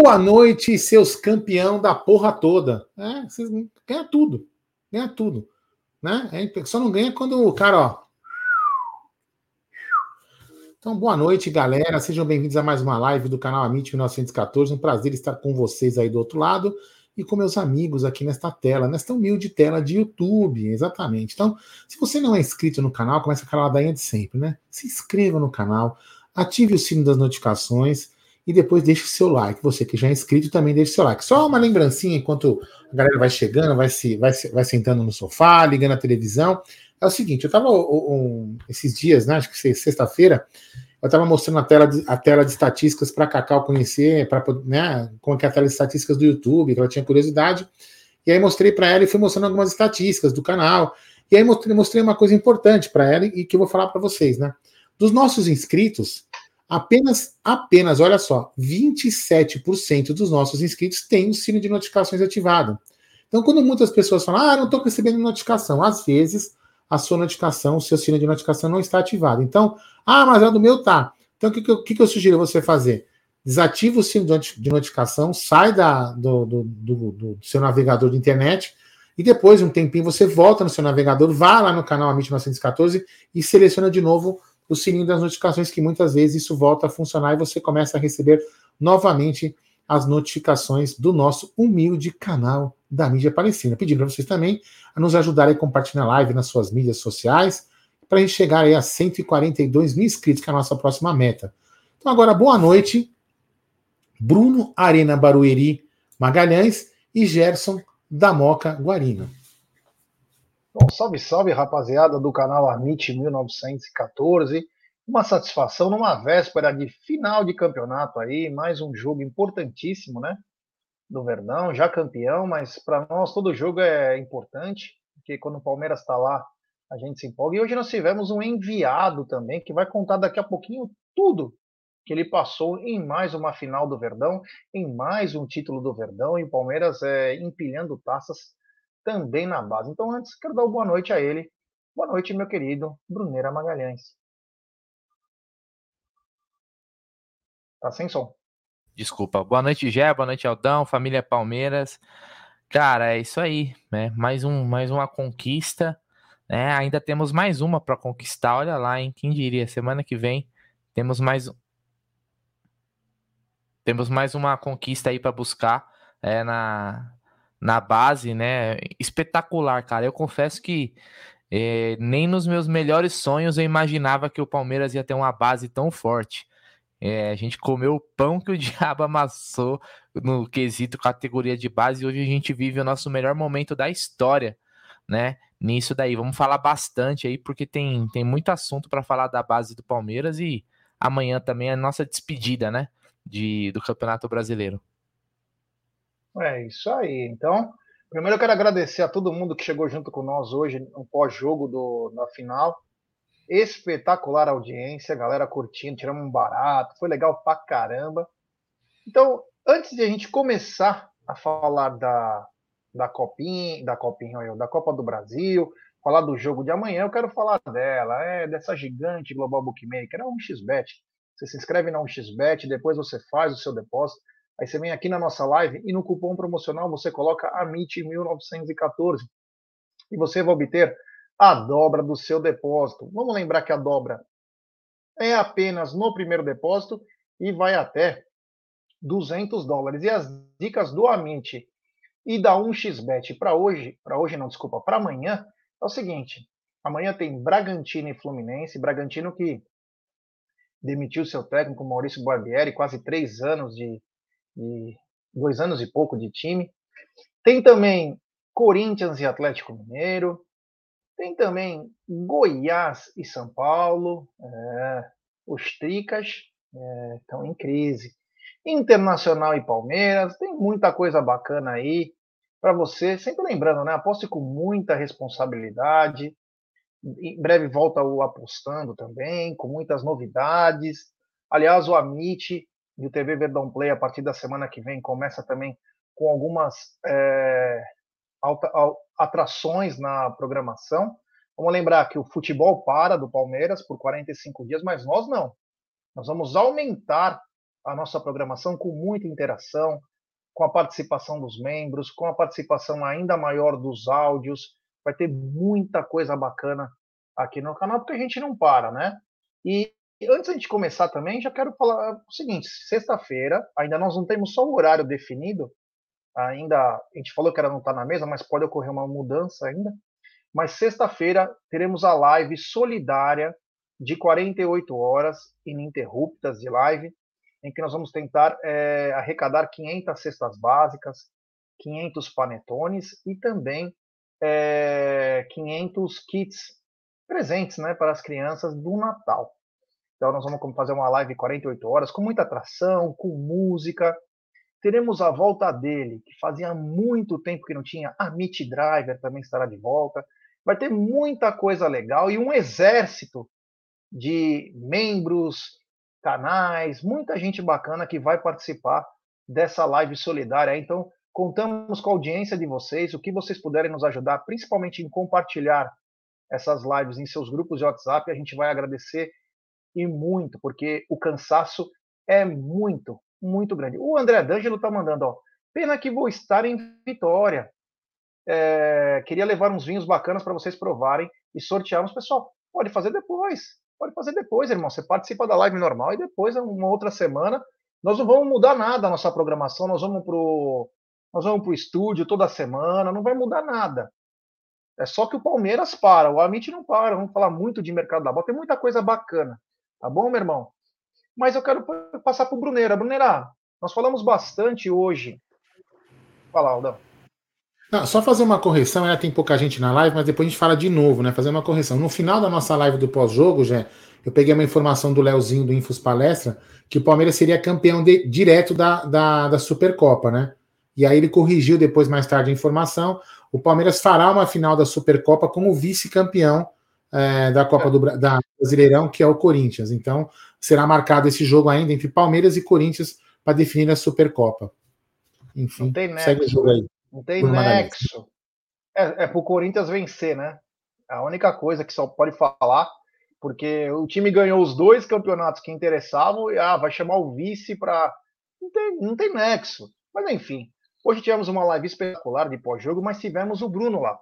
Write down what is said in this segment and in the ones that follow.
Boa noite, seus campeão da porra toda. É, vocês ganham tudo. Ganha tudo. Né? É, só não ganha quando o cara, ó. Então, boa noite, galera. Sejam bem-vindos a mais uma live do canal Amit 1914. Um prazer estar com vocês aí do outro lado e com meus amigos aqui nesta tela, nesta humilde tela de YouTube, exatamente. Então, se você não é inscrito no canal, começa aquela ladainha de sempre, né? Se inscreva no canal, ative o sino das notificações e depois deixe o seu like. Você que já é inscrito também deixe o seu like. Só uma lembrancinha enquanto a galera vai chegando, vai se vai, vai sentando no sofá, ligando a televisão. É o seguinte, eu estava um, esses dias, né, acho que sexta-feira, eu estava mostrando a tela de, a tela de estatísticas para a Cacau conhecer, para né, como é, é a tela de estatísticas do YouTube, que ela tinha curiosidade. E aí mostrei para ela e fui mostrando algumas estatísticas do canal. E aí mostrei, mostrei uma coisa importante para ela e que eu vou falar para vocês, né? Dos nossos inscritos, Apenas, apenas, olha só, 27% dos nossos inscritos têm o sino de notificações ativado. Então, quando muitas pessoas falam, ah, não estou recebendo notificação, às vezes a sua notificação, o seu sino de notificação não está ativado. Então, ah, mas é do meu tá. Então, o que, que, que, eu sugiro você fazer? Desativa o sino de notificação, sai da, do, do, do, do seu navegador de internet e depois, um tempinho, você volta no seu navegador, vá lá no canal Amit 914 e seleciona de novo o sininho das notificações, que muitas vezes isso volta a funcionar e você começa a receber novamente as notificações do nosso humilde canal da mídia palestina. Pedindo para vocês também a nos ajudarem a compartilhar a live nas suas mídias sociais, para a gente chegar aí a 142 mil inscritos, que é a nossa próxima meta. Então, agora, boa noite, Bruno Arena Barueri Magalhães e Gerson da Moca Guarina. Bom, salve, salve, rapaziada do canal Amit 1914. Uma satisfação numa véspera de final de campeonato aí, mais um jogo importantíssimo, né? Do Verdão, já campeão, mas para nós todo jogo é importante, porque quando o Palmeiras está lá, a gente se empolga. E hoje nós tivemos um enviado também, que vai contar daqui a pouquinho tudo que ele passou em mais uma final do Verdão, em mais um título do Verdão, e o Palmeiras é, empilhando taças também na base. Então, antes, quero dar uma boa noite a ele. Boa noite, meu querido Bruneira Magalhães. Tá sem som. Desculpa. Boa noite, Gé. Boa noite, Aldão. Família Palmeiras. Cara, é isso aí, né? Mais, um, mais uma conquista. Né? Ainda temos mais uma para conquistar. Olha lá, hein? Quem diria? Semana que vem temos mais temos mais uma conquista aí para buscar é, na, na base, né? Espetacular, cara. Eu confesso que é, nem nos meus melhores sonhos eu imaginava que o Palmeiras ia ter uma base tão forte. É, a gente comeu o pão que o diabo amassou no quesito categoria de base e hoje a gente vive o nosso melhor momento da história, né? Nisso daí, vamos falar bastante aí porque tem, tem muito assunto para falar da base do Palmeiras e amanhã também é a nossa despedida, né? De, do Campeonato Brasileiro. É isso aí. Então, primeiro eu quero agradecer a todo mundo que chegou junto com nós hoje no pós-jogo da final. Espetacular audiência, galera curtindo, tiramos um barato, foi legal pra caramba. Então, antes de a gente começar a falar da, da Copinha, da Copinha, da Copa do Brasil, falar do jogo de amanhã, eu quero falar dela, é dessa gigante Global Bookmaker, é um xbet. Você se inscreve na 1xBet, depois você faz o seu depósito. Aí você vem aqui na nossa live e no cupom promocional você coloca AMIT1914 e você vai obter a dobra do seu depósito. Vamos lembrar que a dobra é apenas no primeiro depósito e vai até 200 dólares. E as dicas do Amit e da 1xBet para hoje, para hoje não, desculpa, para amanhã, é o seguinte: amanhã tem Bragantino e Fluminense. Bragantino que demitiu seu técnico Maurício Barbieri, quase três anos de de dois anos e pouco de time. Tem também Corinthians e Atlético Mineiro. Tem também Goiás e São Paulo. É, os Tricas é, estão em crise. Internacional e Palmeiras. Tem muita coisa bacana aí para você. Sempre lembrando, né? Aposte com muita responsabilidade. Em breve volta o Apostando também, com muitas novidades. Aliás, o Amit e o TV Verdão Play, a partir da semana que vem, começa também com algumas é, atrações na programação. Vamos lembrar que o futebol para do Palmeiras por 45 dias, mas nós não. Nós vamos aumentar a nossa programação com muita interação, com a participação dos membros, com a participação ainda maior dos áudios. Vai ter muita coisa bacana aqui no canal, porque a gente não para, né? E antes de começar também, já quero falar o seguinte: sexta-feira, ainda nós não temos só o horário definido, ainda a gente falou que era não estar tá na mesa, mas pode ocorrer uma mudança ainda. Mas sexta-feira teremos a live solidária de 48 horas ininterruptas de live, em que nós vamos tentar é, arrecadar 500 cestas básicas, 500 panetones e também é, 500 kits presentes né, para as crianças do Natal. Então nós vamos fazer uma live 48 horas com muita atração, com música. Teremos a volta dele, que fazia muito tempo que não tinha. A Meet Driver também estará de volta. Vai ter muita coisa legal e um exército de membros, canais, muita gente bacana que vai participar dessa live solidária. Então, contamos com a audiência de vocês, o que vocês puderem nos ajudar, principalmente em compartilhar essas lives em seus grupos de WhatsApp, a gente vai agradecer e muito, porque o cansaço é muito, muito grande. O André D'Angelo está mandando, ó, pena que vou estar em Vitória. É, queria levar uns vinhos bacanas para vocês provarem e sortearmos. Pessoal, pode fazer depois. Pode fazer depois, irmão. Você participa da live normal e depois, uma outra semana, nós não vamos mudar nada a nossa programação. Nós vamos pro, nós vamos pro estúdio toda semana. Não vai mudar nada. É só que o Palmeiras para, o Amit não para. Vamos falar muito de mercado da bola. Tem muita coisa bacana. Tá bom, meu irmão? Mas eu quero passar para o Bruneira. Bruneira, nós falamos bastante hoje. Fala, Aldão. Não, só fazer uma correção, é, tem pouca gente na live, mas depois a gente fala de novo, né? Fazer uma correção. No final da nossa live do pós-jogo, já eu peguei uma informação do Leozinho do Infos Palestra que o Palmeiras seria campeão de, direto da, da, da Supercopa, né? E aí ele corrigiu depois, mais tarde, a informação. O Palmeiras fará uma final da Supercopa como vice-campeão é, da Copa do da Brasileirão, que é o Corinthians. Então, será marcado esse jogo ainda entre Palmeiras e Corinthians para definir a Supercopa. Enfim, segue o jogo aí. Não tem nexo. É, é pro Corinthians vencer, né? A única coisa que só pode falar, porque o time ganhou os dois campeonatos que interessavam e ah, vai chamar o vice para. Não tem, não tem nexo. Mas enfim, hoje tivemos uma live espetacular de pós-jogo, mas tivemos o Bruno lá.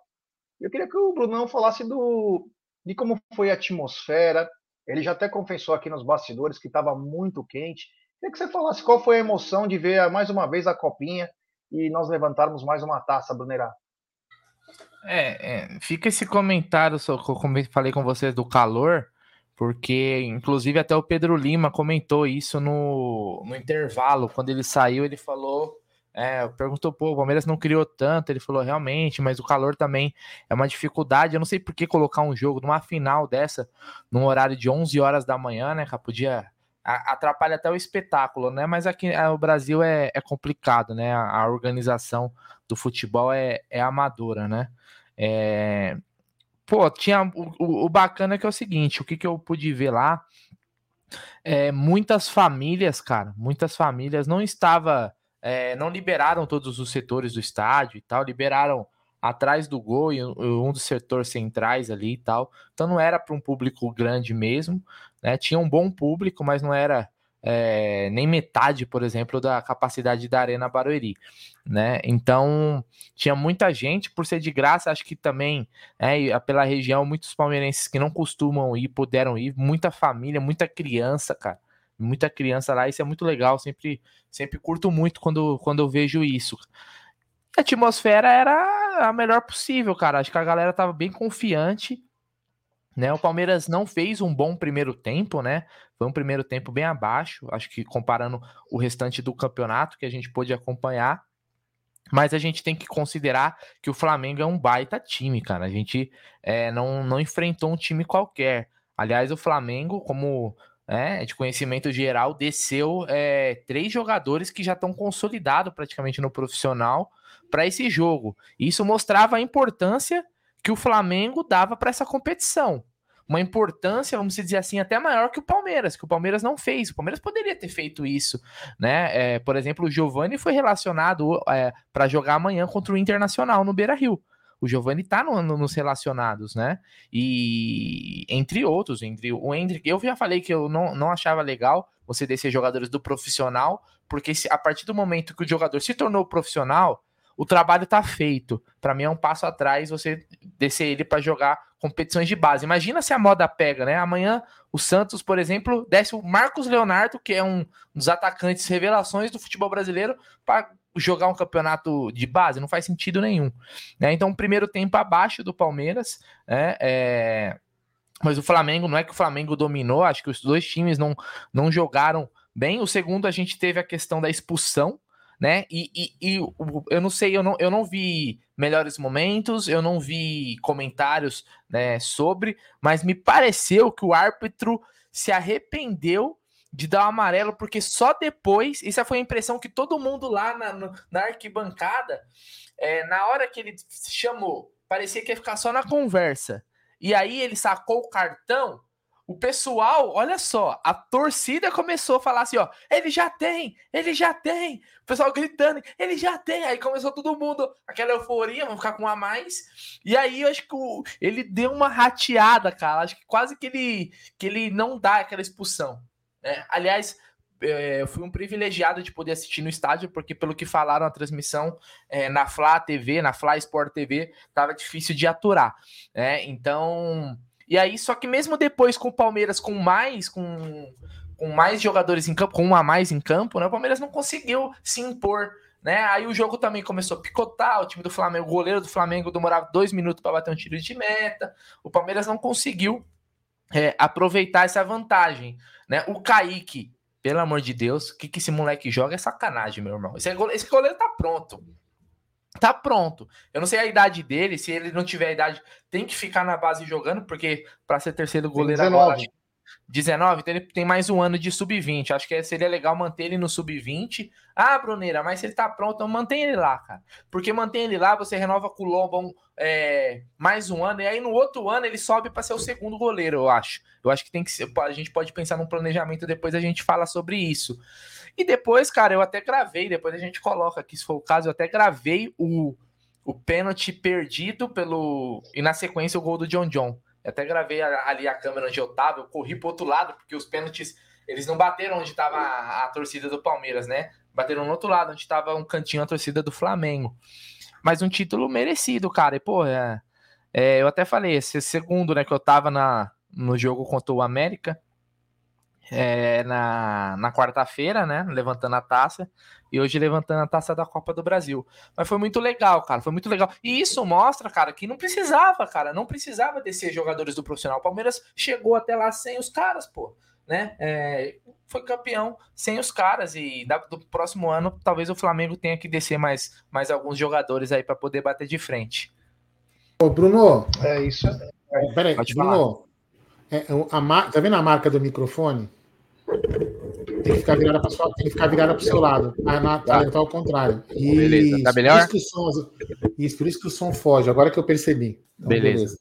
Eu queria que o Brunão falasse do, de como foi a atmosfera. Ele já até confessou aqui nos bastidores que estava muito quente. Queria que você falasse qual foi a emoção de ver mais uma vez a copinha e nós levantarmos mais uma taça, Brunerá. É, é, fica esse comentário, como eu falei com vocês, do calor, porque inclusive até o Pedro Lima comentou isso no, no intervalo, quando ele saiu, ele falou, é, perguntou, pô, o Palmeiras não criou tanto, ele falou, realmente, mas o calor também é uma dificuldade, eu não sei por que colocar um jogo numa final dessa, num horário de 11 horas da manhã, né, que podia atrapalha até o espetáculo, né? Mas aqui é, Brasil é, é complicado, né? A, a, organização do futebol é, é amadora, né? É... Pô, tinha o, o, bacana é que é o seguinte, o que, que eu pude ver lá, é, muitas famílias, cara, muitas famílias não estava, é, não liberaram todos os setores do estádio e tal, liberaram atrás do gol e um dos setores centrais ali e tal. Então não era para um público grande mesmo, né? Tinha um bom público, mas não era é, nem metade, por exemplo, da capacidade da Arena Barueri, né? Então tinha muita gente, por ser de graça, acho que também, é, pela região, muitos palmeirenses que não costumam ir puderam ir, muita família, muita criança, cara, muita criança lá, isso é muito legal, sempre, sempre curto muito quando, quando eu vejo isso. A atmosfera era a melhor possível, cara. Acho que a galera tava bem confiante né, o Palmeiras não fez um bom primeiro tempo, né? Foi um primeiro tempo bem abaixo, acho que comparando o restante do campeonato que a gente pôde acompanhar. Mas a gente tem que considerar que o Flamengo é um baita time, cara. A gente é, não, não enfrentou um time qualquer. Aliás, o Flamengo, como é, de conhecimento geral, desceu é, três jogadores que já estão consolidados praticamente no profissional para esse jogo. Isso mostrava a importância que o Flamengo dava para essa competição. Uma importância, vamos dizer assim, até maior que o Palmeiras, que o Palmeiras não fez. O Palmeiras poderia ter feito isso, né? É, por exemplo, o Giovani foi relacionado é, para jogar amanhã contra o Internacional no Beira Rio. O Giovani tá no, no, nos relacionados, né? E entre outros, entre o Hendrick, eu já falei que eu não, não achava legal você descer jogadores do profissional, porque se, a partir do momento que o jogador se tornou profissional, o trabalho tá feito. Para mim é um passo atrás você descer ele para jogar competições de base. Imagina se a moda pega, né? Amanhã o Santos, por exemplo, desce o Marcos Leonardo, que é um dos atacantes revelações do futebol brasileiro, para jogar um campeonato de base. Não faz sentido nenhum. Né? Então, primeiro tempo abaixo do Palmeiras, né? É... Mas o Flamengo, não é que o Flamengo dominou, acho que os dois times não, não jogaram bem. O segundo, a gente teve a questão da expulsão, né? E, e, e, eu não sei, eu não, eu não vi melhores momentos, eu não vi comentários né, sobre, mas me pareceu que o árbitro se arrependeu de dar o amarelo, porque só depois, essa foi a impressão que todo mundo lá na, na arquibancada, é, na hora que ele chamou, parecia que ia ficar só na conversa. E aí ele sacou o cartão, o pessoal, olha só, a torcida começou a falar assim, ó, ele já tem, ele já tem. O pessoal gritando, ele já tem. Aí começou todo mundo, aquela euforia, vamos ficar com um a mais. E aí eu acho que o, ele deu uma rateada, cara. Acho que quase que ele, que ele não dá aquela expulsão. Né? Aliás, é, eu fui um privilegiado de poder assistir no estádio, porque pelo que falaram a transmissão é, na Fla TV, na Fla Sport TV, tava difícil de aturar. Né? Então e aí, só que mesmo depois com o Palmeiras com mais, com, com mais jogadores em campo, com um a mais em campo, né? O Palmeiras não conseguiu se impor. Né? Aí o jogo também começou a picotar, o time do Flamengo, o goleiro do Flamengo demorava dois minutos para bater um tiro de meta. O Palmeiras não conseguiu é, aproveitar essa vantagem. Né? O Kaique, pelo amor de Deus, o que, que esse moleque joga é sacanagem, meu irmão. Esse, esse goleiro tá pronto tá pronto. Eu não sei a idade dele, se ele não tiver idade, tem que ficar na base jogando, porque para ser terceiro goleiro 19. agora. 19, então ele tem mais um ano de sub-20. Acho que seria legal manter ele no sub-20. Ah, Bruneira, mas se ele tá pronto, então mantém ele lá, cara. Porque mantém ele lá, você renova com o Lobão é, mais um ano, e aí no outro ano ele sobe para ser o segundo goleiro, eu acho. Eu acho que tem que ser. A gente pode pensar num planejamento, depois a gente fala sobre isso. E depois, cara, eu até gravei, depois a gente coloca aqui, se for o caso, eu até gravei o, o pênalti perdido pelo. E na sequência o gol do John John. Eu até gravei ali a câmera onde eu tava, eu corri pro outro lado, porque os pênaltis, eles não bateram onde tava a, a torcida do Palmeiras, né? Bateram no outro lado, onde tava um cantinho a torcida do Flamengo. Mas um título merecido, cara. E, pô, é, é, eu até falei, esse segundo, né, que eu tava na, no jogo contra o América, é, na, na quarta-feira, né? Levantando a taça. E hoje levantando a taça da Copa do Brasil. Mas foi muito legal, cara. Foi muito legal. E isso mostra, cara, que não precisava, cara. Não precisava descer jogadores do profissional. O Palmeiras chegou até lá sem os caras, pô. Né? É, foi campeão sem os caras. E da, do próximo ano, talvez o Flamengo tenha que descer mais, mais alguns jogadores aí para poder bater de frente. Ô, Bruno. É isso. É, peraí, Bruno. É, a, tá vendo a marca do microfone? Tem que ficar virada para sua, tem que ficar virada para o seu lado. A na, tá. tá ao contrário. Isso, beleza. Tá melhor? Por isso, som, isso, por isso que o som foge. Agora que eu percebi. Então, beleza. beleza.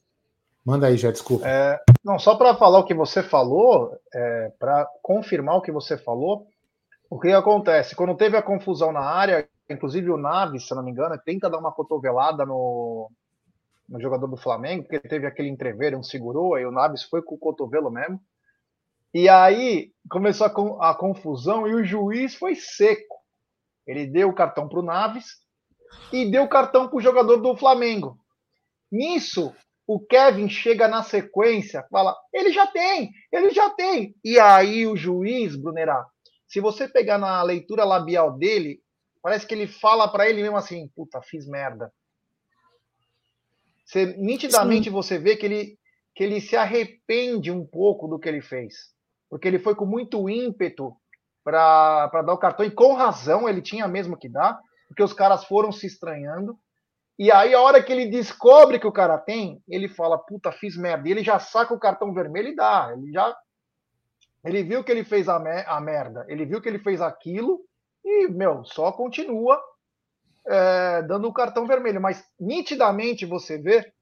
Manda aí, já, desculpa. É, não, só para falar o que você falou, é, para confirmar o que você falou, o que acontece? Quando teve a confusão na área, inclusive o Naves, se não me engano, tenta dar uma cotovelada no, no jogador do Flamengo, porque teve aquele entrever, um segurou, aí o Naves foi com o cotovelo mesmo. E aí começou a, a confusão e o juiz foi seco. Ele deu o cartão para o Naves e deu o cartão para o jogador do Flamengo. Nisso, o Kevin chega na sequência, fala: ele já tem, ele já tem. E aí o juiz, Brunerá, se você pegar na leitura labial dele, parece que ele fala para ele mesmo assim: puta, fiz merda. Você, nitidamente Sim. você vê que ele, que ele se arrepende um pouco do que ele fez porque ele foi com muito ímpeto para dar o cartão, e com razão ele tinha mesmo que dar, porque os caras foram se estranhando. E aí, a hora que ele descobre que o cara tem, ele fala: Puta, fiz merda. E ele já saca o cartão vermelho e dá. Ele já. Ele viu que ele fez a, a merda, ele viu que ele fez aquilo e, meu, só continua é, dando o cartão vermelho. Mas nitidamente você vê.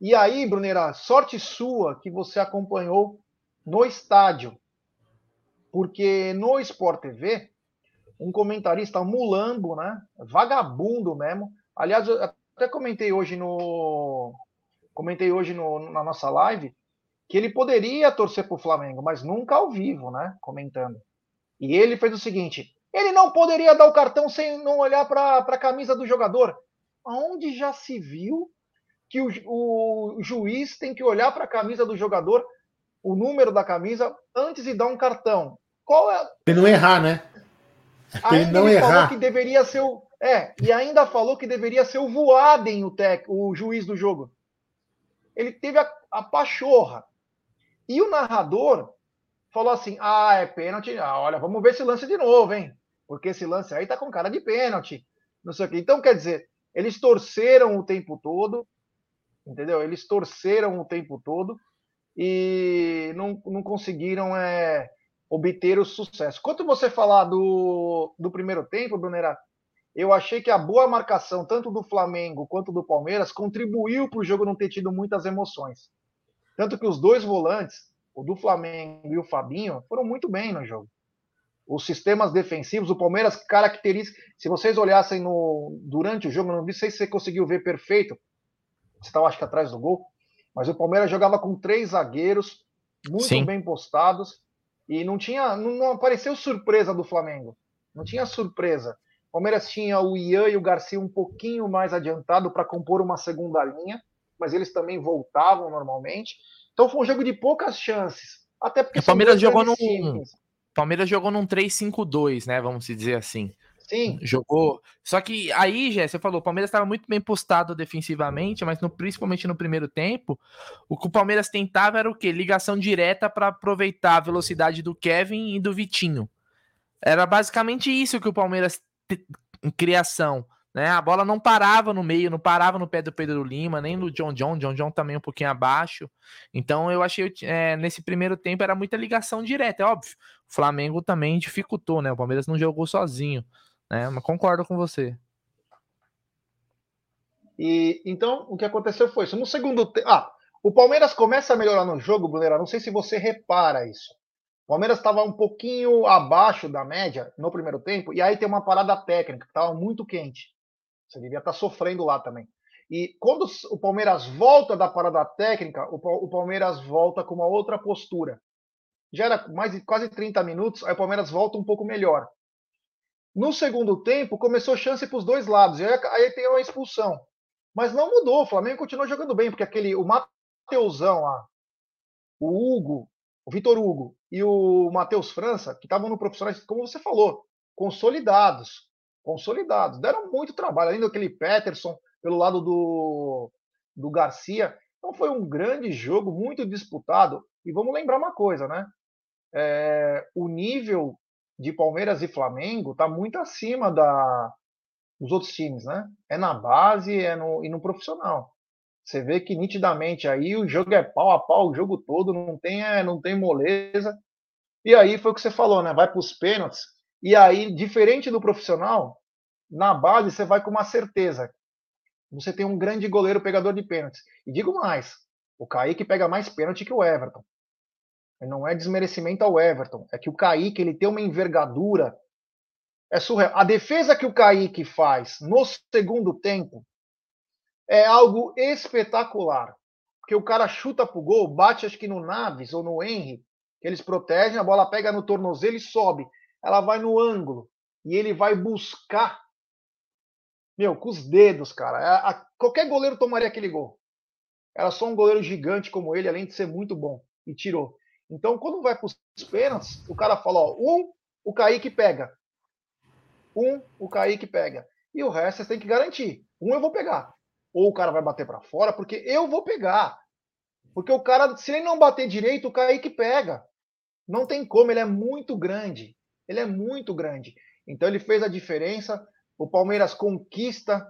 E aí, Brunera, sorte sua que você acompanhou no estádio. Porque no Sport TV, um comentarista mulambo, né? Vagabundo mesmo. Aliás, até comentei hoje no comentei hoje no, na nossa live que ele poderia torcer para o Flamengo, mas nunca ao vivo, né? Comentando. E ele fez o seguinte: ele não poderia dar o cartão sem não olhar para a camisa do jogador. Aonde já se viu que o, o juiz tem que olhar para a camisa do jogador, o número da camisa, antes de dar um cartão? Qual é? Ele não errar, né? Ele não ele errar. falou que deveria ser o. É, e ainda falou que deveria ser o Voaden o, tec, o juiz do jogo. Ele teve a, a pachorra. E o narrador falou assim: ah, é pênalti. Ah, olha, vamos ver esse lance de novo, hein? Porque esse lance aí tá com cara de pênalti. Não sei o quê. Então, quer dizer, eles torceram o tempo todo, entendeu? Eles torceram o tempo todo e não, não conseguiram é, obter o sucesso. Quanto você falar do, do primeiro tempo, Brunera, eu achei que a boa marcação, tanto do Flamengo quanto do Palmeiras, contribuiu para o jogo não ter tido muitas emoções. Tanto que os dois volantes, o do Flamengo e o Fabinho, foram muito bem no jogo. Os sistemas defensivos, o Palmeiras caracteriza. Se vocês olhassem no, durante o jogo, não sei se você conseguiu ver perfeito, você estava acho que atrás do gol, mas o Palmeiras jogava com três zagueiros muito Sim. bem postados e não tinha, não, apareceu surpresa do Flamengo. Não tinha surpresa. O Palmeiras tinha o Ian e o Garcia um pouquinho mais adiantado para compor uma segunda linha, mas eles também voltavam normalmente. Então foi um jogo de poucas chances. Até porque o Palmeiras jogou num Palmeiras jogou num 3-5-2, né? Vamos dizer assim. Sim. Jogou. Só que aí, Jé, você falou, o Palmeiras estava muito bem postado defensivamente, mas no, principalmente no primeiro tempo, o que o Palmeiras tentava era o quê? Ligação direta para aproveitar a velocidade do Kevin e do Vitinho. Era basicamente isso que o Palmeiras em criação. Né? A bola não parava no meio, não parava no pé do Pedro Lima, nem do John John. John John também um pouquinho abaixo. Então eu achei é, nesse primeiro tempo era muita ligação direta, é óbvio. O Flamengo também dificultou, né? O Palmeiras não jogou sozinho. Né? Mas concordo com você. E então o que aconteceu foi isso. No segundo tempo. Ah, o Palmeiras começa a melhorar no jogo, Brunera. Não sei se você repara isso. O Palmeiras estava um pouquinho abaixo da média no primeiro tempo, e aí tem uma parada técnica, que estava muito quente. Você devia estar tá sofrendo lá também. E quando o Palmeiras volta da parada técnica, o Palmeiras volta com uma outra postura. Já era mais de quase 30 minutos, aí o Palmeiras volta um pouco melhor. No segundo tempo, começou chance para os dois lados. E aí, aí tem uma expulsão. Mas não mudou. O Flamengo continuou jogando bem, porque aquele o Mateusão lá, o Hugo, o Vitor Hugo e o Matheus França, que estavam no profissional, como você falou, consolidados. Consolidados. Deram muito trabalho, além daquele Peterson pelo lado do, do Garcia. Então foi um grande jogo, muito disputado. E vamos lembrar uma coisa, né? É, o nível de Palmeiras e Flamengo está muito acima da, dos outros times, né? É na base é no, e no profissional. Você vê que nitidamente aí o jogo é pau a pau o jogo todo, não tem, é, não tem moleza. E aí foi o que você falou, né? Vai para os pênaltis. E aí, diferente do profissional, na base você vai com uma certeza. Você tem um grande goleiro pegador de pênaltis. E digo mais, o Kaique pega mais pênalti que o Everton. Não é desmerecimento ao Everton. É que o Kaique ele tem uma envergadura. É surreal. A defesa que o Kaique faz no segundo tempo é algo espetacular. Porque o cara chuta pro gol, bate acho que no Naves ou no Henry, que eles protegem, a bola pega no tornozelo e sobe. Ela vai no ângulo. E ele vai buscar. Meu, com os dedos, cara. A, a, qualquer goleiro tomaria aquele gol. Era só um goleiro gigante como ele, além de ser muito bom. E tirou. Então, quando vai para os pênaltis, o cara fala: ó, um, o Kaique pega. Um, o Kaique pega. E o resto você tem que garantir. Um eu vou pegar. Ou o cara vai bater para fora, porque eu vou pegar. Porque o cara, se ele não bater direito, o Kaique pega. Não tem como, ele é muito grande. Ele é muito grande. Então ele fez a diferença. O Palmeiras conquista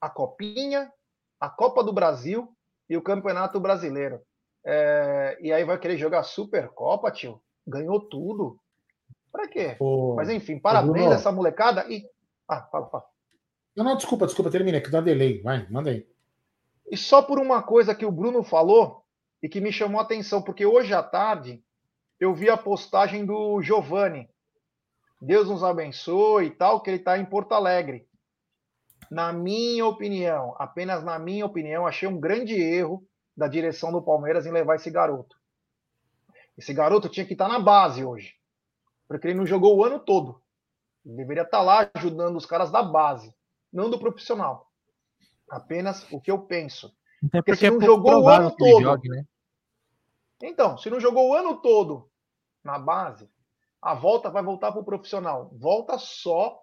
a Copinha, a Copa do Brasil e o Campeonato Brasileiro. É, e aí vai querer jogar Supercopa, tio? Ganhou tudo. Pra quê? Mas enfim, parabéns a essa molecada e. Ah, fala, fala. Não, não, desculpa, desculpa, termina, que dá delay. Vai, manda aí. E só por uma coisa que o Bruno falou e que me chamou a atenção, porque hoje à tarde eu vi a postagem do Giovanni. Deus nos abençoe e tal, que ele está em Porto Alegre. Na minha opinião, apenas na minha opinião, achei um grande erro da direção do Palmeiras em levar esse garoto. Esse garoto tinha que estar na base hoje, porque ele não jogou o ano todo. Ele deveria estar lá ajudando os caras da base, não do profissional. Apenas o que eu penso. Porque, porque se é não é jogou o ano todo. Jogue, né? Então, se não jogou o ano todo na base, a volta vai voltar para o profissional. Volta só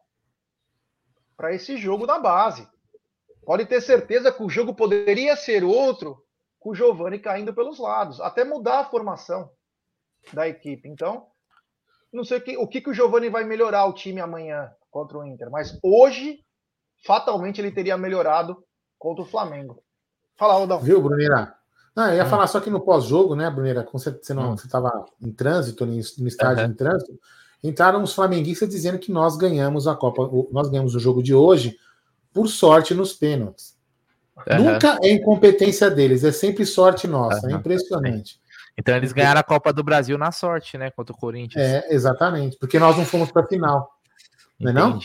para esse jogo da base. Pode ter certeza que o jogo poderia ser outro com o Giovani caindo pelos lados, até mudar a formação da equipe. Então, não sei o que o, que, que o Giovani vai melhorar o time amanhã contra o Inter, mas hoje, fatalmente, ele teria melhorado contra o Flamengo. Fala, Aldão. Viu, Brunira? Não, eu ia hum. falar só que no pós-jogo, né, Brunira, como você, você não estava hum. em trânsito, no estádio uhum. em trânsito, entraram os flamenguistas dizendo que nós ganhamos a Copa, nós ganhamos o jogo de hoje por sorte nos pênaltis. Uhum. Nunca é incompetência deles, é sempre sorte nossa, uhum. é impressionante. Então eles ganharam a Copa do Brasil na sorte, né, contra o Corinthians. É, exatamente, porque nós não fomos para a final. Não é não?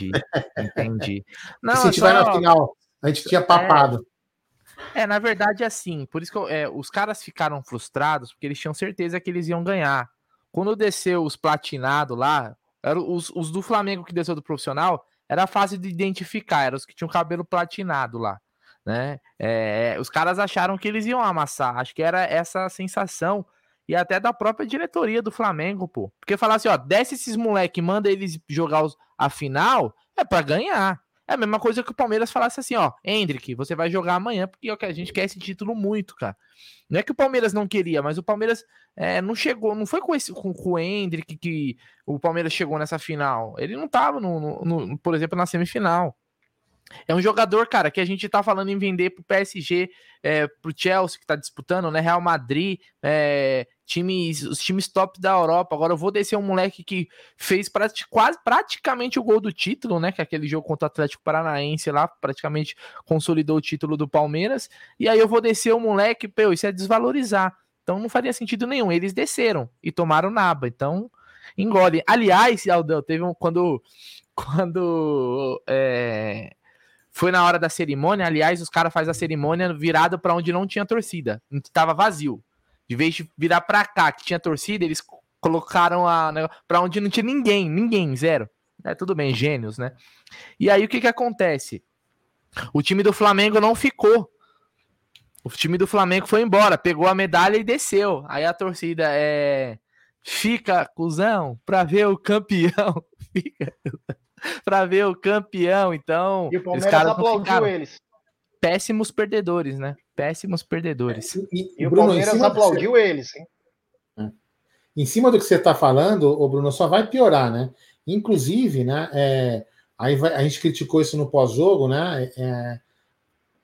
Entendi. Não, se a gente só... vai na final, a gente tinha papado. É, é na verdade, é assim, por isso que eu, é, os caras ficaram frustrados, porque eles tinham certeza que eles iam ganhar. Quando desceu os platinados lá, eram os, os do Flamengo que desceu do profissional, era fácil de identificar, eram os que tinham cabelo platinado lá, né? É, os caras acharam que eles iam amassar, acho que era essa sensação e até da própria diretoria do Flamengo, pô. Porque falar assim, ó, desce esses moleque, manda eles jogar os, a final, é para ganhar. É a mesma coisa que o Palmeiras falasse assim, ó, Hendrick, você vai jogar amanhã, porque é a gente quer esse título muito, cara. Não é que o Palmeiras não queria, mas o Palmeiras é, não chegou, não foi com, esse, com, com o Hendrick que o Palmeiras chegou nessa final. Ele não tava, no, no, no, por exemplo, na semifinal. É um jogador, cara, que a gente tá falando em vender pro PSG, é, pro Chelsea, que tá disputando, né? Real Madrid, é, times, os times top da Europa. Agora eu vou descer um moleque que fez prati quase praticamente o gol do título, né? Que é aquele jogo contra o Atlético Paranaense lá, praticamente consolidou o título do Palmeiras. E aí eu vou descer um moleque, pô, isso é desvalorizar. Então não faria sentido nenhum. Eles desceram e tomaram naba. Então engole. Aliás, Aldão, teve um quando quando é, foi na hora da cerimônia, aliás, os caras fazem a cerimônia virado para onde não tinha torcida, estava vazio. De vez de virar para cá, que tinha torcida, eles colocaram a né, para onde não tinha ninguém, ninguém, zero. É tudo bem, gênios, né? E aí o que que acontece? O time do Flamengo não ficou. O time do Flamengo foi embora, pegou a medalha e desceu. Aí a torcida é fica, cuzão, para ver o campeão. Fica para ver o campeão. Então, e o Palmeiras aplaudiu eles. Péssimos perdedores, né? Péssimos perdedores. É, e, e, o Bruno, Palmeiras aplaudiu você... eles, hein? É. Em cima do que você está falando, o Bruno, só vai piorar, né? Inclusive, né? É, aí vai, a gente criticou isso no pós-jogo, né? É,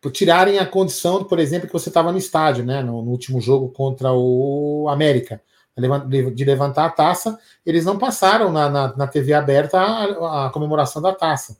por tirarem a condição, por exemplo, que você estava no estádio, né? No, no, último jogo contra o América de levantar a taça, eles não passaram na, na, na TV aberta a, a, comemoração da taça.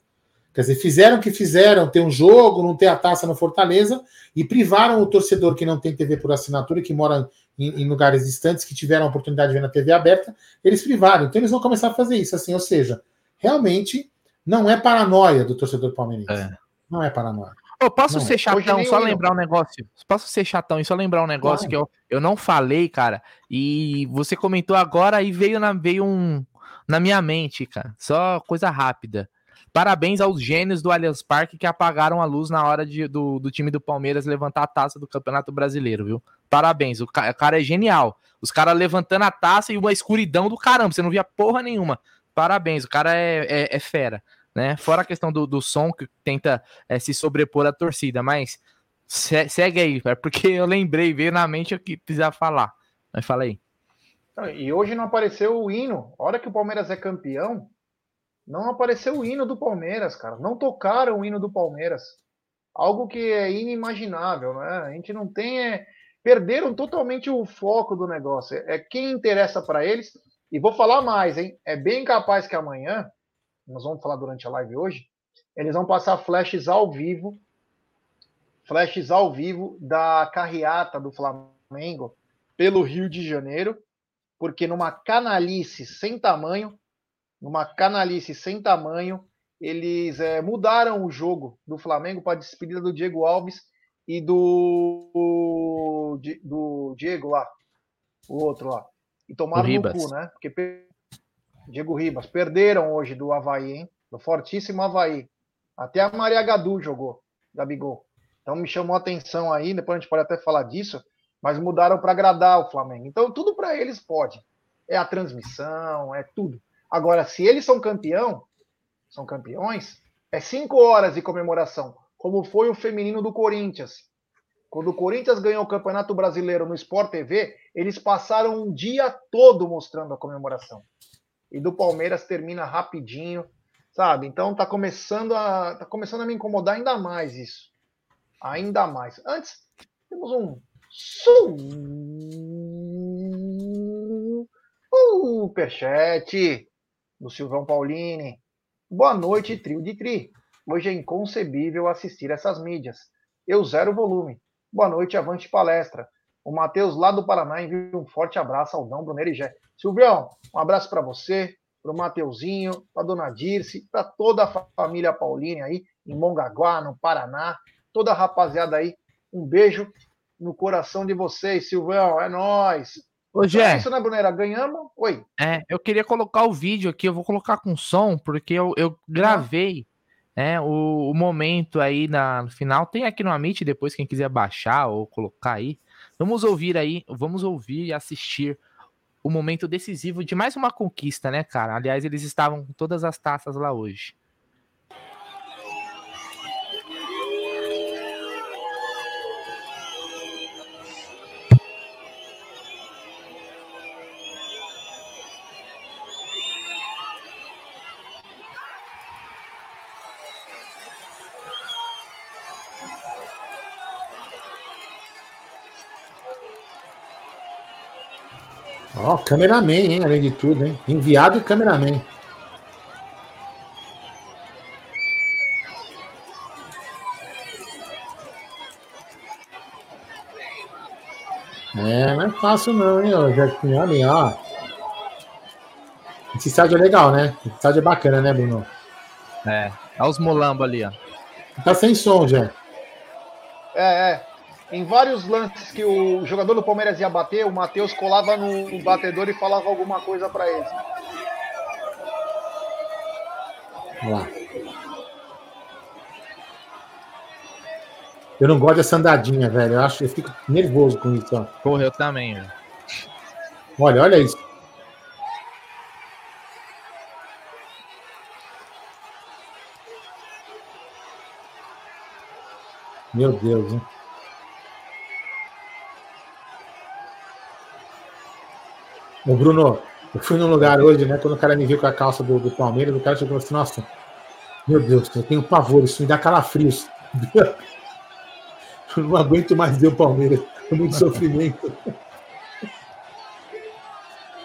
Quer dizer, fizeram o que fizeram, ter um jogo, não ter a taça no Fortaleza, e privaram o torcedor que não tem TV por assinatura, que mora em, em lugares distantes, que tiveram a oportunidade de ver na TV aberta, eles privaram. Então eles vão começar a fazer isso, assim, ou seja, realmente não é paranoia do torcedor palmeirense. É. Não é paranoia. Eu posso não, ser chatão, só lembrar um negócio. Posso ser chatão e só lembrar um negócio que eu, eu não falei, cara. E você comentou agora e veio na, veio um, na minha mente, cara. Só coisa rápida. Parabéns aos gênios do Allianz Parque que apagaram a luz na hora de, do, do time do Palmeiras levantar a taça do Campeonato Brasileiro, viu? Parabéns, o cara, o cara é genial. Os caras levantando a taça e uma escuridão do caramba, você não via porra nenhuma. Parabéns, o cara é, é, é fera né? Fora a questão do, do som que tenta é, se sobrepor à torcida, mas se, segue aí, é porque eu lembrei, veio na mente o que precisava falar. Mas fala aí. E hoje não apareceu o hino. A hora que o Palmeiras é campeão, não apareceu o hino do Palmeiras, cara. Não tocaram o hino do Palmeiras. Algo que é inimaginável, né? A gente não tem. É... Perderam totalmente o foco do negócio. É quem interessa para eles. E vou falar mais, hein? É bem capaz que amanhã nós vamos falar durante a live hoje, eles vão passar flashes ao vivo, flashes ao vivo da carreata do Flamengo pelo Rio de Janeiro, porque numa canalice sem tamanho, numa canalice sem tamanho, eles é, mudaram o jogo do Flamengo para a despedida do Diego Alves e do, do Diego lá, o outro lá. E tomaram no cu, né? Porque Diego Ribas perderam hoje do Havaí, hein? Do fortíssimo Havaí. Até a Maria Gadu jogou, Gabigol. Então me chamou a atenção aí, depois a gente pode até falar disso, mas mudaram para agradar o Flamengo. Então tudo para eles pode. É a transmissão, é tudo. Agora, se eles são campeão, são campeões, é cinco horas de comemoração, como foi o feminino do Corinthians. Quando o Corinthians ganhou o Campeonato Brasileiro no Sport TV, eles passaram um dia todo mostrando a comemoração. E do Palmeiras termina rapidinho, sabe? Então tá começando a tá começando a me incomodar ainda mais isso. Ainda mais. Antes temos um superchat do Silvão Paulini. Boa noite, trio de tri. Hoje é inconcebível assistir essas mídias. Eu zero volume. Boa noite, avante palestra. O Matheus, lá do Paraná, envia um forte abraço ao Dão Brunner e Gé. Silvião, um abraço para você, para o Mateuzinho, para dona Dirce, para toda a família Pauline aí, em Mongaguá, no Paraná, toda a rapaziada aí. Um beijo no coração de vocês, Silvão, é nós. Ô, Gé. É isso, né, Brunera? Ganhamos? Oi. É, eu queria colocar o vídeo aqui, eu vou colocar com som, porque eu, eu gravei é, o, o, momento aí na, no final. Tem aqui no Amit, depois quem quiser baixar ou colocar aí. Vamos ouvir aí, vamos ouvir e assistir o momento decisivo de mais uma conquista, né, cara? Aliás, eles estavam com todas as taças lá hoje. Ó, oh, cameraman, hein? Além de tudo, hein? Enviado e cameraman. É, não é fácil não, hein, ó, Jefinho? Olha ó. Esse estádio é legal, né? Esse estádio é bacana, né, Bruno? É. Olha os molambos ali, ó. Tá sem som, já. É, é. Em vários lances que o jogador do Palmeiras ia bater, o Matheus colava no batedor e falava alguma coisa para ele. Olha lá. Eu não gosto dessa andadinha, velho. Eu acho, eu fico nervoso com isso, ó. Porra, eu também, velho. Olha, olha isso. Meu Deus, hein? Ô, Bruno, eu fui num lugar hoje, né? Quando o cara me viu com a calça do, do Palmeiras, o cara chegou assim, nossa, meu Deus, eu tenho pavor, isso me dá calafrios. Eu não aguento mais ver o Palmeiras. É muito sofrimento.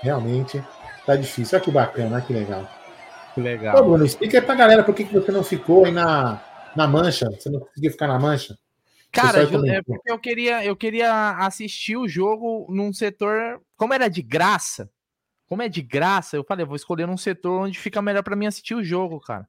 Realmente, tá difícil. Olha que bacana, olha que legal. Que legal. Ô, Bruno, explica aí pra galera por que, que você não ficou aí na, na mancha. Você não conseguiu ficar na mancha? Cara, é porque eu queria, eu queria assistir o jogo num setor. Como era de graça, como é de graça, eu falei, vou escolher um setor onde fica melhor para mim assistir o jogo, cara.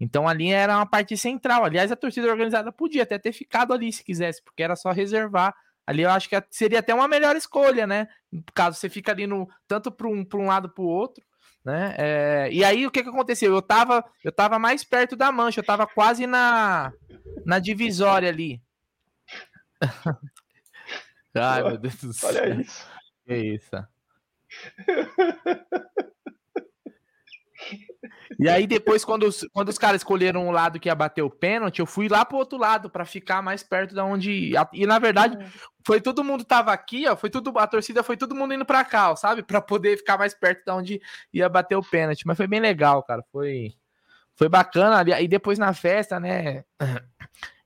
Então ali era uma parte central. Aliás, a torcida organizada podia até ter ficado ali se quisesse, porque era só reservar. Ali eu acho que seria até uma melhor escolha, né? Caso você fica ali no tanto para um, um lado para o outro, né? É, e aí o que, que aconteceu? Eu tava, eu tava mais perto da mancha, eu tava quase na, na divisória ali. Ai, meu Deus do céu. Olha isso. Que isso. E aí depois, quando os, quando os caras escolheram o lado que ia bater o pênalti, eu fui lá pro outro lado para ficar mais perto da onde. E na verdade, uhum. foi todo mundo tava aqui, ó. Foi tudo. A torcida foi todo mundo indo para cá, ó, sabe? para poder ficar mais perto da onde ia bater o pênalti. Mas foi bem legal, cara. Foi, foi bacana. E depois na festa, né?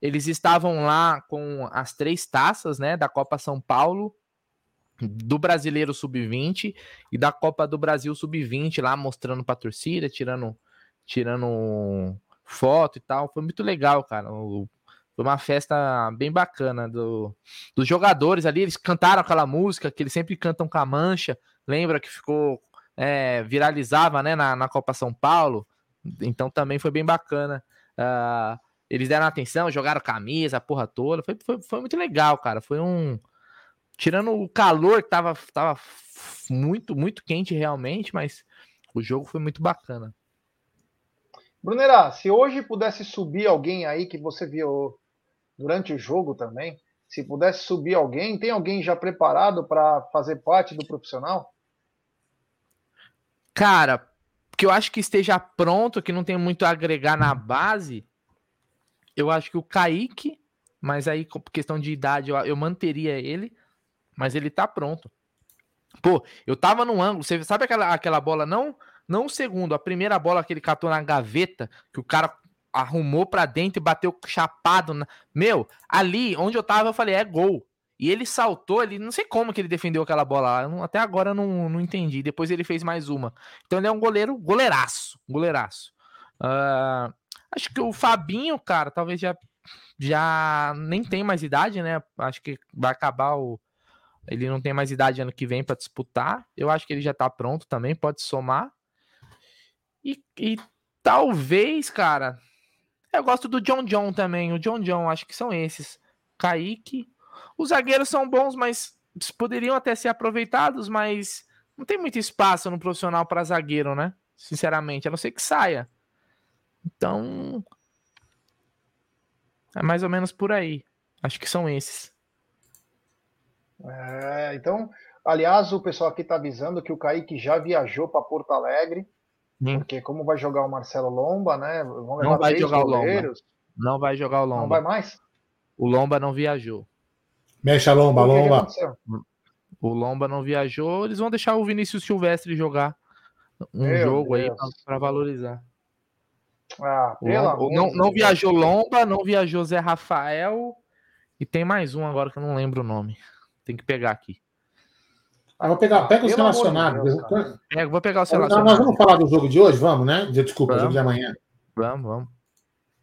Eles estavam lá com as três taças, né, da Copa São Paulo, do Brasileiro Sub-20 e da Copa do Brasil Sub-20 lá mostrando para a torcida, tirando tirando foto e tal. Foi muito legal, cara. Foi uma festa bem bacana do, dos jogadores ali. Eles cantaram aquela música que eles sempre cantam com a mancha. Lembra que ficou é, viralizava, né, na, na Copa São Paulo Então também foi bem bacana. Uh, eles deram atenção, jogaram camisa, a porra toda. Foi, foi, foi muito legal, cara. Foi um. Tirando o calor que tava, tava muito, muito quente realmente, mas o jogo foi muito bacana. Brunera, se hoje pudesse subir alguém aí que você viu durante o jogo também, se pudesse subir alguém, tem alguém já preparado para fazer parte do profissional? Cara, que eu acho que esteja pronto, que não tem muito a agregar na base, eu acho que o Kaique, mas aí por questão de idade eu, eu manteria ele, mas ele tá pronto. Pô, eu tava no ângulo, você sabe aquela, aquela bola, não não o segundo, a primeira bola que ele catou na gaveta, que o cara arrumou para dentro e bateu chapado. Na... Meu, ali onde eu tava, eu falei, é gol. E ele saltou, ele não sei como que ele defendeu aquela bola lá. Até agora não, não entendi. Depois ele fez mais uma. Então ele é um goleiro, goleiraço, goleiraço. Uh, acho que o Fabinho, cara, talvez já, já nem tem mais idade, né? Acho que vai acabar o. Ele não tem mais idade ano que vem para disputar. Eu acho que ele já tá pronto também, pode somar. E, e talvez, cara, eu gosto do John John também. O John John, acho que são esses. Kaique. Os zagueiros são bons, mas poderiam até ser aproveitados, mas não tem muito espaço no profissional para zagueiro, né? Sinceramente, a não ser que saia. Então. É mais ou menos por aí. Acho que são esses. É, então, aliás, o pessoal aqui está avisando que o Kaique já viajou para Porto Alegre. Hum. Porque como vai jogar o Marcelo Lomba, né? não vai jogar goleiros. o Lomba. Não vai jogar o Lomba. Não vai mais? O Lomba não viajou. Mexa Lomba, Lomba. O Lomba não viajou, eles vão deixar o Vinícius Silvestre jogar um Meu jogo Deus. aí para valorizar. Ah, Lomba, não, não viajou Lomba, não viajou Zé Rafael e tem mais um agora que eu não lembro o nome. Tem que pegar aqui. Ah, vou pegar, pega os relacionados. Deus, é, vou pegar os relacionados. Nós vamos falar do jogo de hoje, vamos, né? Desculpa, vamos. jogo de amanhã. Vamos, vamos.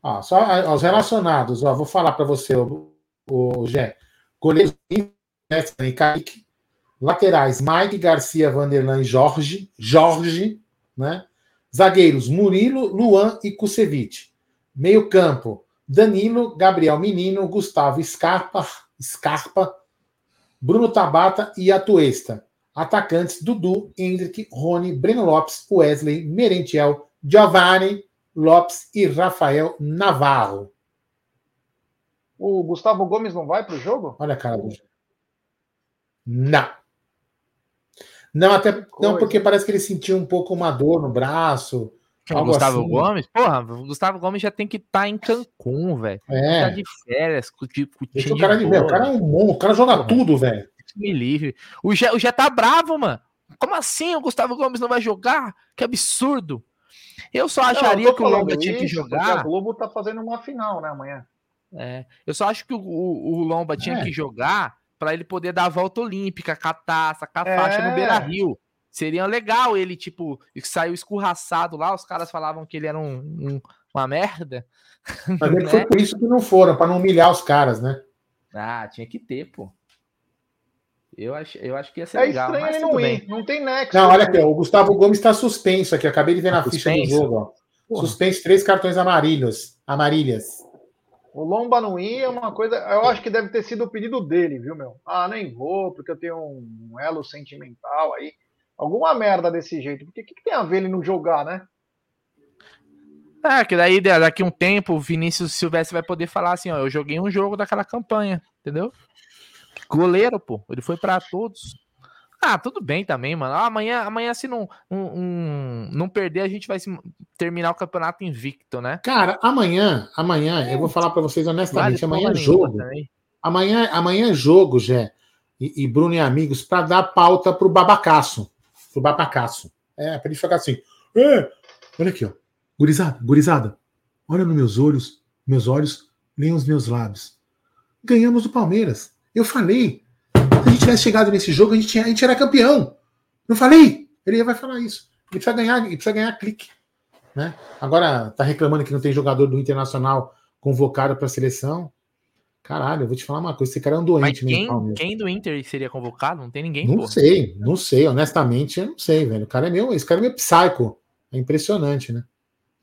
Ó, só os relacionados, ó, vou falar para você, o, o Gé. Goleiros e Kaique. Laterais, Mike Garcia, Vanderlan e Jorge. Jorge, né? Zagueiros, Murilo, Luan e Kusevich. Meio campo, Danilo, Gabriel Menino, Gustavo Scarpa, Scarpa Bruno Tabata e Atuesta. Atacantes: Dudu, Hendrick, Rony, Breno Lopes, Wesley, Merentiel, Giovanni Lopes e Rafael Navarro. O Gustavo Gomes não vai para o jogo? Olha a cara do Não. Não, até não, porque parece que ele sentiu um pouco uma dor no braço. O Gustavo assim. Gomes? Porra, o Gustavo Gomes já tem que estar tá em Cancún, velho. É. Tá de férias, Deixa o cara de, o cara é um monstro, o cara joga Porra. tudo, velho. Me livre. O Jé, o tá bravo, mano. Como assim o Gustavo Gomes não vai jogar? Que absurdo. Eu só acharia não, que o Lomba tinha que jogar. O Globo tá fazendo uma final, né, amanhã. É. Eu só acho que o, o, o Lomba tinha é. que jogar para ele poder dar a volta olímpica, catar, sacar é. faixa no Beira Rio. Seria legal ele, tipo, saiu escorraçado lá, os caras falavam que ele era um, um uma merda. Mas né? foi por isso que não foram, para não humilhar os caras, né? Ah, tinha que ter, pô. Eu acho, eu acho que ia ser é legal. Estranho ele não ir, não tem nexo. Não, olha aqui, ó, o Gustavo Gomes está suspenso aqui. Acabei de ver na tá ficha do jogo. Ó. Suspenso três cartões amarelos. Amarilhas. O Lomba não ir é uma coisa. Eu acho que deve ter sido o pedido dele, viu, meu? Ah, nem vou, porque eu tenho um elo sentimental aí. Alguma merda desse jeito. Porque o que, que, tem a ver ele não jogar, né? É, que daí daqui um tempo o Vinícius Silvestre vai poder falar assim: ó, eu joguei um jogo daquela campanha, entendeu? Goleiro, pô, ele foi para todos. Ah, tudo bem também, mano. Ah, amanhã, amanhã, se não, um, um, não perder, a gente vai terminar o campeonato invicto, né? Cara, amanhã, amanhã, eu vou falar para vocês honestamente, vale amanhã é jogo. Amanhã, amanhã é jogo, Jé, e, e Bruno e amigos, para dar pauta pro babacaço pro babacaço. É, pra ele ficar assim. É, olha aqui, ó. Gurizada, gurizada, olha nos meus olhos, meus olhos, nem os meus lábios. Ganhamos do Palmeiras. Eu falei. Se a gente tivesse chegado nesse jogo, a gente, tinha, a gente era campeão. Eu falei. Ele vai falar isso. Ele precisa ganhar, ele precisa ganhar clique. Né? Agora tá reclamando que não tem jogador do Internacional convocado para a seleção. Caralho, eu vou te falar uma coisa, esse cara é um doente Mas quem, quem do Inter seria convocado? Não tem ninguém, Não porra. sei, não sei, honestamente, eu não sei, velho. O cara é meu, esse cara é meu psycho. É impressionante, né?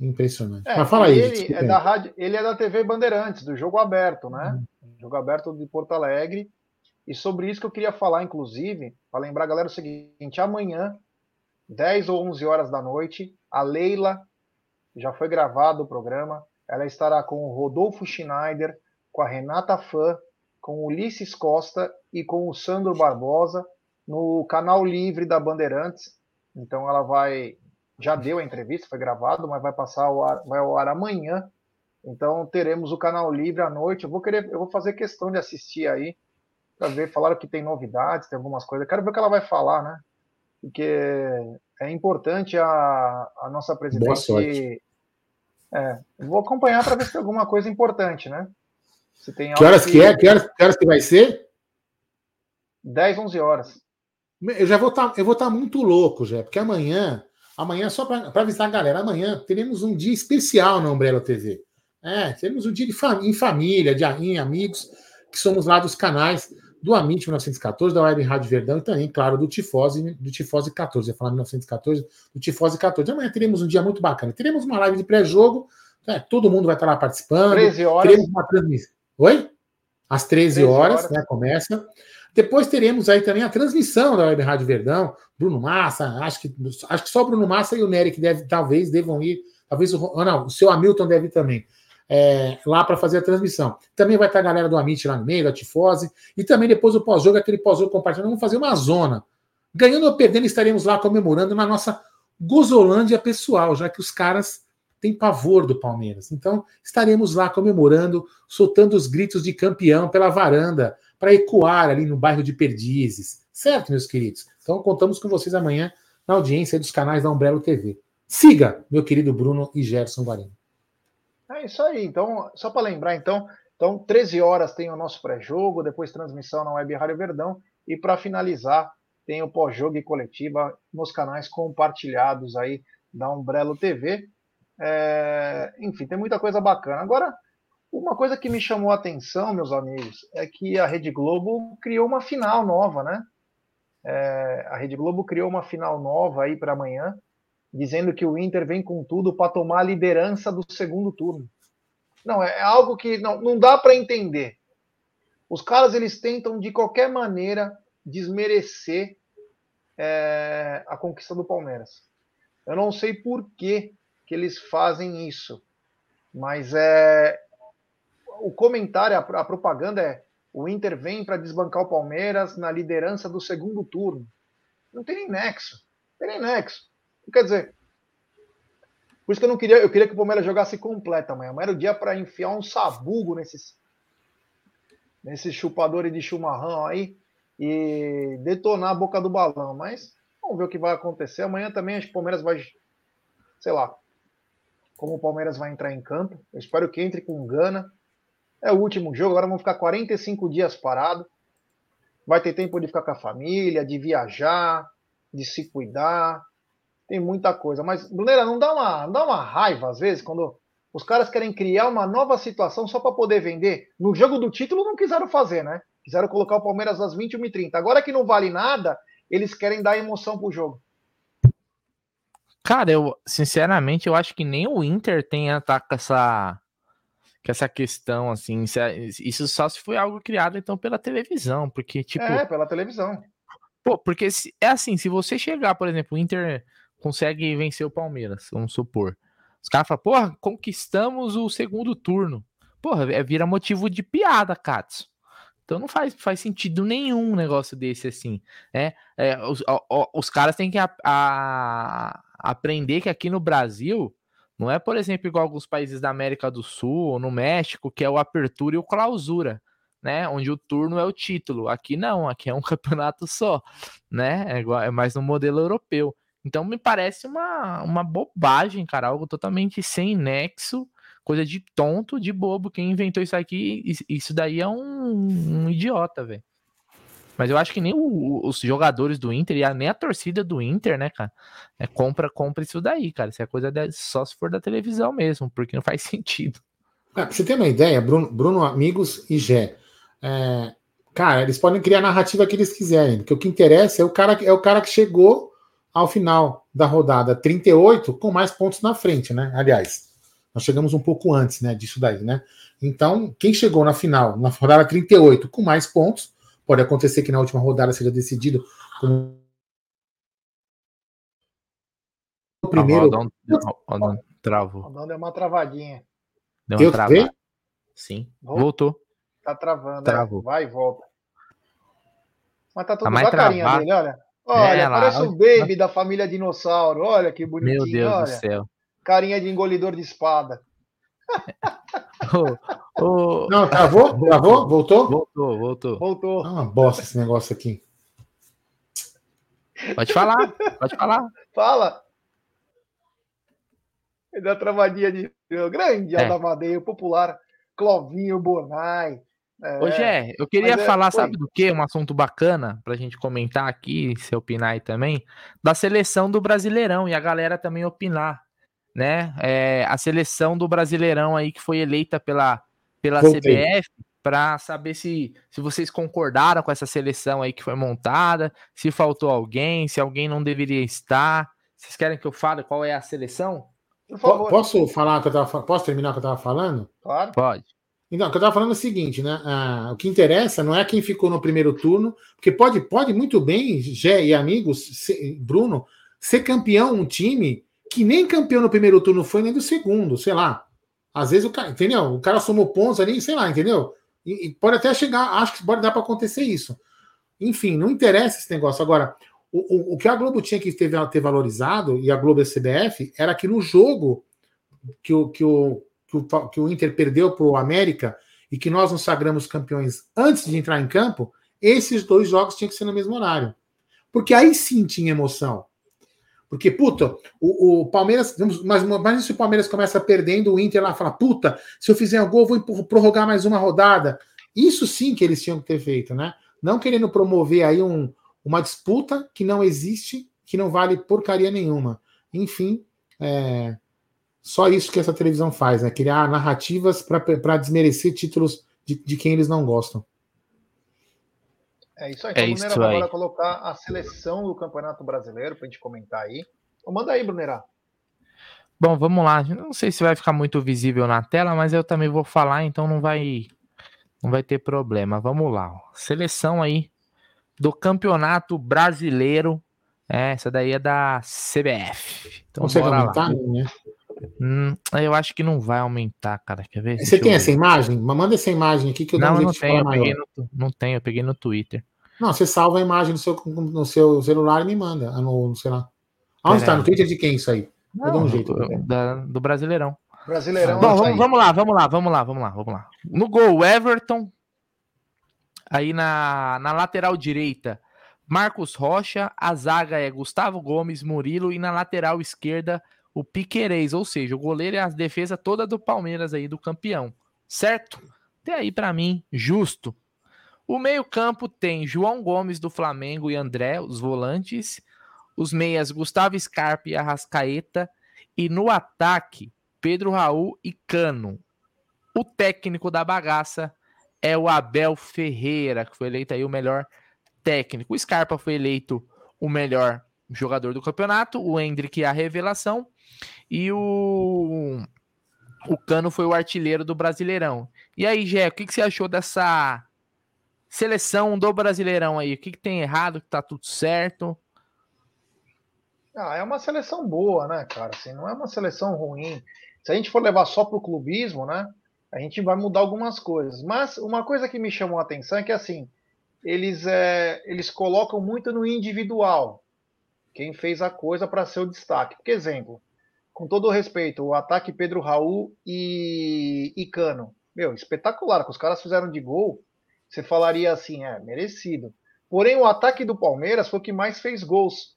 Impressionante. É, Mas fala aí. Ele é, da rádio, ele é da TV Bandeirantes, do Jogo Aberto, né? Uhum. Jogo Aberto de Porto Alegre. E sobre isso que eu queria falar, inclusive, para lembrar a galera o seguinte: amanhã, 10 ou 11 horas da noite, a Leila, já foi gravado o programa, ela estará com o Rodolfo Schneider, com a Renata Fã, com o Ulisses Costa e com o Sandro Barbosa no canal livre da Bandeirantes. Então ela vai, já deu a entrevista, foi gravado, mas vai passar ao ar, vai ao ar amanhã. Então teremos o canal livre à noite. Eu vou querer, eu vou fazer questão de assistir aí para ver. Falaram que tem novidades, tem algumas coisas. Quero ver o que ela vai falar, né? Porque é importante a, a nossa presidente. Boa sorte. É, vou acompanhar para ver se tem alguma coisa importante, né? Se tem que horas que... que é? Que horas, que horas que vai ser? 10, 11 horas. Eu já vou estar, tá, eu vou estar tá muito louco, já, porque amanhã, amanhã só para avisar a galera, amanhã teremos um dia especial na Umbrella TV. É, teremos um dia de fam em família, de em amigos, que somos lá dos canais do Amit 1914, da Web Rádio Verdão e também, claro, do Tifose, do Tifose 14. Eu ia falar 1914, do Tifose 14. Amanhã teremos um dia muito bacana. Teremos uma live de pré-jogo, né, todo mundo vai estar lá participando. 13 horas. Teremos uma transmissão. Oi? Às 13, 13 horas, horas, né? Começa. Depois teremos aí também a transmissão da Web Rádio Verdão, Bruno Massa, acho que, acho que só Bruno Massa e o Nery que deve, talvez devam ir, talvez o, ah, não, o seu Hamilton deve ir também. É, lá para fazer a transmissão. Também vai estar a galera do Amit lá no meio, da Tifose, e também depois o pós-jogo, aquele pós-jogo compartilhado, vamos fazer uma zona. Ganhando ou perdendo, estaremos lá comemorando na nossa Gozolândia pessoal, já que os caras têm pavor do Palmeiras. Então, estaremos lá comemorando, soltando os gritos de campeão pela varanda, para ecoar ali no bairro de Perdizes. Certo, meus queridos? Então contamos com vocês amanhã na audiência dos canais da Umbrello TV. Siga, meu querido Bruno e Gerson Guarino. É isso aí. Então, só para lembrar, então, então 13 horas tem o nosso pré-jogo, depois transmissão na Web Rádio Verdão e para finalizar tem o pós-jogo e coletiva nos canais compartilhados aí da Umbrello TV. É, enfim, tem muita coisa bacana. Agora, uma coisa que me chamou a atenção, meus amigos, é que a Rede Globo criou uma final nova, né? É, a Rede Globo criou uma final nova aí para amanhã, dizendo que o Inter vem com tudo para tomar a liderança do segundo turno. Não, é algo que não, não dá para entender. Os caras eles tentam de qualquer maneira desmerecer é, a conquista do Palmeiras. Eu não sei por que, que eles fazem isso, mas é, o comentário, a, a propaganda é o Inter vem para desbancar o Palmeiras na liderança do segundo turno. Não tem nem nexo. Não tem nem nexo. Quer dizer, por isso que eu não queria, eu queria que o Palmeiras jogasse completo amanhã. Amanhã era o dia para enfiar um sabugo nesses, nesses chupadores de chumarrão aí e detonar a boca do balão. Mas vamos ver o que vai acontecer. Amanhã também o Palmeiras vai, sei lá, como o Palmeiras vai entrar em campo. Eu espero que entre com gana. É o último jogo, agora vão ficar 45 dias parado. Vai ter tempo de ficar com a família, de viajar, de se cuidar. Tem muita coisa. Mas, Brunera, não dá uma, não dá uma raiva às vezes quando os caras querem criar uma nova situação só para poder vender? No jogo do título não quiseram fazer, né? Quiseram colocar o Palmeiras às 21h30. Agora que não vale nada, eles querem dar emoção pro jogo. Cara, eu sinceramente eu acho que nem o Inter tem tá essa que essa questão, assim, é, isso só se foi algo criado, então, pela televisão, porque, tipo... É, pela televisão. Pô, porque se, é assim, se você chegar, por exemplo, o Inter consegue vencer o Palmeiras, vamos supor, os caras falam, porra, conquistamos o segundo turno. Porra, é, vira motivo de piada, Katsu. Então não faz, faz sentido nenhum um negócio desse assim. É, é os, os caras têm que a, a, aprender que aqui no Brasil não é, por exemplo, igual alguns países da América do Sul ou no México, que é o apertura e o clausura, né? Onde o turno é o título. Aqui não, aqui é um campeonato só, né? É, igual, é mais no modelo europeu. Então me parece uma, uma bobagem, cara, algo totalmente sem nexo, coisa de tonto, de bobo. Quem inventou isso aqui, isso daí é um, um idiota, velho. Mas eu acho que nem o, os jogadores do Inter e a, nem a torcida do Inter, né, cara? É, compra, compra isso daí, cara. Isso é coisa só se for da televisão mesmo, porque não faz sentido. É, pra você ter uma ideia, Bruno, Bruno Amigos e Gé. É, cara, eles podem criar a narrativa que eles quiserem, porque o que interessa é o cara, é o cara que chegou ao final da rodada 38 com mais pontos na frente, né? Aliás, nós chegamos um pouco antes, né, disso daí, né? Então, quem chegou na final, na rodada 38 com mais pontos, pode acontecer que na última rodada seja decidido como o primeiro. Rodão, Rodão, travou. Rodão deu uma travadinha. Deu uma travada. Sim. Voltou. Tá travando. É. Travou. É. Vai e volta. Mas tá tudo tá a carinha travado. dele, olha. Olha, é, parece lá, o baby da família dinossauro. Olha que bonitinho. Meu Deus olha. do céu. Carinha de engolidor de espada. oh, oh. Não, travou? Travou? Voltou? Voltou, voltou. Voltou. É uma bosta esse negócio aqui. Pode falar, pode falar. Fala. Da travadinha de grande é. Adamadei, popular Clovinho Bonai. É, Ô, Gé, eu queria é, falar, sabe do que? Um assunto bacana pra gente comentar aqui, se opinar aí também, da seleção do Brasileirão e a galera também opinar, né? É, a seleção do Brasileirão aí que foi eleita pela, pela CBF para saber se, se vocês concordaram com essa seleção aí que foi montada, se faltou alguém, se alguém não deveria estar. Vocês querem que eu fale qual é a seleção? Posso falar que eu tava, posso terminar o que eu estava falando? Claro. Pode. Então, o que eu estava falando é o seguinte, né? Ah, o que interessa não é quem ficou no primeiro turno, porque pode, pode muito bem, Gé e amigos, ser, Bruno, ser campeão um time que nem campeão no primeiro turno foi, nem do segundo, sei lá. Às vezes o cara, entendeu? O cara somou pontos ali, sei lá, entendeu? E, e pode até chegar, acho que pode dar para acontecer isso. Enfim, não interessa esse negócio. Agora, o, o, o que a Globo tinha que ter, ter valorizado, e a Globo e a CBF, era que no jogo que o, que o que o, que o Inter perdeu para o América e que nós nos sagramos campeões antes de entrar em campo, esses dois jogos tinham que ser no mesmo horário. Porque aí sim tinha emoção. Porque, puta, o, o Palmeiras. Mas, mas se o Palmeiras começa perdendo, o Inter lá fala: puta, se eu fizer um gol, vou prorrogar mais uma rodada. Isso sim que eles tinham que ter feito, né? Não querendo promover aí um, uma disputa que não existe, que não vale porcaria nenhuma. Enfim, é, só isso que essa televisão faz, né? Criar narrativas para desmerecer títulos de, de, quem eles não gostam. É isso aí. É então, isso Brunera, agora colocar a seleção do Campeonato Brasileiro para a gente comentar aí. Então, manda aí, Brunera. Bom, vamos lá. Não sei se vai ficar muito visível na tela, mas eu também vou falar, então não vai não vai ter problema. Vamos lá. Seleção aí do Campeonato Brasileiro. É, essa daí é da CBF. Então, Você bora lá. Né? Hum, eu acho que não vai aumentar, cara. Quer ver? Você Deixa tem essa imagem? Manda essa imagem aqui que eu não, um não tenho, eu no, não tenho, eu peguei no Twitter. Não, você salva a imagem no seu, no seu celular e me manda. Ah, no, sei lá. Onde está? No Twitter de quem isso aí? Não, um jeito, do, da, do Brasileirão. Brasileirão. Bom, vamos, vamos, lá, vamos lá, vamos lá, vamos lá, vamos lá. No gol, Everton. Aí na, na lateral direita, Marcos Rocha. A zaga é Gustavo Gomes, Murilo. E na lateral esquerda, o Piquerez, ou seja, o goleiro e a defesa toda do Palmeiras aí, do campeão, certo? Até aí, para mim, justo. O meio-campo tem João Gomes do Flamengo e André, os volantes. Os meias, Gustavo Scarpa e Arrascaeta. E no ataque, Pedro Raul e Cano. O técnico da bagaça é o Abel Ferreira, que foi eleito aí o melhor técnico. O Scarpa foi eleito o melhor jogador do campeonato. O Hendrick a revelação. E o, o Cano foi o artilheiro do Brasileirão. E aí, Gé, o que, que você achou dessa seleção do Brasileirão aí? O que, que tem errado? Que tá tudo certo? Ah, é uma seleção boa, né, cara? Assim, não é uma seleção ruim. Se a gente for levar só pro clubismo, né? A gente vai mudar algumas coisas. Mas uma coisa que me chamou a atenção é que assim, eles, é, eles colocam muito no individual. Quem fez a coisa para ser o destaque. Por exemplo, com todo o respeito, o ataque Pedro Raul e, e Cano. Meu, espetacular. Que os caras fizeram de gol, você falaria assim, é, merecido. Porém, o ataque do Palmeiras foi o que mais fez gols.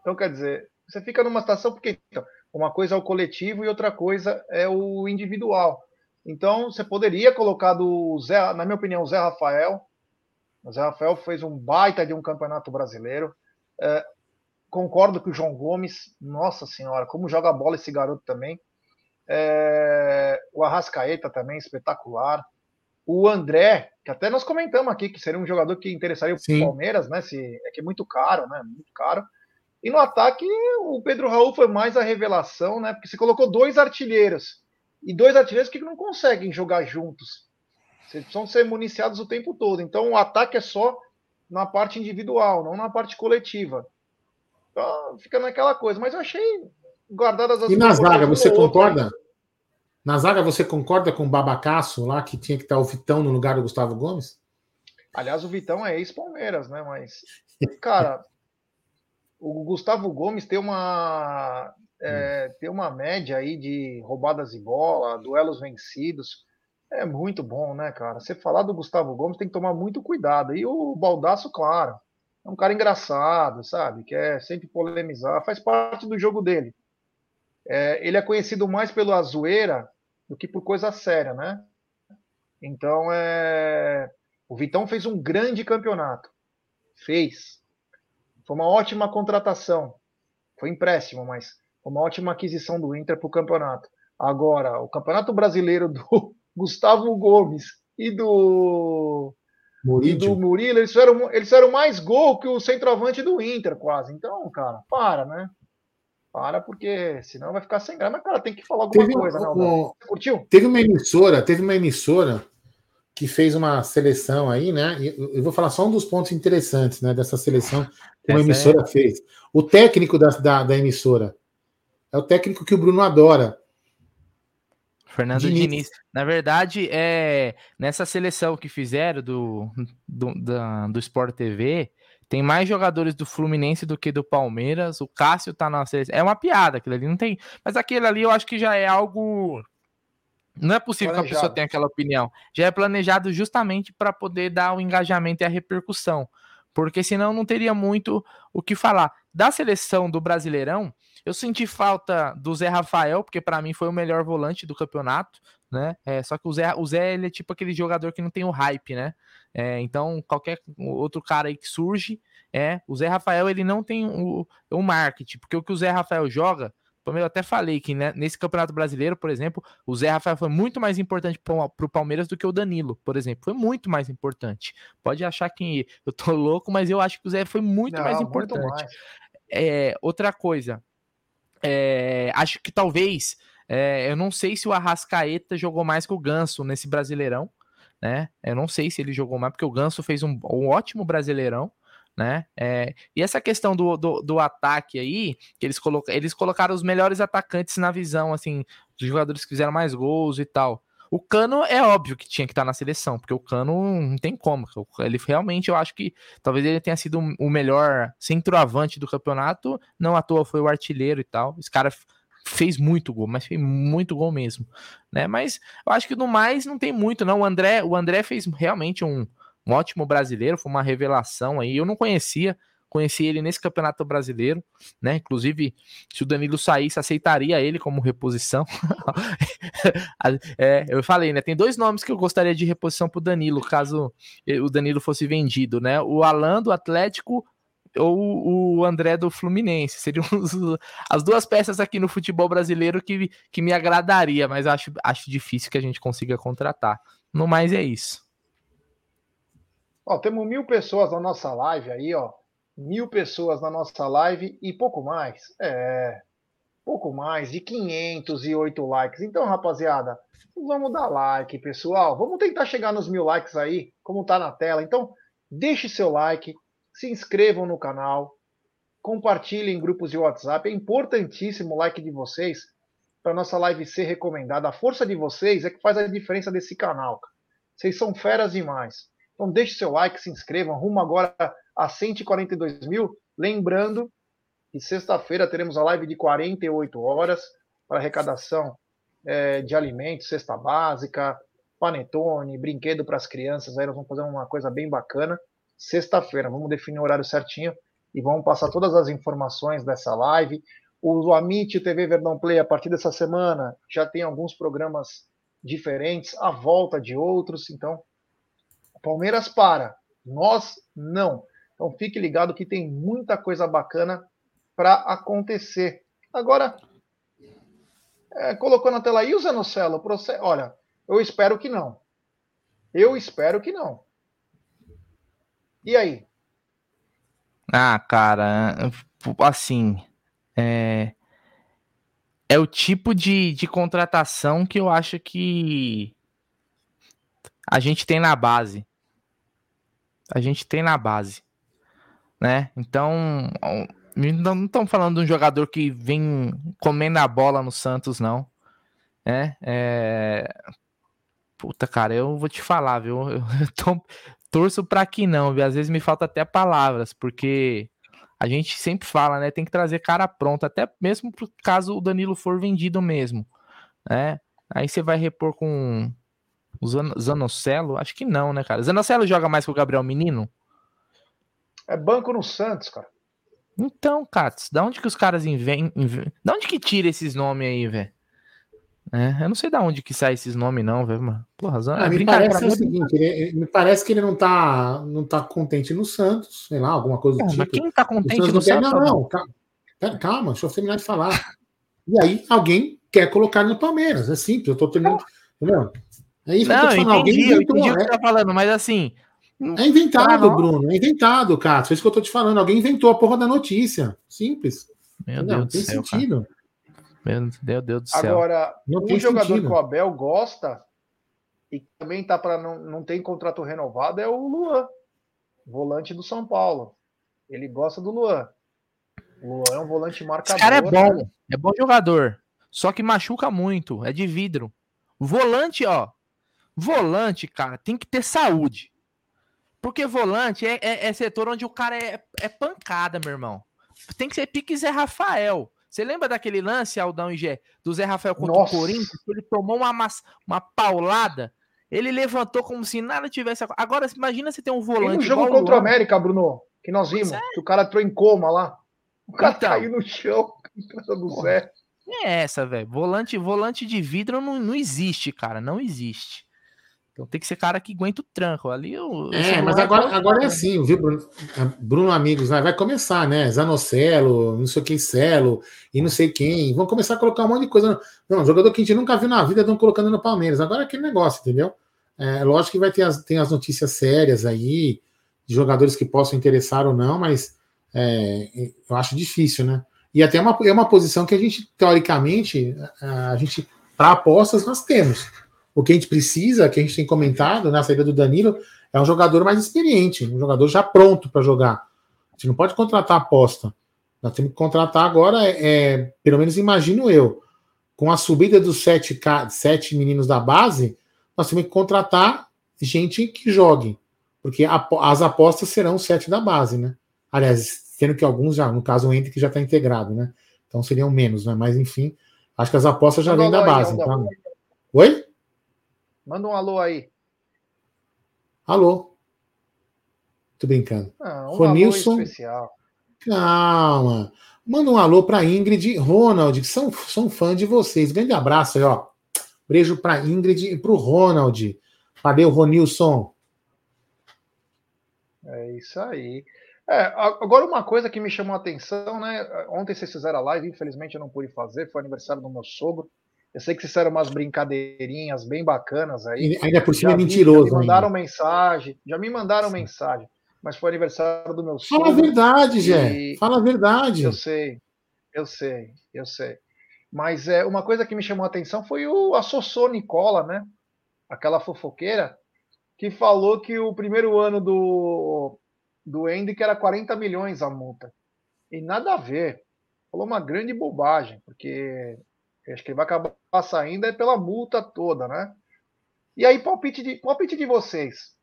Então, quer dizer, você fica numa situação porque então, uma coisa é o coletivo e outra coisa é o individual. Então, você poderia colocar do Zé, na minha opinião, o Zé Rafael. O Zé Rafael fez um baita de um campeonato brasileiro. É, Concordo que o João Gomes, nossa senhora, como joga bola esse garoto também. É, o Arrascaeta também, espetacular. O André, que até nós comentamos aqui que seria um jogador que interessaria o Palmeiras, né? Se, é que é muito caro, né? Muito caro. E no ataque, o Pedro Raul foi mais a revelação, né? Porque você colocou dois artilheiros. E dois artilheiros que não conseguem jogar juntos. Vocês precisam ser municiados o tempo todo. Então o ataque é só na parte individual, não na parte coletiva. Então fica naquela coisa. Mas eu achei guardadas as E na zaga, você concorda? Na zaga, você concorda com o Babacaço lá, que tinha que estar o Vitão no lugar do Gustavo Gomes? Aliás, o Vitão é ex-Palmeiras, né? Mas, cara, o Gustavo Gomes tem uma, é, tem uma média aí de roubadas de bola, duelos vencidos. É muito bom, né, cara? Você falar do Gustavo Gomes tem que tomar muito cuidado. E o Baldaço, claro, é um cara engraçado, sabe? Quer sempre polemizar, faz parte do jogo dele. É, ele é conhecido mais pela zoeira do que por coisa séria, né? Então, é... o Vitão fez um grande campeonato. Fez. Foi uma ótima contratação. Foi empréstimo, mas foi uma ótima aquisição do Inter para o campeonato. Agora, o Campeonato Brasileiro do Gustavo Gomes e do Murilo, do Murilo eles, fizeram, eles fizeram mais gol que o centroavante do Inter, quase. Então, cara, para, né? Para, porque senão vai ficar sem graça. Mas, cara, tem que falar alguma teve coisa, né? Um, curtiu? Teve uma emissora, teve uma emissora que fez uma seleção aí, né? Eu vou falar só um dos pontos interessantes, né? Dessa seleção que uma emissora é... fez. O técnico da, da, da, emissora é o técnico que o Bruno adora. Fernando Diniz. Diniz. Na verdade, é nessa seleção que fizeram do, do, da, do Sport TV, tem mais jogadores do Fluminense do que do Palmeiras. O Cássio tá na seleção. É uma piada, aquilo ali não tem. Mas aquele ali eu acho que já é algo. Não é possível planejado. que a pessoa tenha aquela opinião. Já é planejado justamente para poder dar o engajamento e a repercussão. Porque senão não teria muito o que falar. Da seleção do Brasileirão, eu senti falta do Zé Rafael, porque para mim foi o melhor volante do campeonato né? É, só que o Zé, o Zé ele é tipo aquele jogador que não tem o hype, né? É, então, qualquer outro cara aí que surge, é, o Zé Rafael ele não tem o, o marketing, porque o que o Zé Rafael joga, eu até falei que né, nesse Campeonato Brasileiro, por exemplo, o Zé Rafael foi muito mais importante para o Palmeiras do que o Danilo, por exemplo. Foi muito mais importante. Pode achar que eu tô louco, mas eu acho que o Zé foi muito não, mais importante. Muito mais. É, outra coisa, é, acho que talvez é, eu não sei se o Arrascaeta jogou mais que o Ganso nesse Brasileirão, né? Eu não sei se ele jogou mais, porque o Ganso fez um, um ótimo Brasileirão, né? É, e essa questão do, do, do, ataque aí, que eles, coloca, eles colocaram os melhores atacantes na visão, assim, dos jogadores que fizeram mais gols e tal. O Cano é óbvio que tinha que estar na seleção, porque o Cano não tem como. Ele realmente, eu acho que talvez ele tenha sido o melhor centroavante do campeonato, não à toa foi o artilheiro e tal. Esse cara fez muito gol, mas fez muito gol mesmo, né? Mas eu acho que no mais não tem muito, não. O André, o André fez realmente um, um ótimo brasileiro, foi uma revelação aí. Eu não conhecia, conheci ele nesse Campeonato Brasileiro, né? Inclusive, se o Danilo saísse, aceitaria ele como reposição. é, eu falei, né? Tem dois nomes que eu gostaria de reposição para o Danilo, caso o Danilo fosse vendido, né? O Alan do Atlético ou o André do Fluminense. Seriam as duas peças aqui no futebol brasileiro que, que me agradaria, mas acho, acho difícil que a gente consiga contratar. No mais é isso. Ó, temos mil pessoas na nossa live aí, ó. Mil pessoas na nossa live e pouco mais. É, pouco mais de 508 likes. Então, rapaziada, vamos dar like, pessoal. Vamos tentar chegar nos mil likes aí, como tá na tela. Então, deixe seu like, se inscrevam no canal, compartilhem em grupos de WhatsApp. É importantíssimo o like de vocês para nossa live ser recomendada. A força de vocês é que faz a diferença desse canal. Vocês são feras demais. Então deixe seu like, se inscrevam. Rumo agora a 142 mil. Lembrando que sexta-feira teremos a live de 48 horas para arrecadação é, de alimentos, cesta básica, panetone, brinquedo para as crianças. Aí nós vamos fazer uma coisa bem bacana sexta-feira. Vamos definir o horário certinho e vamos passar todas as informações dessa live. O Amit TV Verdão Play, a partir dessa semana, já tem alguns programas diferentes, a volta de outros. Então, Palmeiras para, nós não. Então, fique ligado que tem muita coisa bacana para acontecer. Agora, é, colocou na tela aí o Zanocelo. Olha, eu espero que não. Eu espero que não. E aí? Ah, cara, assim, é, é o tipo de, de contratação que eu acho que a gente tem na base. A gente tem na base, né? Então, não estamos falando de um jogador que vem comendo a bola no Santos, não. É, é... Puta, cara, eu vou te falar, viu? Eu tô... torço para que não, viu? Às vezes me falta até palavras, porque a gente sempre fala, né? Tem que trazer cara pronta, até mesmo pro caso o Danilo for vendido mesmo, né? Aí você vai repor com o Zanocelo? Acho que não, né, cara? Zanocelo joga mais que o Gabriel Menino? É banco no Santos, cara. Então, Katz, da onde que os caras inventam? Inven... Da onde que tira esses nomes aí, velho? É, eu não sei da onde que sai esses nomes, não, velho, mano. Porra, Zan... ah, me parece é o seguinte, ele, me parece que ele não tá, não tá contente no Santos, sei lá, alguma coisa do tipo. Mas quem tá contente no Santos? Não, não, calma, calma, deixa eu terminar de falar. E aí, alguém quer colocar no Palmeiras, é simples, eu tô terminando. Entendeu? É isso não, que eu tô falando. Alguém entendi, inventou, eu entendi o que você tá falando, mas assim. É inventado, Bruno, é inventado, Cássio. É isso que eu tô te falando. Alguém inventou a porra da notícia. Simples. Meu Deus do céu. Sentido. Cara. Meu Deus do céu. Agora, não um jogador sentido. que o Abel gosta e também tá para não, não tem contrato renovado é o Luan, volante do São Paulo. Ele gosta do Luan. O Luan é um volante marcador. Esse cara é bom, né? é bom jogador. Só que machuca muito, é de vidro. Volante, ó. Volante, cara, tem que ter saúde. Porque volante é, é, é setor onde o cara é, é pancada, meu irmão. Tem que ser pique Zé Rafael. Você lembra daquele lance, Aldão e Gé, do Zé Rafael contra Nossa. o Corinthians? Ele tomou uma, uma paulada, ele levantou como se nada tivesse. Agora, imagina você ter um volante. E no jogo contra o América, Bruno, que nós vimos, é. que o cara entrou em coma lá. O cara então, caiu no chão, do Zé. É essa, velho. Volante, volante de vidro não, não existe, cara. Não existe. Então tem que ser cara que aguenta o tranco. Ali eu, É, mas agora, agora é assim, viu, Bruno, Bruno Amigos, vai começar, né? Zanocelo, não sei o que, Celo, e não sei quem. Vão começar a colocar um monte de coisa. Não, jogador que a gente nunca viu na vida estão colocando no Palmeiras. Agora é aquele negócio, entendeu? É, lógico que vai ter as, tem as notícias sérias aí, de jogadores que possam interessar ou não, mas é, eu acho difícil, né? E até é uma, é uma posição que a gente, teoricamente, a gente, para apostas, nós temos. O que a gente precisa, que a gente tem comentado na saída do Danilo, é um jogador mais experiente, um jogador já pronto para jogar. A gente não pode contratar aposta. Nós temos que contratar agora, é, é, pelo menos imagino eu, com a subida dos sete, sete meninos da base, nós temos que contratar gente que jogue. Porque a, as apostas serão sete da base, né? Aliás, sendo que alguns já, no caso o Henrique já está integrado, né? Então seriam menos, né? Mas enfim, acho que as apostas já vêm da base. Tá? Oi? Manda um alô aí. Alô. Tô brincando. Um Ronilson. alô especial. Calma. Manda um alô para Ingrid e Ronald, que são, são fã de vocês. Grande abraço aí, ó. Beijo para Ingrid e para o Ronald. Valeu, Ronilson. É isso aí. É, agora uma coisa que me chamou a atenção, né? Ontem vocês fizeram a live, infelizmente eu não pude fazer, foi aniversário do meu sogro. Eu sei que vocês fizeram umas brincadeirinhas bem bacanas aí. ainda por cima é mentiroso. Já me mandaram ainda. mensagem, já me mandaram Sim. mensagem, mas foi aniversário do meu sogro. Fala a verdade, Jé. Fala a verdade. Eu sei, eu sei, eu sei. Mas é, uma coisa que me chamou a atenção foi o, a Sossô Nicola, né? Aquela fofoqueira, que falou que o primeiro ano do, do Hendrick era 40 milhões a multa. E nada a ver. Falou uma grande bobagem, porque acho que ele vai acabar saindo é pela multa toda, né? E aí, palpite de, palpite de vocês.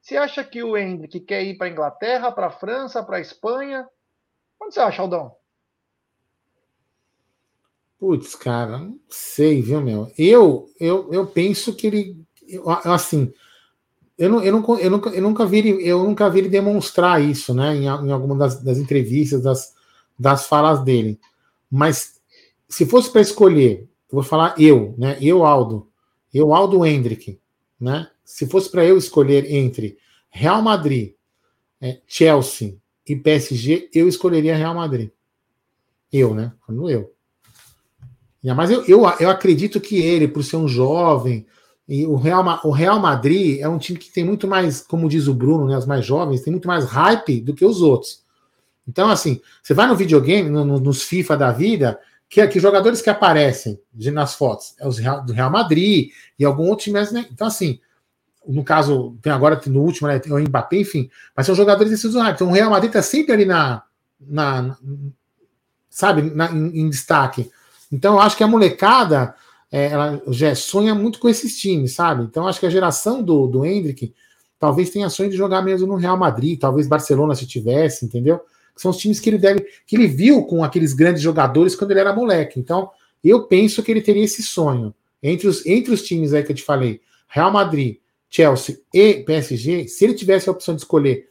Você acha que o Hendrick quer ir para a Inglaterra, para a França, para a Espanha? Onde você acha, Aldão? Putz, cara, não sei, viu, meu? Eu, eu, eu penso que ele, eu, assim, eu, não, eu, não, eu, nunca, eu, nunca vi ele, eu nunca vi ele demonstrar isso, né, em, em alguma das, das entrevistas, das, das falas dele. Mas se fosse para escolher, eu vou falar eu, né? Eu, Aldo, eu, Aldo Hendrick, né? Se fosse para eu escolher entre Real Madrid, é, Chelsea e PSG, eu escolheria Real Madrid. Eu, né? Falando eu. Mas eu, eu, eu acredito que ele, por ser um jovem, e o Real, o Real Madrid é um time que tem muito mais, como diz o Bruno, né, os mais jovens, tem muito mais hype do que os outros. Então, assim, você vai no videogame, no, no, nos FIFA da vida, que, que jogadores que aparecem nas fotos é os Real, do Real Madrid e algum outro time. Né? Então, assim, no caso, tem agora no último, né, tem o Mbappé, enfim, mas são jogadores desses do Então, o Real Madrid está sempre ali na, na, sabe, na, em, em, destaque. Então, eu acho que a molecada é, ela já sonha muito com esses times, sabe? Então, acho que a geração do, do Hendrick talvez tenha sonho de jogar mesmo no Real Madrid, talvez Barcelona se tivesse, entendeu? São os times que ele deve, que ele viu com aqueles grandes jogadores quando ele era moleque. Então, eu penso que ele teria esse sonho. Entre os, entre os times aí que eu te falei, Real Madrid, Chelsea e PSG, se ele tivesse a opção de escolher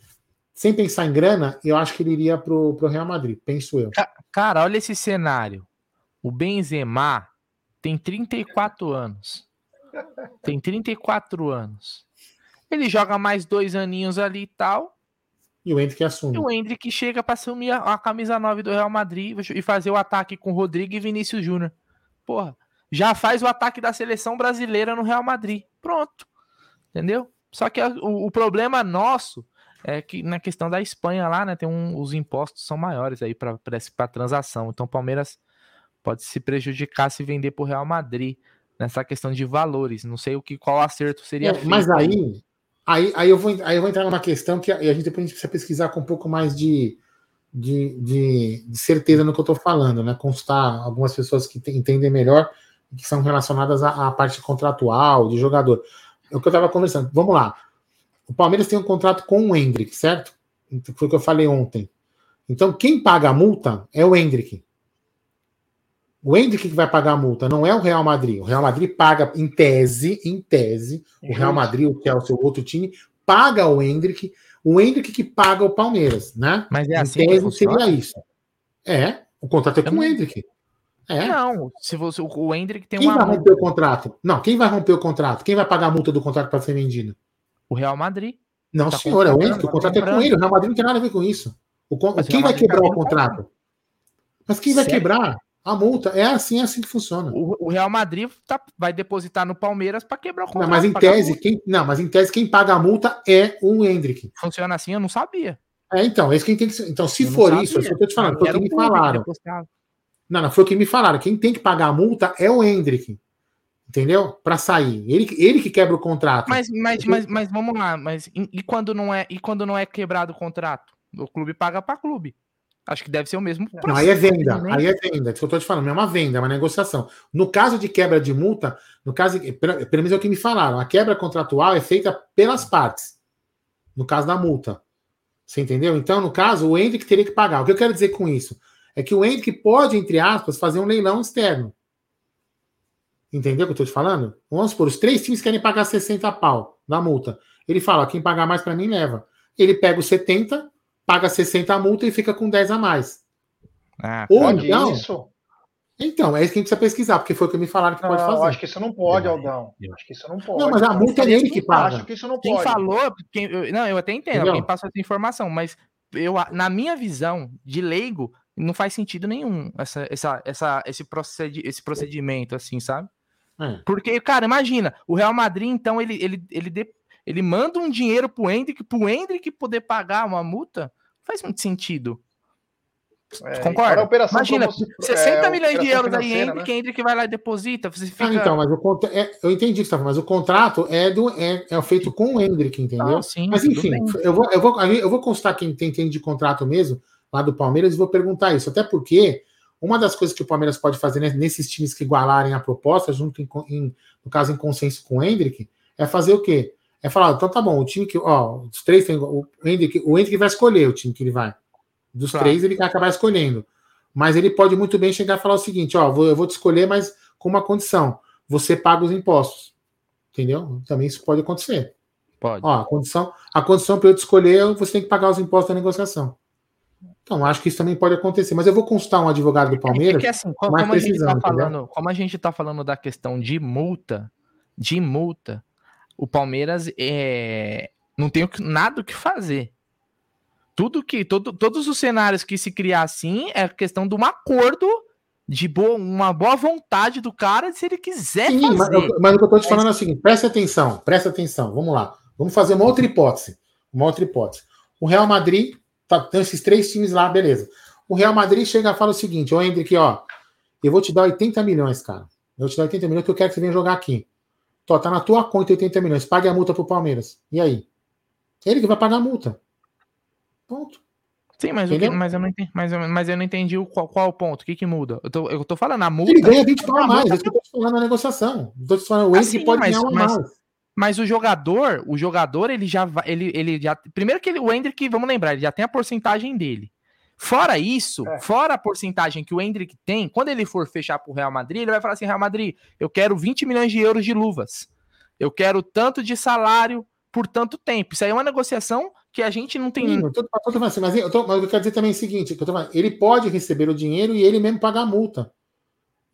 sem pensar em grana, eu acho que ele iria pro, pro Real Madrid, penso eu. Cara, olha esse cenário. O Benzema tem 34 anos. Tem 34 anos. Ele joga mais dois aninhos ali e tal. E o Hendrick assume. E o Hendrick chega para assumir a, a, camisa 9 do Real Madrid e fazer o ataque com Rodrigo e Vinícius Júnior. Porra, já faz o ataque da seleção brasileira no Real Madrid. Pronto. Entendeu? Só que a, o, o, problema nosso é que na questão da Espanha lá, né, tem um, os impostos são maiores aí para transação. Então o Palmeiras pode se prejudicar se vender para o Real Madrid nessa questão de valores. Não sei o que qual acerto seria. É, mas aí, aí, aí, eu vou, aí eu vou entrar numa questão que a, gente depois a gente precisa pesquisar com um pouco mais de, de, de, de certeza no que eu estou falando, né? Constar algumas pessoas que entendem melhor que são relacionadas à, à parte contratual de jogador. É o que eu estava conversando. Vamos lá. O Palmeiras tem um contrato com o Hendrick, certo? Foi o que eu falei ontem. Então, quem paga a multa é o Hendrick. O Hendrick que vai pagar a multa, não é o Real Madrid. O Real Madrid paga, em tese, em tese, o Real Madrid, o Chelsea, o outro time, paga o Hendrick, o Hendrick que paga o Palmeiras, né? Mas é assim em tese seria isso. É, o contrato é com o Hendrick. É. Não, se você, o Hendrick tem quem uma. Quem vai romper o contrato? Não, quem vai romper o contrato? Quem vai pagar a multa do contrato para ser vendido? O Real Madrid. Não, tá senhor, é o Hendrick, o contrato é com ele. O Real Madrid não tem nada a ver com isso. O, quem vai quebrar o contrato? Mas quem vai quebrar? A multa é assim, é assim que funciona. O, o Real Madrid tá, vai depositar no Palmeiras para quebrar o contrato. Não, mas em tese, quem, não, mas em tese quem paga a multa é o Hendrick. Funciona assim, eu não sabia. É, então, esse quem tem que, então se eu for isso, é eu tô te falando, foi o que me falaram. Não, não, foi o que me falaram. Quem tem que pagar a multa é o Hendrick. Entendeu? Para sair. Ele, ele que quebra o contrato. Mas, mas, mas, mas vamos lá, mas e, e, quando não é e quando não é quebrado o contrato? O clube paga para clube. Acho que deve ser o mesmo processo. Não, aí é venda, né? aí é venda. É isso que eu estou te falando, é uma venda, é uma negociação. No caso de quebra de multa, no caso, pelo menos é o que me falaram, a quebra contratual é feita pelas partes. No caso da multa. Você entendeu? Então, no caso, o Hendrick teria que pagar. O que eu quero dizer com isso? É que o Hendrick pode, entre aspas, fazer um leilão externo. Entendeu o que eu estou te falando? Vamos supor, os três times querem pagar 60 pau na multa. Ele fala, quem pagar mais para mim leva. Ele pega os 70, paga 60 a multa e fica com 10 a mais. Ah, Ou então, isso? Então, é isso que a gente precisa pesquisar, porque foi o que me falaram que não, pode fazer. Eu acho que isso não pode, Aldão. Eu acho que isso não pode. Não, mas a multa é ele que paga. Acho que isso não quem pode. falou, quem, eu, não, eu até entendo, Entendeu? alguém passou essa informação, mas eu, na minha visão de leigo, não faz sentido nenhum essa, essa, essa, esse, procedi esse procedimento, assim, sabe? É. Porque, cara, imagina, o Real Madrid, então, ele, ele, ele, de, ele manda um dinheiro pro Hendrick, pro Hendrick poder pagar uma multa, faz muito sentido. É, Concorda? Imagina, 60 é, milhões de euros aí, Hendrick, né? Hendrick vai lá e deposita. Você ah, fica... Ah, então, mas o é, eu entendi o que você tá falando, mas o contrato é, do, é, é feito com o Hendrick, entendeu? Ah, sim, mas enfim, eu vou, eu, vou, eu vou constar quem tem, tem de contrato mesmo, lá do Palmeiras, e vou perguntar isso. Até porque uma das coisas que o Palmeiras pode fazer né, nesses times que igualarem a proposta, junto em, em, no caso em consenso com o Hendrick, é fazer o quê? É falar, então tá bom, o time que, ó, os três tem, o Hendrick, o Hendrick vai escolher o time que ele vai. Dos claro. três ele vai acabar escolhendo. Mas ele pode muito bem chegar e falar o seguinte, ó, vou, eu vou te escolher, mas com uma condição, você paga os impostos. Entendeu? Também isso pode acontecer. Pode. Ó, a condição, a condição para eu te escolher, você tem que pagar os impostos da negociação. Então, acho que isso também pode acontecer. Mas eu vou consultar um advogado do Palmeiras. É que, assim, como, como a gente tá falando, como a gente está falando da questão de multa, de multa, o Palmeiras é, não tem nada o que fazer. Tudo que, todo, todos os cenários que se criar assim é questão de um acordo de boa, uma boa vontade do cara se ele quiser Sim, fazer. Mas, mas o que eu estou te falando é o seguinte: presta atenção, presta atenção. Vamos lá. Vamos fazer uma outra hipótese. Uma outra hipótese. O Real Madrid tá, tem esses três times lá, beleza. O Real Madrid chega e fala o seguinte: Ô Hendrick, ó, eu vou te dar 80 milhões, cara. Eu vou te dar 80 milhões que eu quero que você venha jogar aqui. Tô, tá na tua conta 80 milhões. Pague a multa pro Palmeiras. E aí? Ele que vai pagar a multa. Ponto. Sim, mas, que, mas, eu não entendi, mas, mas eu não entendi o, qual, qual o ponto. O que, que muda? Eu tô, eu tô falando a multa. Ele ganha 20 pau a mais. É isso que eu tô falando na negociação. Tô te falando, o Hendrick assim, pode mas, ganhar uma mas, mais. Mas o jogador, o jogador, ele já vai. Ele, ele já. Primeiro que ele, o Hendrick, vamos lembrar, ele já tem a porcentagem dele. Fora isso, é. fora a porcentagem que o Hendrick tem, quando ele for fechar pro Real Madrid, ele vai falar assim: Real Madrid, eu quero 20 milhões de euros de luvas. Eu quero tanto de salário por tanto tempo. Isso aí é uma negociação que a gente não tem. Sim, eu tô, eu tô assim, mas, eu tô, mas eu quero dizer também o seguinte: falando, ele pode receber o dinheiro e ele mesmo pagar a multa.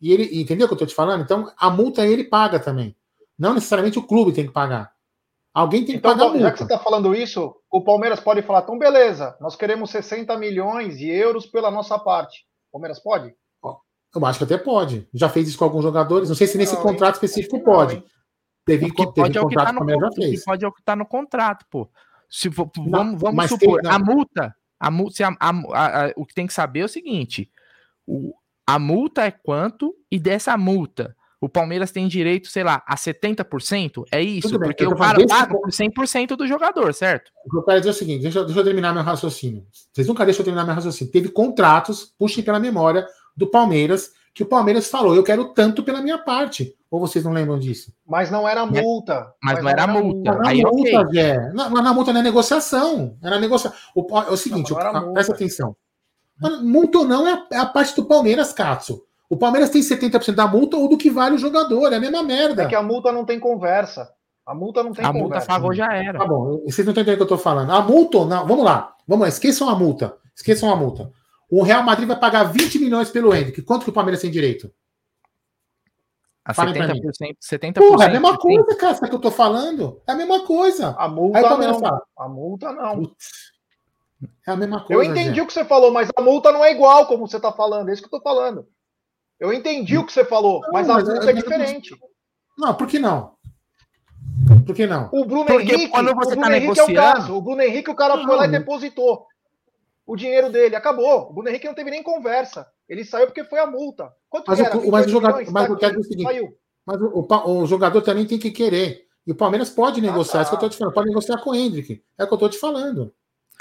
E ele, entendeu o que eu tô te falando? Então, a multa ele paga também. Não necessariamente o clube tem que pagar. Alguém tem que então, pagar a multa. Já que você está falando isso, o Palmeiras pode falar: então, beleza, nós queremos 60 milhões de euros pela nossa parte. O Palmeiras pode? Eu acho que até pode. Já fez isso com alguns jogadores. Não sei se nesse não, contrato específico pode. Não, teve, o que teve pode é o que está no, pode é o que tá no contrato, pô. Se for, vamos, vamos supor, tem, a multa, a multa, a, a, a, o que tem que saber é o seguinte: o, a multa é quanto, e dessa multa, o Palmeiras tem direito, sei lá, a 70%? É isso? Bem, porque o cara paga por 100% do jogador, certo? O que eu quero dizer é o seguinte: deixa, deixa eu terminar meu raciocínio. Vocês nunca deixam eu terminar meu raciocínio. Teve contratos, puxem pela memória, do Palmeiras, que o Palmeiras falou: eu quero tanto pela minha parte. Ou vocês não lembram disso? Mas não era multa. Mas, mas não, era, era multa. multa. Aí, multa, okay. é. Não, na multa não é negociação. Era negociação. O, é o seguinte, não, o, presta atenção. Multa ou não é a, é a parte do Palmeiras, Katsu. O Palmeiras tem 70% da multa ou do que vale o jogador. É a mesma merda. É que a multa não tem conversa. A multa não tem a conversa. A multa pagou já era. Tá bom, vocês não estão entendendo o que eu estou falando. A multa não. Vamos lá. Vamos lá. Esqueçam a multa. Esqueçam a multa. O Real Madrid vai pagar 20 milhões pelo Hendrick. Quanto que o Palmeiras tem direito? A 70%, 70%. Porra, é a mesma coisa, cara, isso que eu tô falando. É a mesma coisa. A multa não. Fala, a multa não. Putz, é a mesma coisa. Eu entendi gente. o que você falou, mas a multa não é igual como você tá falando. É isso que eu tô falando. Eu entendi o que você falou, não, mas a mas multa é, é diferente. Não, por que não? Por que não? O Bruno Porque Henrique, quando você o Bruno tá Henrique negociando... é o caso. O Bruno Henrique, o cara não, foi lá e depositou o dinheiro dele. Acabou. O Bruno Henrique não teve nem conversa. Ele saiu porque foi a multa. Quanto mas, era? O, mas o jogador, mas tá eu quero dizer o seguinte, saiu. mas o, o, o, jogador também tem que querer. E o Palmeiras pode negociar, ah, tá. é isso que eu tô te falando. Pode negociar com o Hendrick. É o que eu tô te falando.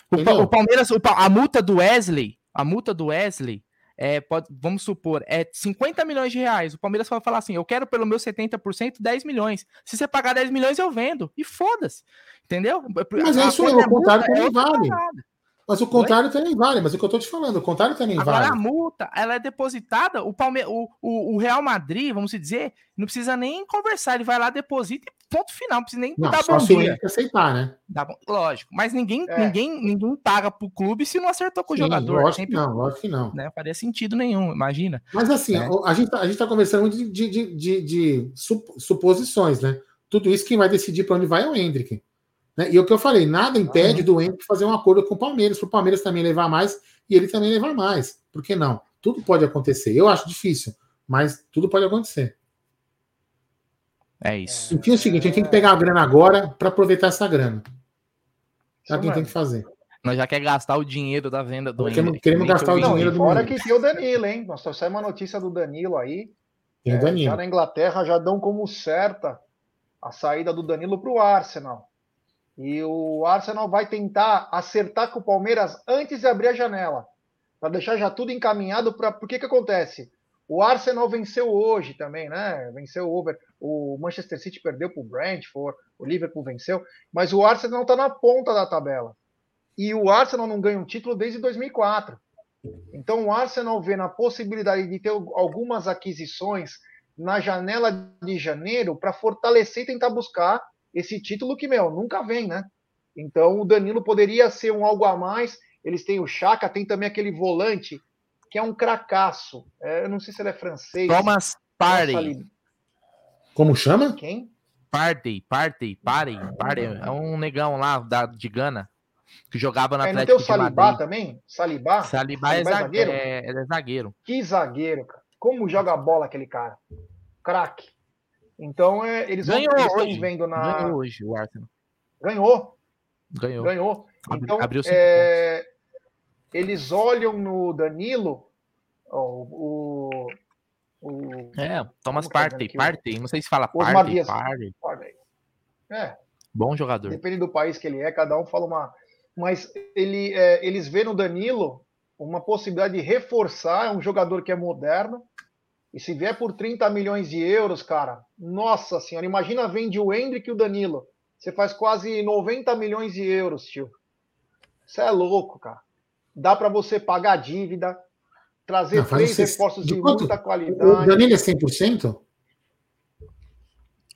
O, o, Palmeiras, a multa do Wesley, a multa do Wesley, é, pode, vamos supor, é 50 milhões de reais. O Palmeiras vai falar assim: eu quero pelo meu 70% 10 milhões. Se você pagar 10 milhões, eu vendo. E foda-se. Entendeu? Mas é isso aí, o contrário também é vale. Parada. Mas o contrário Oi? também vale, mas o que eu tô te falando, o contrário também Agora, vale. A multa, ela é depositada, o, Palme... O, o, o, Real Madrid, vamos dizer, não precisa nem conversar, ele vai lá, deposita e ponto final, não precisa nem não, dar só bom dia. aceitar, né? Dá Lógico, mas ninguém, é. ninguém, ninguém paga pro clube se não acertou com Sim, o jogador. Lógico Sempre, que não, lógico que não. Né? Faria sentido nenhum, imagina. Mas assim, é. a, gente tá, a gente tá conversando de, de, de, de, de suposições, né? Tudo isso quem vai decidir para onde vai é o Hendrick. Né? E o que eu falei, nada impede do Henrique fazer um acordo com o Palmeiras, para o Palmeiras também levar mais e ele também levar mais. Por que não? Tudo pode acontecer. Eu acho difícil, mas tudo pode acontecer. É isso. Enfim, é o seguinte: a gente tem que pegar a grana agora para aproveitar essa grana. É o que tem que fazer. Nós já quer gastar o dinheiro da venda do Queremos, queremos gastar o dinheiro do Fora que tem o Danilo, hein? Nós trouxemos uma notícia do Danilo aí. Tem é, Danilo. Já na Inglaterra já dão como certa a saída do Danilo para o Arsenal. E o Arsenal vai tentar acertar com o Palmeiras antes de abrir a janela, para deixar já tudo encaminhado para. Por que que acontece? O Arsenal venceu hoje também, né? Venceu o Over. O Manchester City perdeu para o Brentford, o Liverpool venceu, mas o Arsenal está na ponta da tabela. E o Arsenal não ganha um título desde 2004. Então o Arsenal vê na possibilidade de ter algumas aquisições na janela de janeiro para fortalecer e tentar buscar esse título que, meu, nunca vem, né? Então o Danilo poderia ser um algo a mais. Eles têm o Chaka, tem também aquele volante que é um cracaço. É, eu não sei se ele é francês. Thomas Party. Como chama? Quem? Party, Party, Party, Party. É um negão lá da, de Gana que jogava na é, Atlético não tem o Salibá também? Salibá? Salibá, é, zagueiro? É, é, zagueiro. Que zagueiro, cara. Como joga a bola aquele cara? Craque. Então, é, eles, Ganhou vão, eles hoje. vendo na. Ganhou hoje o Arsenal. Ganhou. Ganhou. Ganhou. Então, Abriu é... eles olham no Danilo, ó, o, o, É, Thomas Partey, Partey, não sei se fala Partey, Partey. É. Bom jogador. Depende do país que ele é, cada um fala uma. Mas ele, é, eles vêem no Danilo uma possibilidade de reforçar, é um jogador que é moderno, e se vier por 30 milhões de euros, cara, nossa senhora, imagina vende o Hendrick e o Danilo. Você faz quase 90 milhões de euros, tio. Isso é louco, cara. Dá para você pagar a dívida, trazer não, três reforços de, de muita qualidade. O Danilo é 100%?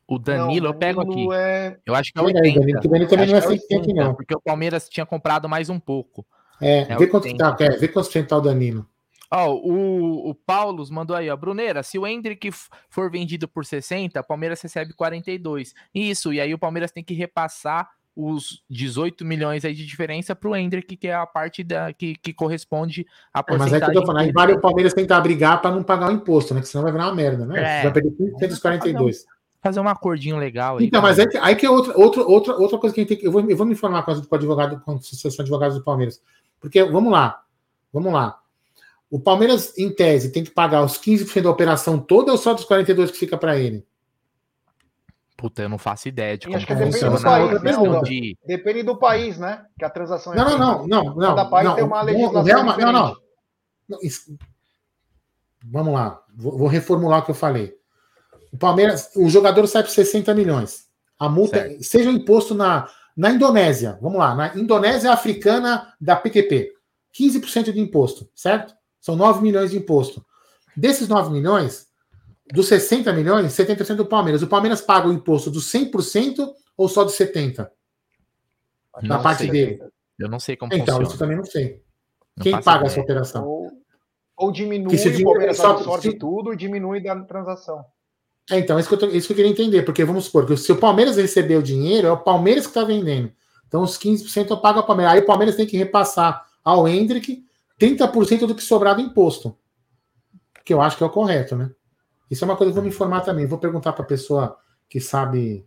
O Danilo, não, eu pego aqui. É... Eu acho que é 80. Aí, Danilo, o Danilo também não é 100%, é não. Porque o Palmeiras tinha comprado mais um pouco. É, é vê, quanto tá, é, vê quanto tá o Danilo. Ó, oh, o, o Paulo mandou aí, ó. Bruneira, se o Hendrick for vendido por 60, o Palmeiras recebe 42. Isso, e aí o Palmeiras tem que repassar os 18 milhões aí de diferença para o Hendrick, que é a parte da, que, que corresponde à porcentagem. É, mas é que eu tô falando, aí vale o Palmeiras tentar brigar para não pagar o imposto, né? Que senão vai virar uma merda, né? É, vai perder 542. Fazer um acordinho legal aí. Então, mas aí, aí que é outra, outra, outra, outra coisa que a gente tem que. Eu vou, eu vou me informar com, o advogado, com a Associação de Advogados do Palmeiras. Porque, vamos lá, vamos lá. O Palmeiras, em tese, tem que pagar os 15% da operação toda ou só dos 42% que fica para ele? Puta, eu não faço ideia de como acho que depende do país, né? De... Depende do país, né? Que a transação é Não, não, não, não. Cada país não, tem uma legislação não, não, não, não. Isso... Vamos lá, vou, vou, reformular o que eu falei. O Palmeiras, o jogador sai por 60 milhões. A multa, certo. seja imposto na, na Indonésia, vamos lá, na Indonésia africana da PQP, 15% de imposto, certo? São 9 milhões de imposto. Desses 9 milhões, dos 60 milhões, 70% do Palmeiras. O Palmeiras paga o imposto dos 100% ou só dos 70%? Na parte sei. dele. Eu não sei como então, funciona. Então, isso também não sei. Não Quem paga ideia. essa operação? Ou, ou diminui, o Palmeiras só, absorve se... tudo e diminui da transação. É, então, isso que, eu tô, isso que eu queria entender, porque vamos supor que se o Palmeiras receber o dinheiro, é o Palmeiras que está vendendo. Então, os 15% eu pago ao Palmeiras. Aí o Palmeiras tem que repassar ao Hendrick 30% do que sobrar do imposto. Que eu acho que é o correto, né? Isso é uma coisa que eu vou me informar também. Vou perguntar para a pessoa que sabe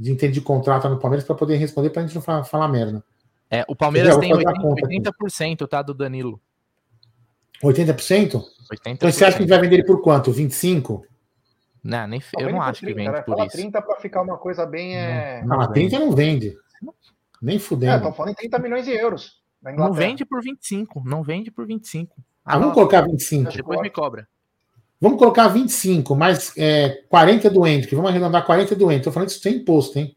de entender de contrato no Palmeiras para poder responder para a gente não falar, falar, merda. É, o Palmeiras tem 80%, 80% tá, do Danilo. 80%? 80%? Então você acha que vai vender ele por quanto? 25%? Não, nem, eu não acho 30, que vende né? por Fala isso. 30 para ficar uma coisa bem. É... Não, não 30 não vende. Nem fudendo. É, estão falando em 30 milhões de euros. Não vende por 25. Não vende por 25. Ah, vamos colocar 25. Depois me cobra. Vamos colocar 25, mais é, 40 do Hendrick. Vamos arredondar 40 do Hendrick. Estou falando isso sem imposto, hein?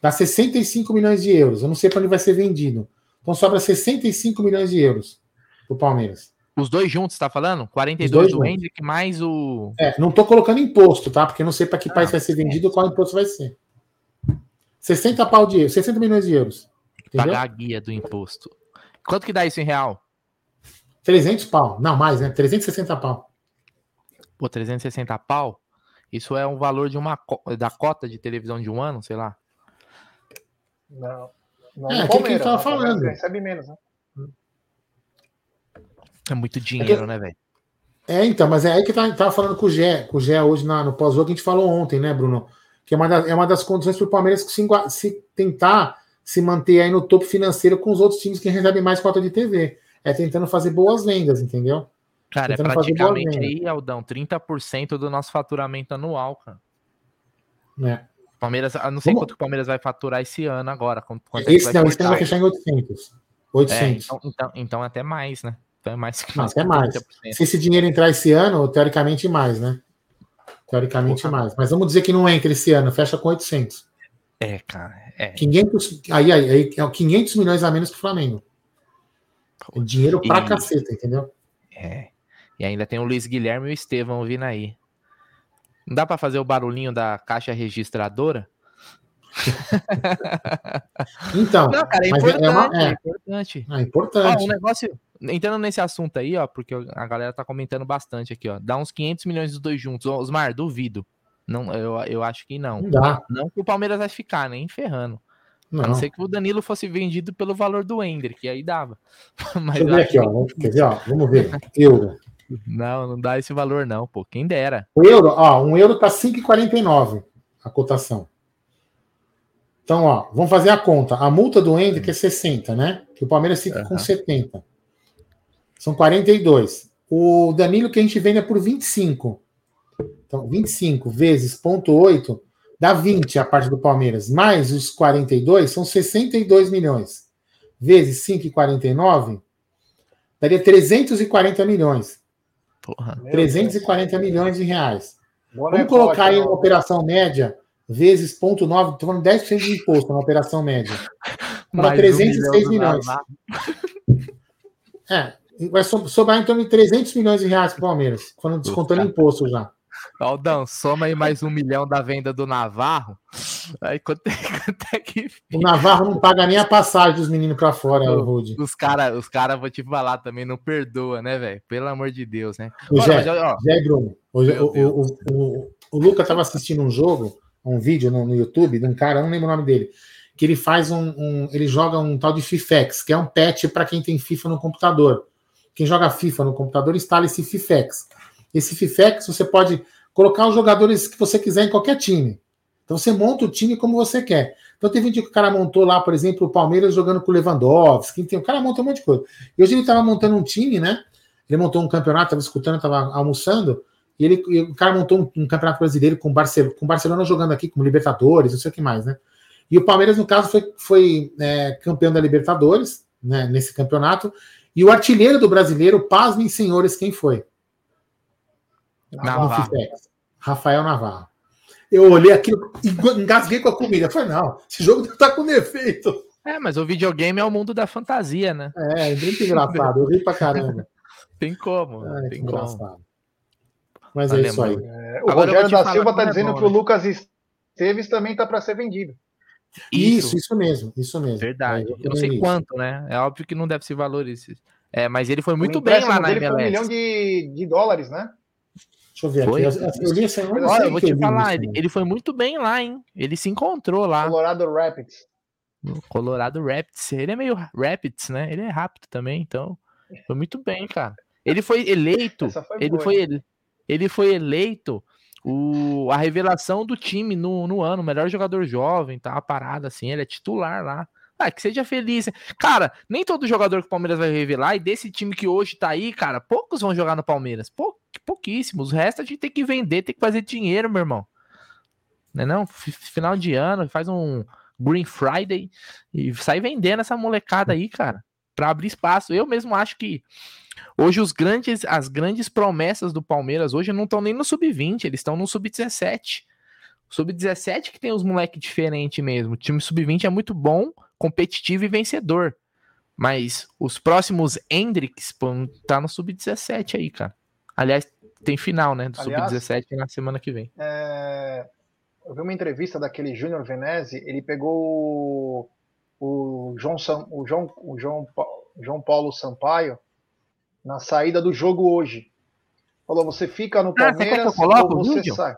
Dá 65 milhões de euros. Eu não sei para onde vai ser vendido. Então sobra 65 milhões de euros para o Palmeiras. Os dois juntos, tá falando? 42 do Hendrick mais o. É, não estou colocando imposto, tá? Porque eu não sei para que ah, país vai ser vendido e qual imposto vai ser. 60 pau de 60 milhões de euros. Entendeu? Pagar a guia do imposto. Quanto que dá isso em real? 300 pau. Não, mais, né? 360 pau. Pô, 360 pau? Isso é um valor de uma da cota de televisão de um ano, sei lá. Não. não é, aquilo que ele tava falando. Recebe menos, né? É muito dinheiro, é que... né, velho? É, então, mas é aí que tá, tava falando com o Gé, com o Gé hoje na, no pós-jogo, que a gente falou ontem, né, Bruno? Que é uma, das, é uma das condições para o Palmeiras se, se tentar se manter aí no topo financeiro com os outros times que recebem mais cota de TV. É tentando fazer boas vendas, entendeu? Cara, é é praticamente aí, Aldão, 30% do nosso faturamento anual, cara. É. Palmeiras, não sei Vamos... quanto o Palmeiras vai faturar esse ano agora. Quanto esse não, esse ano vai fechar em 800. 800. É, então, então, então até mais, né? Então é mais que mais. Até mais. Se esse dinheiro entrar esse ano, teoricamente mais, né? Teoricamente Porra. mais. Mas vamos dizer que não entra esse ano, fecha com 800. É, cara. É. 500, aí, aí, aí, é 500 milhões a menos que o Flamengo. É dinheiro pra e, caceta, entendeu? É. E ainda tem o Luiz Guilherme e o Estevão vindo aí. Não dá para fazer o barulhinho da caixa registradora? então, não, cara, é importante, é, uma, é. é, importante. É importante. Ó, um negócio, entrando nesse assunto aí, ó, porque a galera tá comentando bastante aqui, ó. Dá uns 500 milhões dos dois juntos. Osmar, duvido. Não, eu, eu acho que não. Não dá. Não que o Palmeiras vai ficar, nem ferrando. Não. A não ser que o Danilo fosse vendido pelo valor do Ender, aí dava. Mas Deixa eu ver aqui, ó. Quer ver, ó? Vamos ver. Euro. Não, não dá esse valor, não, pô. Quem dera. O euro, ó, um euro tá 5,49 a cotação. Então, ó, vamos fazer a conta. A multa do que é 60, né? Que o Palmeiras fica uhum. com 70. São 42. O Danilo que a gente vende é por 25. Então, 25 vezes ponto 8 dá 20 a parte do Palmeiras. Mais os 42 são 62 milhões. Vezes 5,49 daria 340 milhões. Porra. 340 milhões de reais. Boa Vamos colocar aí uma operação média vezes ponto 9, estou falando 10% de imposto na operação média. Para 306 um milhões. É, vai sobrar em torno de 300 milhões de reais para o Palmeiras, falando, descontando imposto já. Aldão, soma aí mais um milhão da venda do Navarro. Aí quanto é, quanto é que. O Navarro não paga nem a passagem dos meninos para fora, o Rude. Os caras, os cara, vou te falar também, não perdoa, né, velho? Pelo amor de Deus, né? O Olha, Jé, ó, Jé Bruno, o, o, o, o, o Luca estava assistindo um jogo, um vídeo no, no, YouTube de um cara, não lembro o nome dele, que ele faz um, um ele joga um tal de FIFEX, que é um patch para quem tem FIFA no computador. Quem joga FIFA no computador instala esse FIFEX. Esse FIFEX você pode colocar os jogadores que você quiser em qualquer time. Então você monta o time como você quer. Então teve um dia que o cara montou lá, por exemplo, o Palmeiras jogando com o Lewandowski, tem, o cara monta um monte de coisa. E hoje ele estava montando um time, né? Ele montou um campeonato, estava escutando, estava almoçando, e, ele, e o cara montou um, um campeonato brasileiro com, Barcelona, com Barcelona jogando aqui, como Libertadores, não sei o que mais, né? E o Palmeiras, no caso, foi, foi é, campeão da Libertadores, né, nesse campeonato, e o artilheiro do brasileiro, pasmem senhores, quem foi? Navarro. Rafael Navarro. Eu olhei aquilo e engasguei com a comida. falei, não, esse jogo tá com defeito. É, mas o videogame é o mundo da fantasia, né? É, é muito engraçado. Eu ri pra caramba. tem como. É, tem como. Engraçado. Mas é isso aí. É, o Agora Rogério da Silva tá é dizendo bom, que o né? Lucas Esteves também tá para ser vendido. Isso, isso, isso mesmo, isso mesmo. Verdade. É, eu não sei isso. quanto, né? É óbvio que não deve se valorizar. É, mas ele foi muito bem lá na MLS. Foi um milhão de, de dólares, né? Deixa eu ver foi? aqui. Eu, eu li essa Olha, eu vou te falar, ele, ele, foi muito bem lá, hein? Ele se encontrou lá. Colorado Rapids. Colorado Rapids. Ele é meio Rapids, né? Ele é rápido também, então foi muito bem, cara. Ele foi eleito. Foi ele boa, foi ele, ele foi eleito o, a revelação do time no, no ano, melhor jogador jovem, tá? Uma parada assim, ele é titular lá. Ah, que seja feliz. Cara, nem todo jogador que o Palmeiras vai revelar, e desse time que hoje tá aí, cara, poucos vão jogar no Palmeiras. Pou, pouquíssimos. O resto a gente tem que vender, tem que fazer dinheiro, meu irmão. Não é não? Final de ano, faz um Green Friday e sai vendendo essa molecada aí, cara, para abrir espaço. Eu mesmo acho que hoje os grandes, as grandes promessas do Palmeiras hoje não estão nem no sub-20, eles estão no sub-17. Sub-17 que tem os moleques diferentes mesmo. O time sub-20 é muito bom, competitivo e vencedor. Mas os próximos Hendrix, pô, tá no sub-17 aí, cara. Aliás, tem final, né? Do Sub-17 na semana que vem. É... Eu vi uma entrevista daquele Júnior Venezi, ele pegou o, João, Sam... o, João... o João... João Paulo Sampaio na saída do jogo hoje. Falou, você fica no Palmeiras ah, você quer que eu ou você vídeo? sai?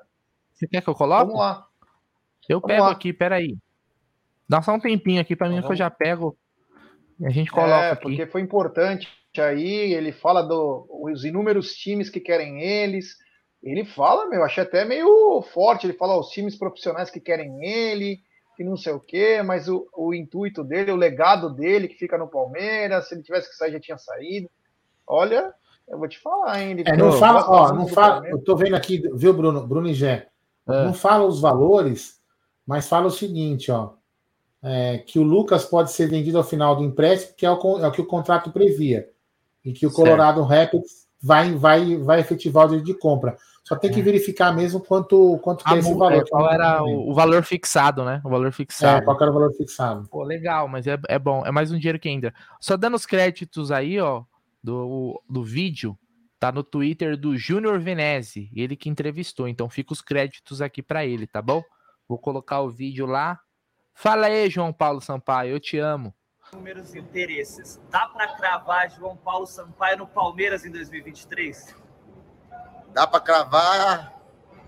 Você quer que eu coloque? Vamos lá. Eu Vamos pego lá. aqui, peraí. Dá só um tempinho aqui para mim que eu já pego. E a gente coloca é, aqui. porque foi importante aí, ele fala dos inúmeros times que querem eles. Ele fala, meu, achei até meio forte. Ele fala os times profissionais que querem ele, que não sei o quê, mas o, o intuito dele, o legado dele que fica no Palmeiras, se ele tivesse que sair, já tinha saído. Olha, eu vou te falar, hein? É, não fala, ó, não fala. Eu tô vendo aqui, viu, Bruno, Bruno e Gé? É. Não fala os valores, mas fala o seguinte, ó. É, que o Lucas pode ser vendido ao final do empréstimo, que é o, é o que o contrato previa e que o Colorado. Rapids vai, vai, vai efetivar o direito de compra. Só tem que é. verificar mesmo quanto, quanto que é esse valor. Qual era o, o, valor fixado, né? O valor fixado. É, qual era o valor fixado. Pô, legal, mas é, é bom. É mais um dinheiro que ainda. Só dando os créditos aí, ó, do, do vídeo, tá no Twitter do Júnior Venezi, ele que entrevistou. Então fica os créditos aqui para ele, tá bom? Vou colocar o vídeo lá. Fala aí, João Paulo Sampaio, eu te amo números e interesses. Dá para cravar João Paulo Sampaio no Palmeiras em 2023? Dá para cravar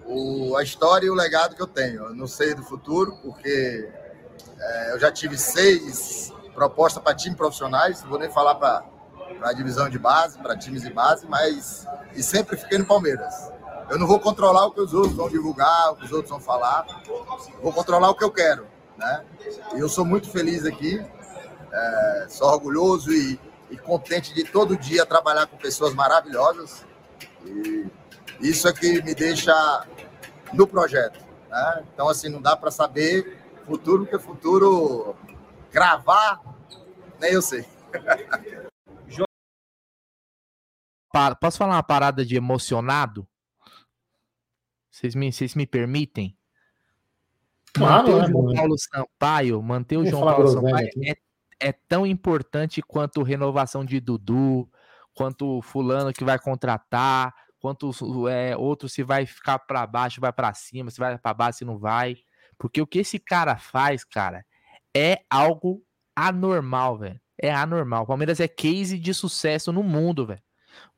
o, a história e o legado que eu tenho. Eu não sei do futuro, porque é, eu já tive seis propostas para times profissionais, não vou nem falar para a divisão de base, para times de base, mas e sempre fiquei no Palmeiras. Eu não vou controlar o que os outros vão divulgar, o que os outros vão falar. Vou controlar o que eu quero, né? Eu sou muito feliz aqui é, sou orgulhoso e, e contente de todo dia trabalhar com pessoas maravilhosas. E isso é que me deixa no projeto. Né? Então, assim, não dá para saber futuro, porque futuro gravar, nem eu sei. Posso falar uma parada de emocionado? Vocês me, vocês me permitem? Manter o João Paulo Sampaio, manter o João Paulo Sampaio é, é, tão importante quanto renovação de Dudu, quanto fulano que vai contratar, quanto é, outro se vai ficar para baixo, vai para cima, se vai para baixo, se não vai. Porque o que esse cara faz, cara, é algo anormal, velho. É anormal. O Palmeiras é case de sucesso no mundo, velho.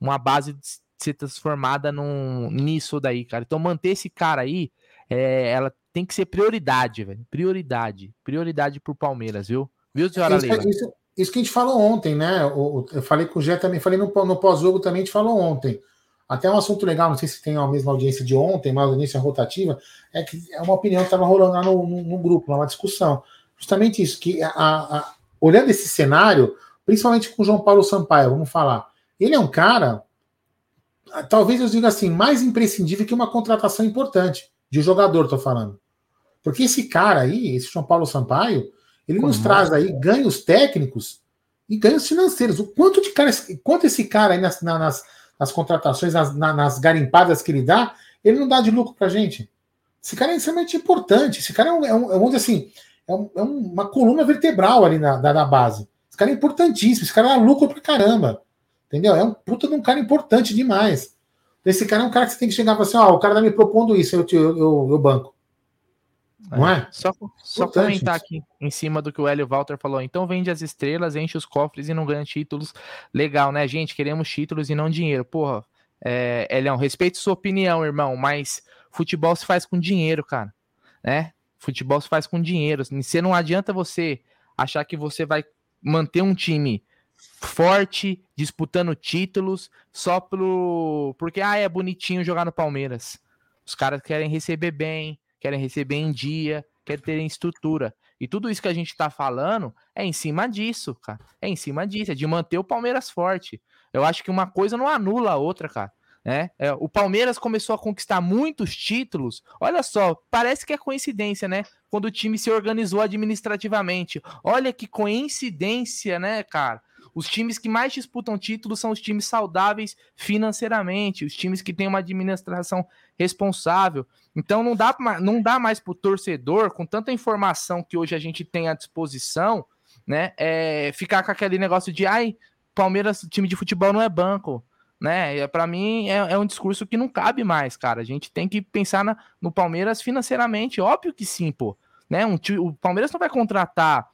Uma base de ser transformada num, nisso daí, cara. Então manter esse cara aí, é, ela tem que ser prioridade, velho. Prioridade. Prioridade pro Palmeiras, viu? Viu, senhora isso, Leila? Isso, isso, que a gente falou ontem, né? Eu falei com o Gé também, falei no, no pós-jogo também, a gente falou ontem. Até um assunto legal, não sei se tem a mesma audiência de ontem, mas audiência rotativa, é que é uma opinião que estava rolando lá no, no, no, grupo, lá uma discussão. Justamente isso, que a, a, olhando esse cenário, principalmente com o João Paulo Sampaio, vamos falar, ele é um cara, talvez eu diga assim, mais imprescindível que uma contratação importante, de jogador, tô falando. Porque esse cara aí, esse João Paulo Sampaio, ele Como nos traz aí ganhos técnicos e ganhos financeiros. O quanto de cara, quanto esse cara aí nas, nas nas contratações, nas, nas garimpadas que ele dá, ele não dá de lucro pra gente. Esse cara é extremamente importante. Esse cara é, um, é, um, é dizer assim, é, um, é uma coluna vertebral ali na, na, na, base. Esse cara é importantíssimo. Esse cara dá lucro pra caramba. Entendeu? É um puta de um cara importante demais. Esse cara é um cara que você tem que chegar e falar assim: ó, oh, o cara tá me propondo isso, eu, eu, eu, eu banco. Não é? Só, só comentar aqui em cima do que o Hélio Walter falou. Então vende as estrelas, enche os cofres e não ganha títulos. Legal, né, gente? Queremos títulos e não dinheiro. Porra, é, Elião, respeito sua opinião, irmão, mas futebol se faz com dinheiro, cara. Né? Futebol se faz com dinheiro. Você não adianta você achar que você vai manter um time forte, disputando títulos, só pro. Porque ah, é bonitinho jogar no Palmeiras. Os caras querem receber bem, querem receber em dia, querem ter estrutura. E tudo isso que a gente tá falando é em cima disso, cara. É em cima disso, é de manter o Palmeiras forte. Eu acho que uma coisa não anula a outra, cara. É, é, o Palmeiras começou a conquistar muitos títulos. Olha só, parece que é coincidência, né? Quando o time se organizou administrativamente. Olha que coincidência, né, cara? Os times que mais disputam títulos são os times saudáveis financeiramente, os times que têm uma administração responsável. Então não dá, não dá mais para o torcedor, com tanta informação que hoje a gente tem à disposição, né? É, ficar com aquele negócio de ai, Palmeiras, time de futebol não é banco. Né? Para mim é, é, um discurso que não cabe mais, cara. A gente tem que pensar na, no Palmeiras financeiramente, óbvio que sim, pô. Né? Um, o Palmeiras não vai contratar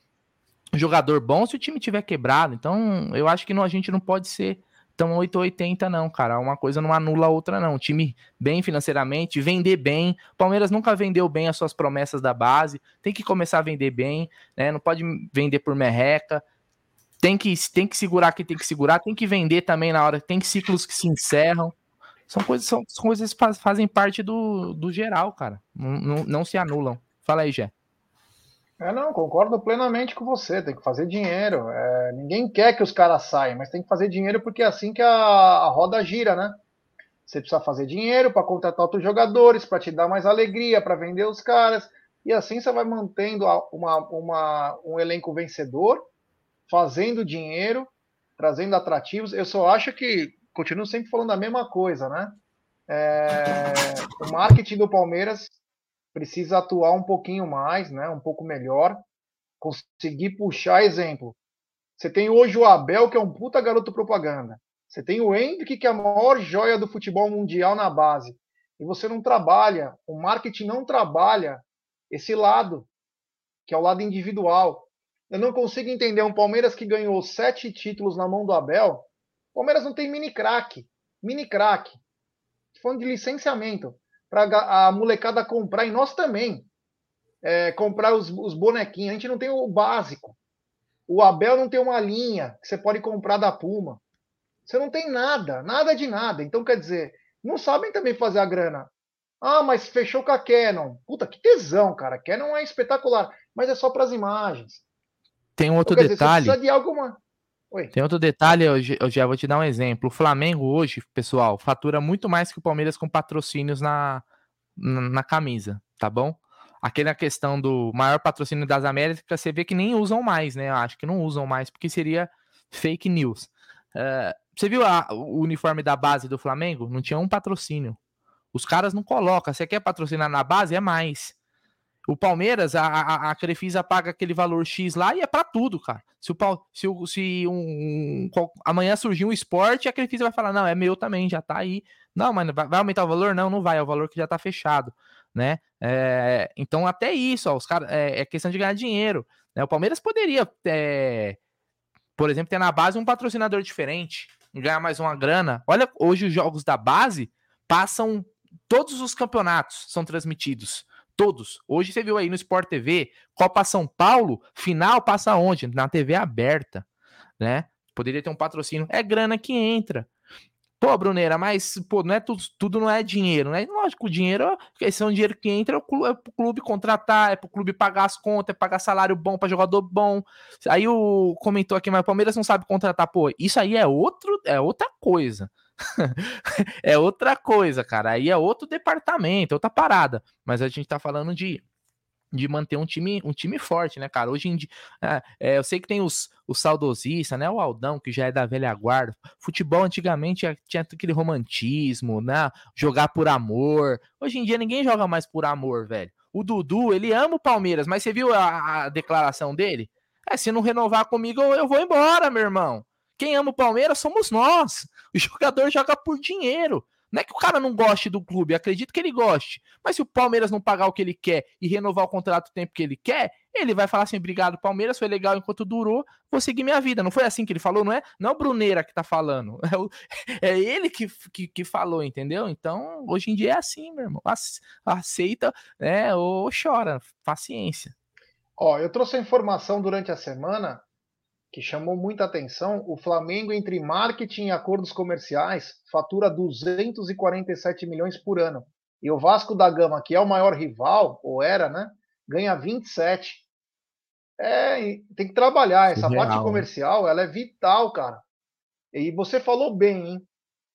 jogador bom se o time tiver quebrado. Então, eu acho que não, a gente não pode ser tão 880 não, cara. Uma coisa não anula a outra não. time bem financeiramente, vender bem. Palmeiras nunca vendeu bem as suas promessas da base. Tem que começar a vender bem, né? Não pode vender por merreca. Tem que, tem que segurar que tem que segurar, tem que vender também na hora, tem ciclos que se encerram. São coisas, são, são coisas que fazem parte do, do geral, cara. Não, não, não se anulam. Fala aí, Jé. É, não, concordo plenamente com você. Tem que fazer dinheiro. É, ninguém quer que os caras saiam, mas tem que fazer dinheiro porque é assim que a, a roda gira, né? Você precisa fazer dinheiro para contratar outros jogadores, para te dar mais alegria, para vender os caras. E assim você vai mantendo uma, uma, um elenco vencedor, fazendo dinheiro, trazendo atrativos. Eu só acho que, continuo sempre falando a mesma coisa, né? É, o marketing do Palmeiras precisa atuar um pouquinho mais, né? Um pouco melhor, conseguir puxar exemplo. Você tem hoje o Abel, que é um puta garoto propaganda. Você tem o Hendrick, que é a maior joia do futebol mundial na base. E você não trabalha, o marketing não trabalha esse lado, que é o lado individual. Eu não consigo entender um Palmeiras que ganhou sete títulos na mão do Abel. O Palmeiras não tem mini craque. Mini craque. Falando de licenciamento para a molecada comprar, e nós também, é, comprar os, os bonequinhos. A gente não tem o básico. O Abel não tem uma linha que você pode comprar da Puma. Você não tem nada, nada de nada. Então, quer dizer, não sabem também fazer a grana. Ah, mas fechou com a Canon. Puta, que tesão, cara. Canon é espetacular, mas é só para as imagens. Tem um outro então, detalhe. Dizer, de alguma... Oi. Tem outro detalhe, eu já vou te dar um exemplo. O Flamengo hoje, pessoal, fatura muito mais que o Palmeiras com patrocínios na, na, na camisa, tá bom? Aquela questão do maior patrocínio das Américas, você vê que nem usam mais, né? Eu acho que não usam mais, porque seria fake news. Uh, você viu a, o uniforme da base do Flamengo? Não tinha um patrocínio. Os caras não colocam. Você quer patrocinar na base? É mais. O Palmeiras, a, a, a Crefisa paga aquele valor X lá e é para tudo, cara. Se, o, se, se um, um, amanhã surgir um esporte, a Crefisa vai falar: não, é meu também, já tá aí. Não, mas vai, vai aumentar o valor? Não, não vai, é o valor que já tá fechado, né? É, então, até isso, ó, os cara, é, é, questão de ganhar dinheiro. Né? O Palmeiras poderia, é, por exemplo, ter na base um patrocinador diferente, ganhar mais uma grana. Olha, hoje os jogos da base passam. Todos os campeonatos são transmitidos. Todos. Hoje você viu aí no Sport TV, Copa São Paulo, final passa onde? Na TV aberta, né? Poderia ter um patrocínio. É grana que entra. Pô, Bruneira, mas pô, não é tudo, tudo não é dinheiro, né? Lógico, o dinheiro, esse é um dinheiro que entra, pro, é pro clube contratar, é pro clube pagar as contas, é pagar salário bom para jogador bom. Aí o comentou aqui, mas o Palmeiras não sabe contratar, pô, isso aí é outro, é outra coisa. é outra coisa, cara. Aí é outro departamento, outra parada. Mas a gente tá falando de de manter um time, um time forte, né, cara? Hoje em dia, é, é, eu sei que tem os, os saudosistas, né? O Aldão, que já é da velha guarda. Futebol antigamente tinha aquele romantismo, né? Jogar por amor. Hoje em dia ninguém joga mais por amor, velho. O Dudu, ele ama o Palmeiras, mas você viu a, a declaração dele? É, se não renovar comigo, eu, eu vou embora, meu irmão. Quem ama o Palmeiras somos nós. O jogador joga por dinheiro. Não é que o cara não goste do clube, acredito que ele goste. Mas se o Palmeiras não pagar o que ele quer e renovar o contrato o tempo que ele quer, ele vai falar assim: obrigado, Palmeiras, foi legal enquanto durou, vou seguir minha vida. Não foi assim que ele falou, não é? Não é o Bruneira que tá falando, é, o, é ele que, que, que, falou, entendeu? Então, hoje em dia é assim, meu irmão. Aceita, né? Ou chora, paciência. Ó, eu trouxe a informação durante a semana que chamou muita atenção, o Flamengo, entre marketing e acordos comerciais, fatura 247 milhões por ano. E o Vasco da Gama, que é o maior rival, ou era, né? Ganha 27. É, tem que trabalhar. Essa Real. parte comercial, ela é vital, cara. E você falou bem, hein?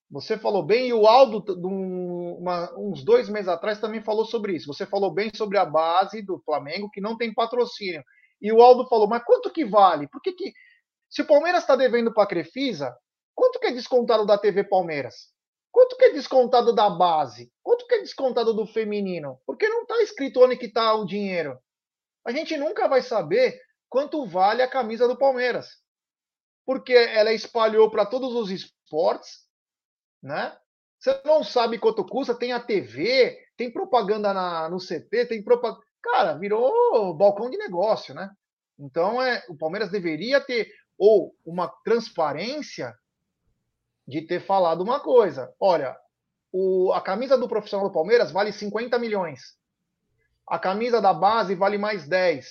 Você falou bem, e o Aldo, uma, uns dois meses atrás, também falou sobre isso. Você falou bem sobre a base do Flamengo, que não tem patrocínio. E o Aldo falou, mas quanto que vale? Por que, que se o Palmeiras está devendo para a Crefisa, quanto que é descontado da TV Palmeiras? Quanto que é descontado da base? Quanto que é descontado do feminino? Porque não está escrito onde que está o dinheiro. A gente nunca vai saber quanto vale a camisa do Palmeiras. Porque ela espalhou para todos os esportes, né? Você não sabe quanto custa, tem a TV, tem propaganda na, no CT, tem propaganda. Cara, virou balcão de negócio, né? Então é, o Palmeiras deveria ter ou uma transparência de ter falado uma coisa. Olha, o, a camisa do profissional do Palmeiras vale 50 milhões. A camisa da base vale mais 10.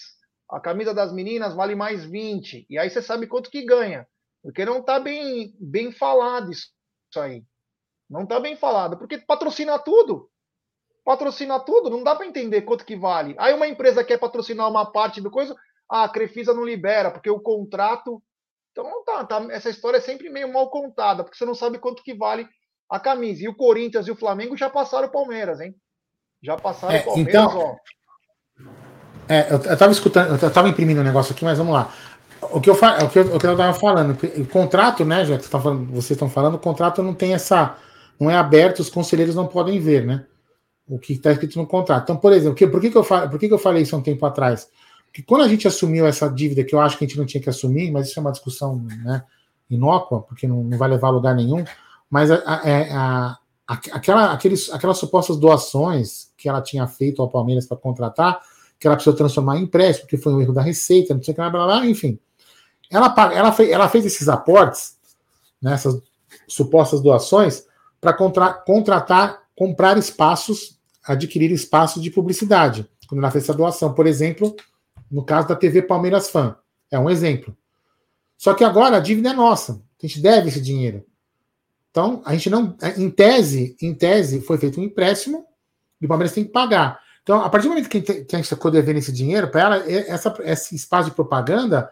A camisa das meninas vale mais 20. E aí você sabe quanto que ganha. Porque não está bem, bem falado isso aí. Não está bem falado. Porque patrocina tudo. Patrocina tudo. Não dá para entender quanto que vale. Aí uma empresa quer patrocinar uma parte do coisa. Ah, a Crefisa não libera, porque o contrato então tá, tá, essa história é sempre meio mal contada, porque você não sabe quanto que vale a camisa. E o Corinthians e o Flamengo já passaram o Palmeiras, hein? Já passaram é, o Palmeiras, então, ó. É, eu, eu tava escutando, eu tava imprimindo um negócio aqui, mas vamos lá. O que eu, o que eu, o que eu tava falando, o contrato, né, já que tá falando, vocês estão falando, o contrato não tem essa. Não é aberto, os conselheiros não podem ver, né? O que está escrito no contrato. Então, por exemplo, que, por, que, que, eu, por que, que eu falei isso há um tempo atrás? que quando a gente assumiu essa dívida, que eu acho que a gente não tinha que assumir, mas isso é uma discussão né, inócua, porque não, não vai levar a lugar nenhum, mas a, a, é, a, aquela, aqueles, aquelas supostas doações que ela tinha feito ao Palmeiras para contratar, que ela precisou transformar em empréstimo, porque foi um erro da Receita, não sei o que, blá, blá, blá, enfim. Ela, ela, fez, ela fez esses aportes, nessas né, supostas doações, para contra, contratar, comprar espaços, adquirir espaços de publicidade, quando ela fez essa doação. Por exemplo, no caso da TV Palmeiras Fan. É um exemplo. Só que agora a dívida é nossa. A gente deve esse dinheiro. Então, a gente não. Em tese, em tese, foi feito um empréstimo e o Palmeiras tem que pagar. Então, a partir do momento que a gente ficou devendo esse dinheiro para ela, essa, esse espaço de propaganda,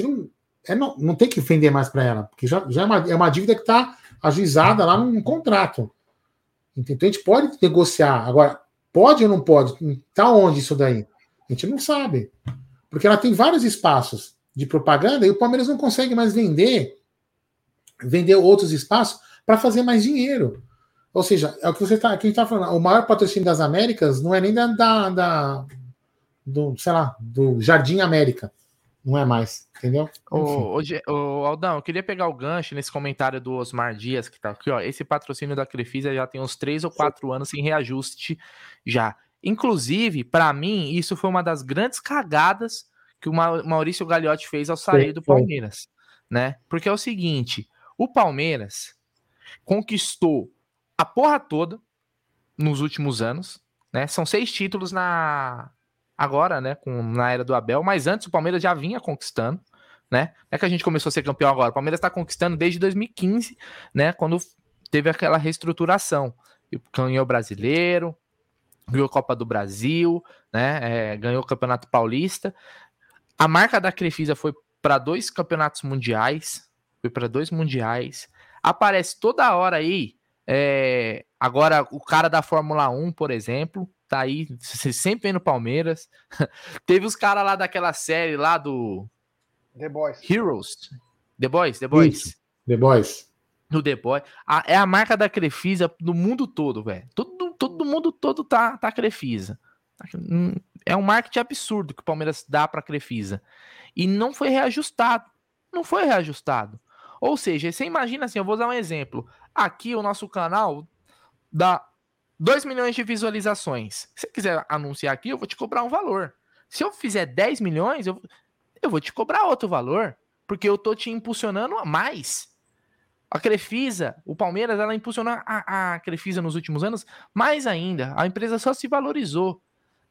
não, é, não, não tem que vender mais para ela, porque já, já é, uma, é uma dívida que está ajuizada lá num contrato. Então a gente pode negociar. Agora, pode ou não pode? Está onde isso daí? A gente não sabe. Porque ela tem vários espaços de propaganda e o Palmeiras não consegue mais vender vender outros espaços para fazer mais dinheiro. Ou seja, é o que você está está falando. O maior patrocínio das Américas não é nem da, da, da do, sei lá, do Jardim América. Não é mais, entendeu? Ô, ô, Aldão, eu queria pegar o gancho nesse comentário do Osmar Dias, que tá aqui, ó. Esse patrocínio da Crefisa já tem uns três ou quatro anos sem reajuste já. Inclusive, para mim, isso foi uma das grandes cagadas que o Maurício Gagliotti fez ao sair do Palmeiras, né? Porque é o seguinte, o Palmeiras conquistou a porra toda nos últimos anos, né? São seis títulos na agora, né, com na era do Abel, mas antes o Palmeiras já vinha conquistando, né? Não é que a gente começou a ser campeão agora, o Palmeiras está conquistando desde 2015, né, quando teve aquela reestruturação. Ganhou Brasileiro, ganhou Copa do Brasil, né? É, ganhou o Campeonato Paulista. A marca da Crefisa foi para dois campeonatos mundiais, foi para dois mundiais. Aparece toda hora aí. É, agora, o cara da Fórmula 1, por exemplo, tá aí, você sempre vem no Palmeiras. Teve os caras lá daquela série lá do. The Boys. Heroes. The Boys, The Boys. Isso. The Boys. No The Boys. A, é a marca da Crefisa do mundo todo, velho. Todo, todo mundo todo tá, tá Crefisa. Hum, é um marketing absurdo que o Palmeiras dá pra Crefisa. E não foi reajustado. Não foi reajustado. Ou seja, você imagina assim, eu vou dar um exemplo. Aqui o nosso canal dá 2 milhões de visualizações. Se você quiser anunciar aqui, eu vou te cobrar um valor. Se eu fizer 10 milhões, eu, eu vou te cobrar outro valor, porque eu tô te impulsionando a mais. A Crefisa, o Palmeiras, ela impulsionou a, a Crefisa nos últimos anos mais ainda. A empresa só se valorizou,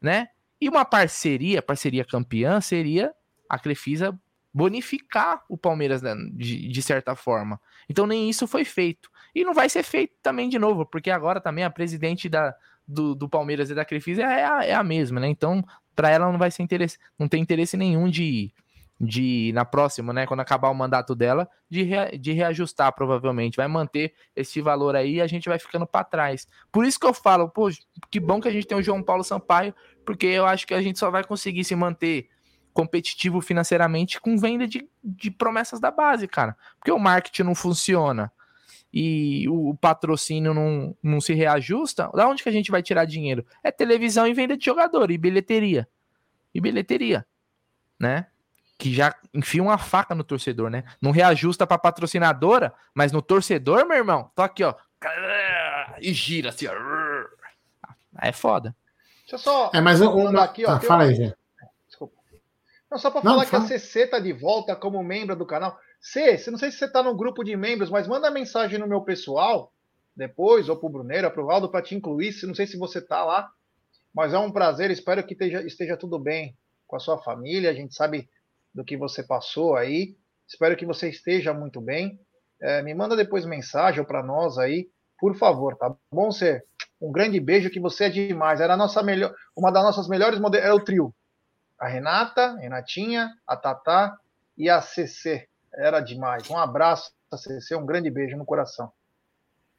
né? E uma parceria, parceria campeã, seria a Crefisa bonificar o Palmeiras né, de, de, certa forma. Então nem isso foi feito. E não vai ser feito também de novo, porque agora também a presidente da, do, do Palmeiras e da Crefisa é a, é a mesma, né? Então, para ela não vai ser interesse, não tem interesse nenhum de, de na próxima, né, quando acabar o mandato dela, de, rea, de reajustar provavelmente, vai manter esse valor aí e a gente vai ficando para trás. Por isso que eu falo, pô, que bom que a gente tem o João Paulo Sampaio, porque eu acho que a gente só vai conseguir se manter competitivo financeiramente com venda de, de promessas da base, cara. Porque o marketing não funciona e o, patrocínio não, não se reajusta, da onde que a gente vai tirar dinheiro? É televisão e venda de jogador e bilheteria. E bilheteria, né? Que já enfia uma faca no torcedor, né? Não reajusta pra patrocinadora, mas no torcedor, meu irmão, tô aqui, ó. E gira assim, ó. É foda. Deixa eu só. É, mas uma... aqui, ó. Ah, fala aí, gente. Não, só para falar fala. que a CC tá de volta como membro do canal. C, não sei se você tá no grupo de membros, mas manda mensagem no meu pessoal depois, ou pro Bruneiro, pro Valdo, para te incluir. Não sei se você tá lá, mas é um prazer. Espero que esteja, esteja tudo bem com a sua família. A gente sabe do que você passou aí. Espero que você esteja muito bem. É, me manda depois mensagem para nós aí, por favor, tá bom, ser? Um grande beijo, que você é demais. Era a nossa melhor, uma das nossas melhores modelos, é o trio a Renata, Renatinha, a Tatá e a CC. Era demais. Um abraço, CC, um grande beijo no coração.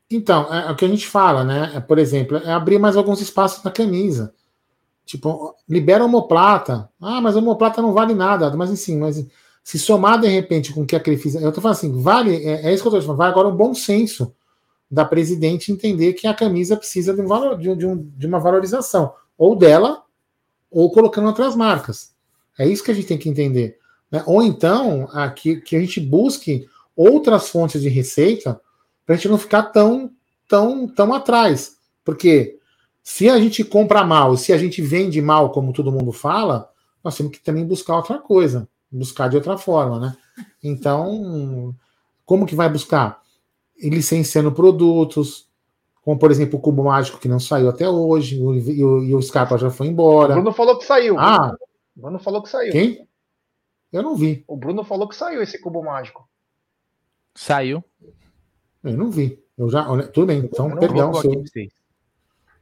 Então, é, é o que a gente fala, né? É, por exemplo, é abrir mais alguns espaços na camisa. Tipo, libera a homoplata. Ah, mas a homoplata não vale nada. Mas assim, mas se somar de repente com o que a Crefisa. Eu tô falando assim, vale. É, é isso que eu tô falando. Vai agora um bom senso da presidente entender que a camisa precisa de, um valor, de, de, um, de uma valorização. Ou dela, ou colocando outras marcas. É isso que a gente tem que entender. Né? Ou então, aqui, que a gente busque outras fontes de receita para a gente não ficar tão, tão, tão atrás. Porque se a gente compra mal, se a gente vende mal, como todo mundo fala, nós temos que também buscar outra coisa, buscar de outra forma, né? Então, como que vai buscar? Licenciando produtos, como, por exemplo, o Cubo Mágico, que não saiu até hoje, e, o, e o Scarpa já foi embora. O Bruno falou que saiu. Ah, o Bruno falou que saiu. Quem? Eu não vi. O Bruno falou que saiu esse Cubo Mágico. Saiu. Eu não vi. Eu já, tudo bem, então, perdão. Seu...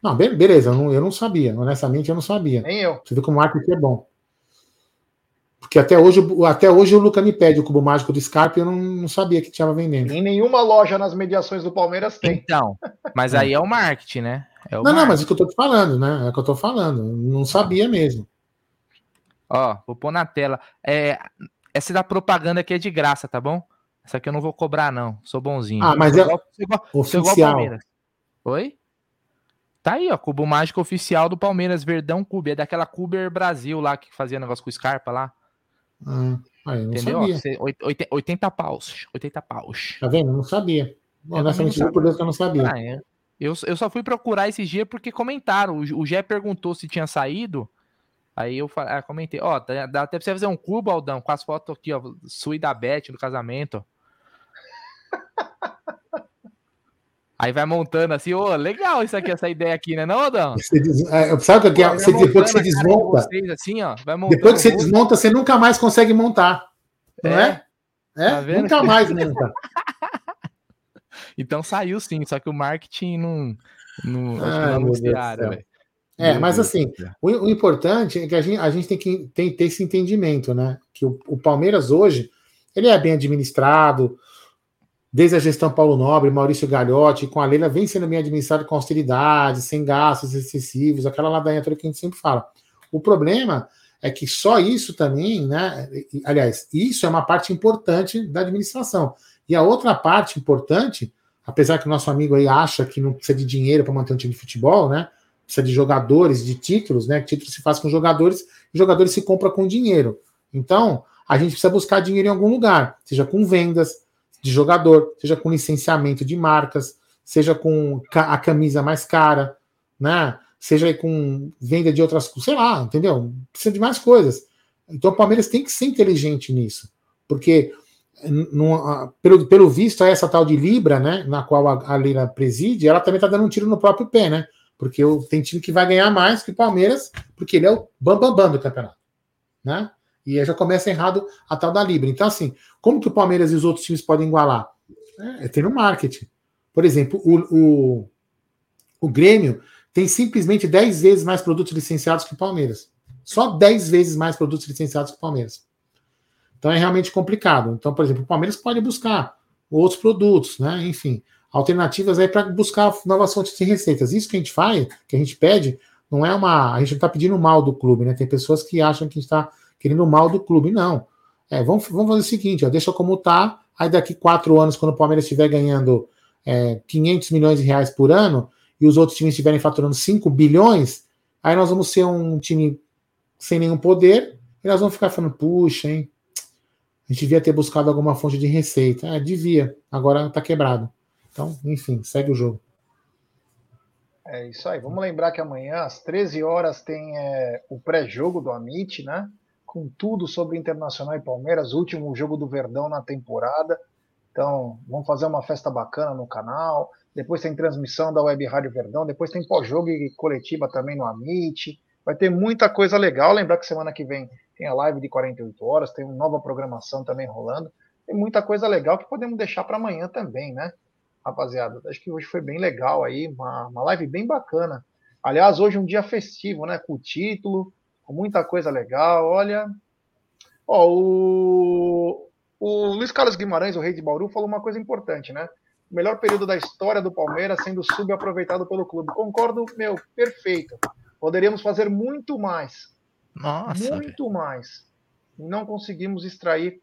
Não, beleza, eu não, eu não sabia. Honestamente, eu não sabia. Nem eu. Você vê como o marketing é bom. Porque até hoje, até hoje o Luca me pede o cubo mágico do Scarpa e eu não, não sabia que tinha vendendo. Em nenhuma loja nas mediações do Palmeiras tem. Então, mas aí é o marketing, né? É não, não, mas é o que eu tô te falando, né? É o que eu tô falando. Não sabia mesmo. Ó, vou pôr na tela. É, essa da propaganda aqui é de graça, tá bom? Essa aqui eu não vou cobrar, não. Sou bonzinho. Ah, mas é igual, igual, oficial. Oi? Tá aí, ó. Cubo mágico oficial do Palmeiras, Verdão Cube. É daquela Cuber Brasil lá que fazia negócio com o Scarpa lá. Ah, aí, não Entendeu? sabia. 80, 80 paus. 80 paus. Tá vendo? Não sabia. Honestamente, juro por Deus que eu não sabia. Ah, é. eu, eu só fui procurar esse dia porque comentaram. O, o Gé perguntou se tinha saído. Aí eu falei, ah, comentei, ó, dá, dá até pra você fazer um cubo, Aldão, com as fotos aqui, ó, sua e da Beth do casamento. Aí vai montando assim, ô, legal isso aqui, essa ideia aqui, né, não, Aldão? Você des... é, sabe o que é? Você, depois que você desmonta, vocês, assim, ó, depois que você desmonta, você nunca mais consegue montar, não é? é? é? Tá vendo? nunca mais monta. então saiu sim, só que o marketing não, não, Ai, não meu Deus do anunciaram, céu. velho. É, mas assim, o, o importante é que a gente, a gente tem que tem, ter esse entendimento, né? Que o, o Palmeiras hoje, ele é bem administrado, desde a gestão Paulo Nobre, Maurício Gagliotti, com a Leila, vem sendo bem administrado com austeridade, sem gastos excessivos, aquela ladainha toda que a gente sempre fala. O problema é que só isso também, né? Aliás, isso é uma parte importante da administração. E a outra parte importante, apesar que o nosso amigo aí acha que não precisa de dinheiro para manter um time de futebol, né? Precisa de jogadores, de títulos, né? Títulos se faz com jogadores, jogadores se compra com dinheiro. Então, a gente precisa buscar dinheiro em algum lugar, seja com vendas de jogador, seja com licenciamento de marcas, seja com a camisa mais cara, né? Seja com venda de outras coisas, sei lá, entendeu? Precisa de mais coisas. Então o Palmeiras tem que ser inteligente nisso, porque pelo, pelo visto, essa tal de Libra, né, na qual a, a preside, ela também está dando um tiro no próprio pé, né? Porque o- tem time que vai ganhar mais que o Palmeiras, porque ele é o bambambam bam, bam do campeonato, né? E aí já começa errado a tal da Libra. Então, assim, como que o Palmeiras e os outros times podem igualar? É, é ter no marketing. Por exemplo, o, o, o Grêmio tem simplesmente 10 vezes mais produtos licenciados que o Palmeiras. Só 10 vezes mais produtos licenciados que o Palmeiras. Então é realmente complicado. Então, por exemplo, o Palmeiras pode buscar outros produtos, né? Enfim, alternativas aí para buscar novas fontes de receitas. Isso que a gente faz, que a gente pede, não é uma. A gente não está pedindo mal do clube, né? Tem pessoas que acham que a gente está querendo mal do clube. Não. É, vamos, vamos fazer o seguinte: ó, deixa como tá. Aí daqui quatro anos, quando o Palmeiras estiver ganhando é, 500 milhões de reais por ano e os outros times estiverem faturando 5 bilhões, aí nós vamos ser um time sem nenhum poder e nós vamos ficar falando, puxa, hein? A gente devia ter buscado alguma fonte de receita. É, devia. Agora tá quebrado. Então, enfim, segue o jogo. É isso aí. Vamos lembrar que amanhã, às 13 horas, tem é, o pré-jogo do Amit, né? Com tudo sobre Internacional e Palmeiras, último jogo do Verdão na temporada. Então, vamos fazer uma festa bacana no canal. Depois tem transmissão da Web Rádio Verdão. Depois tem pós-jogo e coletiva também no Amit. Vai ter muita coisa legal. Lembrar que semana que vem tem a live de 48 horas, tem uma nova programação também rolando. Tem muita coisa legal que podemos deixar para amanhã também, né? Rapaziada. Acho que hoje foi bem legal aí, uma, uma live bem bacana. Aliás, hoje é um dia festivo, né? Com o título, com muita coisa legal. Olha, ó, o, o Luiz Carlos Guimarães, o rei de Bauru, falou uma coisa importante, né? O melhor período da história do Palmeiras sendo subaproveitado pelo clube. Concordo, meu, perfeito. Poderíamos fazer muito mais. Nossa. muito mais. Não conseguimos extrair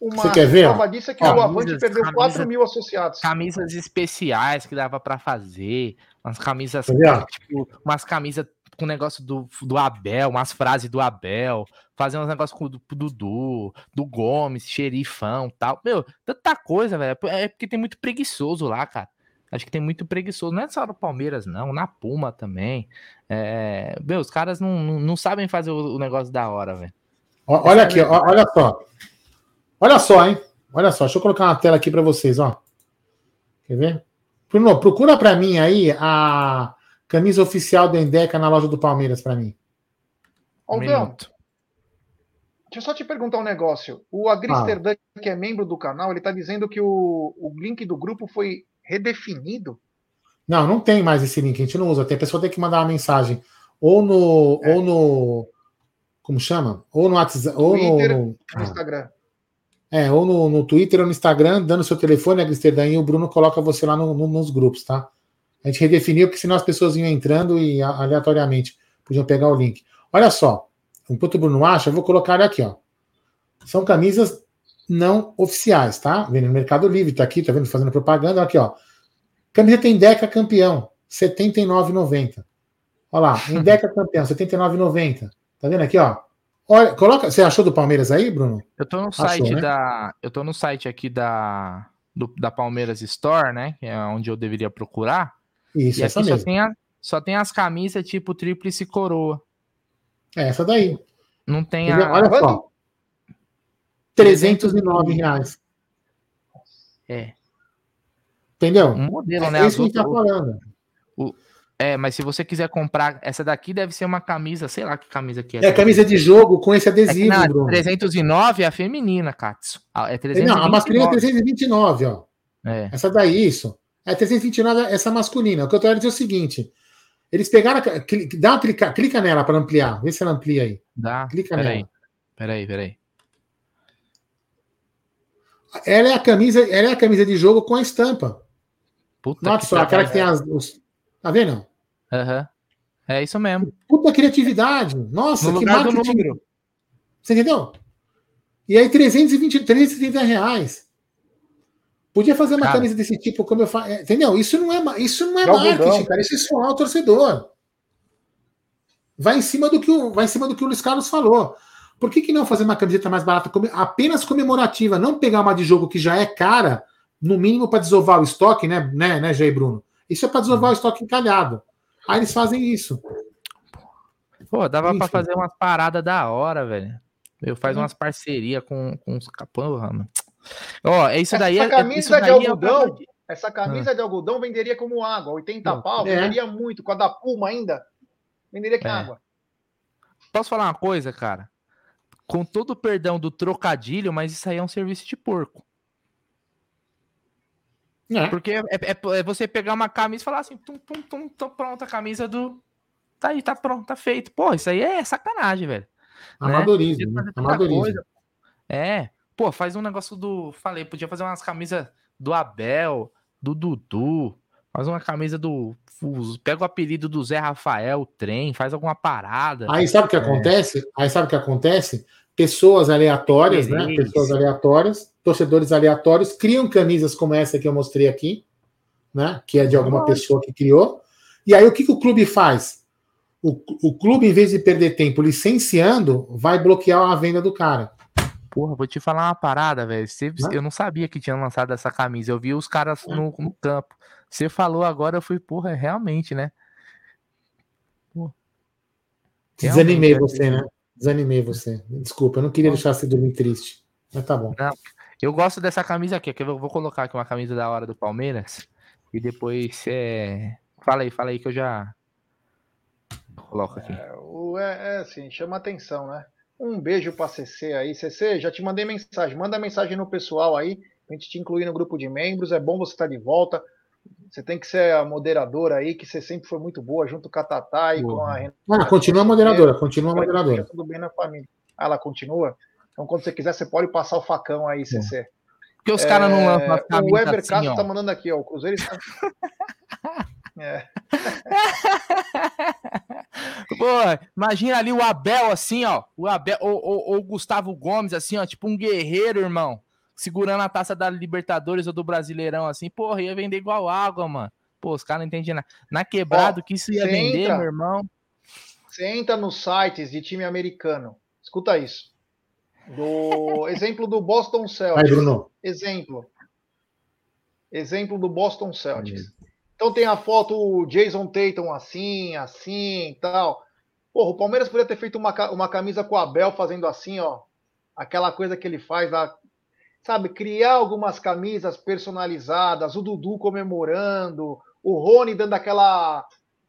uma Você quer ver, prova disso é que Ó, o Avante camisas- perdeu camisa- 4 mil associados. Camisas especiais que dava pra fazer. Umas camisas, tipo, umas camisas com negócio do, do Abel, umas frases do Abel, fazer uns negócios com o do Dudu, do Gomes, xerifão tal. Meu, tanta coisa, velho. É porque tem muito preguiçoso lá, cara. Acho que tem muito preguiçoso. Não é só no Palmeiras, não. Na Puma também. É... Meu, os caras não, não, não sabem fazer o, o negócio da hora, velho. Olha aqui, olha só. Olha só, hein? Olha só, deixa eu colocar uma tela aqui para vocês, ó. Quer ver? Bruno, procura para mim aí a camisa oficial do Endeca na loja do Palmeiras para mim. Um Aldão, minuto. deixa eu só te perguntar um negócio. O Agristerdan, que é membro do canal, ele tá dizendo que o, o link do grupo foi redefinido. Não, não tem mais esse link, a gente não usa. Tem a pessoa tem que mandar uma mensagem ou no É. ou no como chama? Ou no WhatsApp, ou Twitter, no, no no- ah, Instagram. É, ou no, no Twitter ou no Instagram, dando seu telefone, a Grister, e o Bruno coloca você lá no- no- nos grupos, tá? A gente redefiniu, porque senão as pessoas iam entrando e aleatoriamente podiam pegar o link. Olha só, enquanto o Bruno acha, eu vou colocar aqui, ó. São camisas não oficiais, tá? Vendo no Mercado Livre, tá aqui, tá vendo? Fazendo propaganda, aqui, ó. Camiseta Endeca campeão, R$ 79,90. Olha lá, Endeca campeão, R$ 79,90. Tá vendo aqui, ó? Olha, coloca. Você achou do Palmeiras aí, Bruno? Eu tô no Achou, site né? da. Eu tô no site aqui da. do- da Palmeiras Store, né? Que é onde eu deveria procurar. Isso, e essa aqui só mesmo. tem, a- só tem as camisas tipo tríplice coroa. É essa daí. Não tem a. Olha só. Quanto? 309 reais. É, Entendeu? um modelo, É né? Isso que a gente tá falando. É, mas se você quiser comprar, essa daqui deve ser uma camisa, sei lá que camisa que é. É camisa de jogo com esse É que adesivo, Bruno. 309 é a feminina, Katsu. Ah, É 329. Não, a masculina é 329, ó. É. Essa daí, isso. É 329, essa masculina. O que eu quero dizer é o seguinte: eles pegaram. Dá uma clica, clica nela para ampliar. Vê se ela amplia aí. Dá. Clica Peraí, nela. peraí, peraí. Ela é a camisa, ela é a camisa de jogo com a estampa. Puta Note só, aquela que tem as. os- tá vendo? Aham. É isso mesmo. Puta criatividade. Nossa, No que marketing. número. Você entendeu? E aí, 320, 330 reais. Podia fazer uma Cara. camisa desse tipo, como eu faço. Entendeu? Isso não é, isso não é marketing, cara. Isso é suar o torcedor. Vai em cima do que o, vai em cima do que o Luiz Carlos falou. Por que, que não fazer uma camiseta mais barata, apenas comemorativa? Não pegar uma de jogo que já é cara, no mínimo para desovar o estoque, né, né, né, Jair Bruno? Isso é para desovar o estoque encalhado. Aí eles fazem isso. Pô, dava pra Enfim. fazer umas paradas da hora, velho. Eu faço Uhum. umas parcerias com, com os capão, mano. Ó, é isso daí. Essa é- é- camisa isso de daí é algodão? de- Essa camisa de algodão venderia como água, 80 Não, pau, é. venderia muito. Com a da Puma ainda, venderia que É. água. Posso falar uma coisa, cara? Com todo o perdão do trocadilho, mas isso aí é um serviço de porco. É. Porque é, é- é você pegar uma camisa e falar assim, tum, tum, tum, tô pronta a camisa do. Tá aí, tá pronto, tá feito. Pô, isso aí é sacanagem, velho. Amadorismo. Né? Amadorismo. coisa. É. Pô, faz um negócio do. Falei, podia fazer umas camisas do Abel, do Dudu. Faz uma camisa do. Pega o apelido do Zé Rafael, trem, faz alguma parada. Aí sabe o É. que acontece? Aí sabe o que acontece? Pessoas aleatórias, né? Pessoas aleatórias, torcedores aleatórios, criam camisas como essa que eu mostrei aqui, né? Que é de alguma Lógico. pessoa que criou. E aí o que, que o clube faz? O, o clube, em vez de perder tempo licenciando, vai bloquear a venda do cara. Porra, vou te falar uma parada, velho. Eu não sabia que tinha lançado essa camisa. Eu vi os caras no, no campo. Você falou agora, eu fui, porra, é realmente, né? Desanimei Realmente, você, né? Desanimei você. Desculpa, eu não queria deixar você dormir triste. Mas tá bom. Eu gosto dessa camisa aqui, que eu vou colocar aqui uma camisa da hora do Palmeiras. E depois é. Fala aí, fala aí que eu já coloco aqui. É, é, é assim, chama atenção, né? Um beijo pra CC aí. CC, já te mandei mensagem. Manda mensagem no pessoal aí, pra gente te incluir no grupo de membros. É bom você estar de volta. Você tem que ser a moderadora aí, que você sempre foi muito boa, junto com a Tatá e com a Renata. Ah, continua a moderadora, continua a moderadora. Tudo bem na família. Ah, ela continua? Então, quando você quiser, você pode passar o facão aí, CC. Porque os caras não lançam É, o Weber assim, Castro tá mandando aqui, ó. O Cruzeiro está. É. Pô, imagina ali o Abel assim, ó. O Abel, ou o Gustavo Gomes, assim, ó, tipo um guerreiro, irmão. Segurando a taça da Libertadores ou do Brasileirão, assim, porra, ia vender igual água, mano. Pô, os caras não entendem nada. Na quebrado, Ó, que isso ia você vender, meu irmão. Você entra nos sites de time americano. Escuta isso. Do exemplo do Boston Celtics. Bruno. Exemplo. Exemplo do Boston Celtics. Então tem a foto o Jason Tatum assim, assim e tal. Porra, o Palmeiras poderia ter feito uma, uma camisa com o Abel fazendo assim, ó. Aquela coisa que ele faz lá. Sabe, criar algumas camisas personalizadas, o Dudu comemorando, o Rony dando aquela.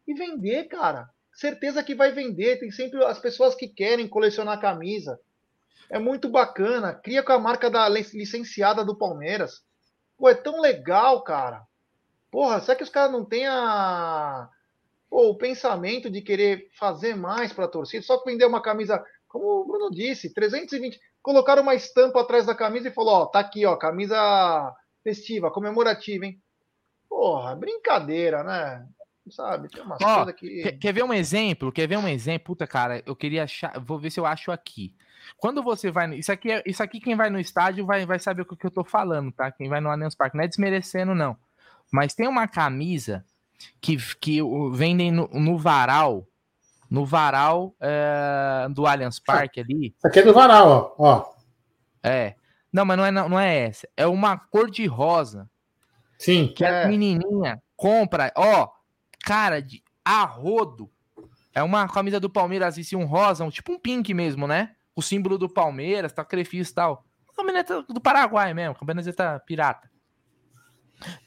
E vender, cara. Certeza que vai vender. Tem sempre as pessoas que querem colecionar camisa. É muito bacana. Cria com a marca da lic- licenciada do Palmeiras. Pô, é tão legal, cara. Porra, será que os caras não têm a... O pensamento de querer fazer mais pra torcida? Só vender uma camisa Como o Bruno disse, 320. Colocaram uma estampa atrás da camisa e falou: ó, tá aqui, ó, camisa festiva, comemorativa, hein? Porra, brincadeira, né? Sabe? Tem umas Ó, coisas que. Quer, quer ver um exemplo? Quer ver um exemplo? Puta, cara, eu queria achar. Vou ver se eu acho aqui. Quando você vai. Isso aqui, é- isso aqui quem vai no estádio vai, vai saber o que eu tô falando, tá? Quem vai no Allianz Parque. Não é desmerecendo, não. Mas tem uma camisa que, que vendem no, no varal. No varal é, do Allianz Parque ali. Isso aqui é do varal, ó. ó. É. Não, mas não é, não, não é essa. É uma cor de rosa. Sim. que É. a menininha compra, ó, cara de arrodo. É uma camisa do Palmeiras, assim, um rosa, um, tipo um pink mesmo, né? O símbolo do Palmeiras, tá crefis e tal. Camiseta do Paraguai mesmo, camiseta pirata.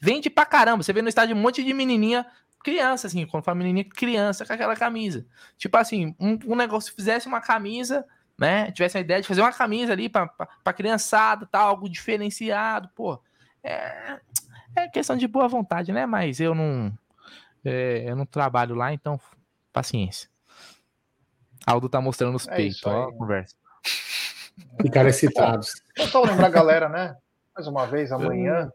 Vende pra caramba. Você vê no estádio um monte de menininha, criança, assim, quando fala menininha, criança com aquela camisa. Tipo assim, um, um negócio, se fizesse uma camisa, né? Tivesse a ideia de fazer uma camisa ali pra, pra, pra criançada, tal, algo diferenciado, pô. É, é questão de boa vontade, né? Mas eu não. é, eu não trabalho lá, então paciência. Aldo tá mostrando os É peitos, ó, a conversa. Ficaram excitados. Só lembrar a galera, né? Mais uma vez, amanhã,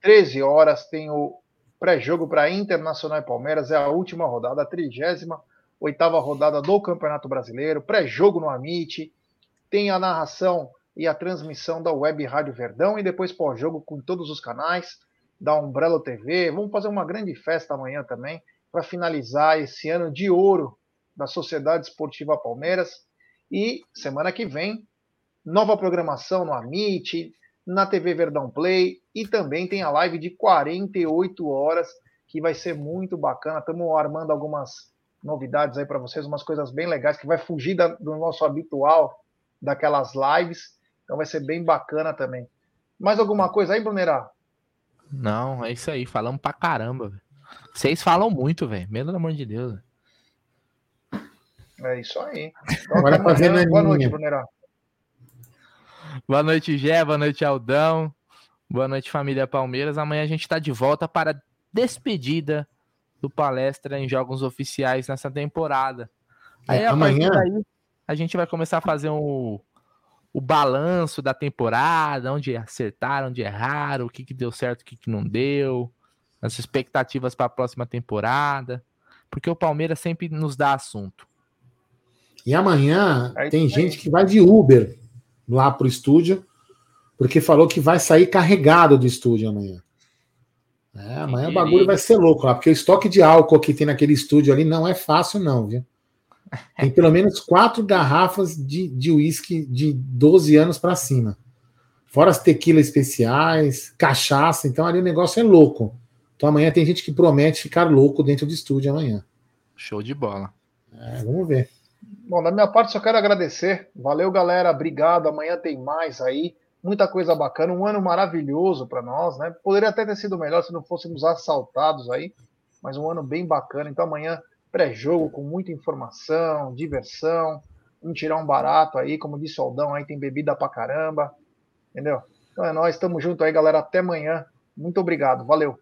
13 horas, tem o pré-jogo para Internacional e Palmeiras. É a última rodada, a 38 rodada do Campeonato Brasileiro. Pré-jogo no Amit. Tem a narração e a transmissão da Web Rádio Verdão. E depois pós-jogo com todos os canais da Umbrella TV. Vamos fazer uma grande festa amanhã também para finalizar esse ano de ouro da Sociedade Esportiva Palmeiras. E semana que vem, nova programação no Amit, na TV Verdão Play e também tem a live de 48 horas que vai ser muito bacana. Estamos armando algumas novidades aí para vocês, umas coisas bem legais que vai fugir da- do nosso habitual daquelas lives. Então vai ser bem bacana também. Mais alguma coisa aí, Brunerá? Não, é isso aí. Falamos pra caramba, velho. Vocês falam muito, velho. Pelo amor de Deus. É isso aí. Então, Agora fazendo Boa noite. Brunerá. Boa noite, Gé. Boa noite, Aldão. Boa noite, família Palmeiras. Amanhã a gente tá de volta para a despedida do palestra em jogos oficiais nessa temporada. Aí, É, a partir amanhã- daí, a gente vai começar a fazer um, o balanço da temporada, onde acertaram, onde erraram, o que, que deu certo, o que, que não deu, as expectativas para a próxima temporada. Porque o Palmeiras sempre nos dá assunto. E amanhã É tem aí. gente que vai de Uber lá pro estúdio, porque falou que vai sair carregado do estúdio amanhã. É, amanhã o bagulho vai ser louco lá, porque o estoque de álcool que tem naquele estúdio ali não é fácil, não, viu? Tem pelo menos quatro garrafas de de uísque de 12 anos para cima. Fora as tequilas especiais, cachaça, então ali o negócio é louco. Então amanhã tem gente que promete ficar louco dentro do estúdio amanhã. Show de bola. É, vamos ver. Bom, da minha parte, só quero agradecer. Valeu, galera. Obrigado. Amanhã tem mais aí. Muita coisa bacana. Um ano maravilhoso para nós, né? Poderia até ter sido melhor se não fôssemos assaltados aí. Mas um ano bem bacana. Então, amanhã, pré-jogo com muita informação, diversão. Vamos tirar um barato aí. Como disse o Aldão, aí tem bebida pra caramba. Entendeu? Então é nóis. Tamo junto aí, galera. Até amanhã. Muito obrigado. Valeu.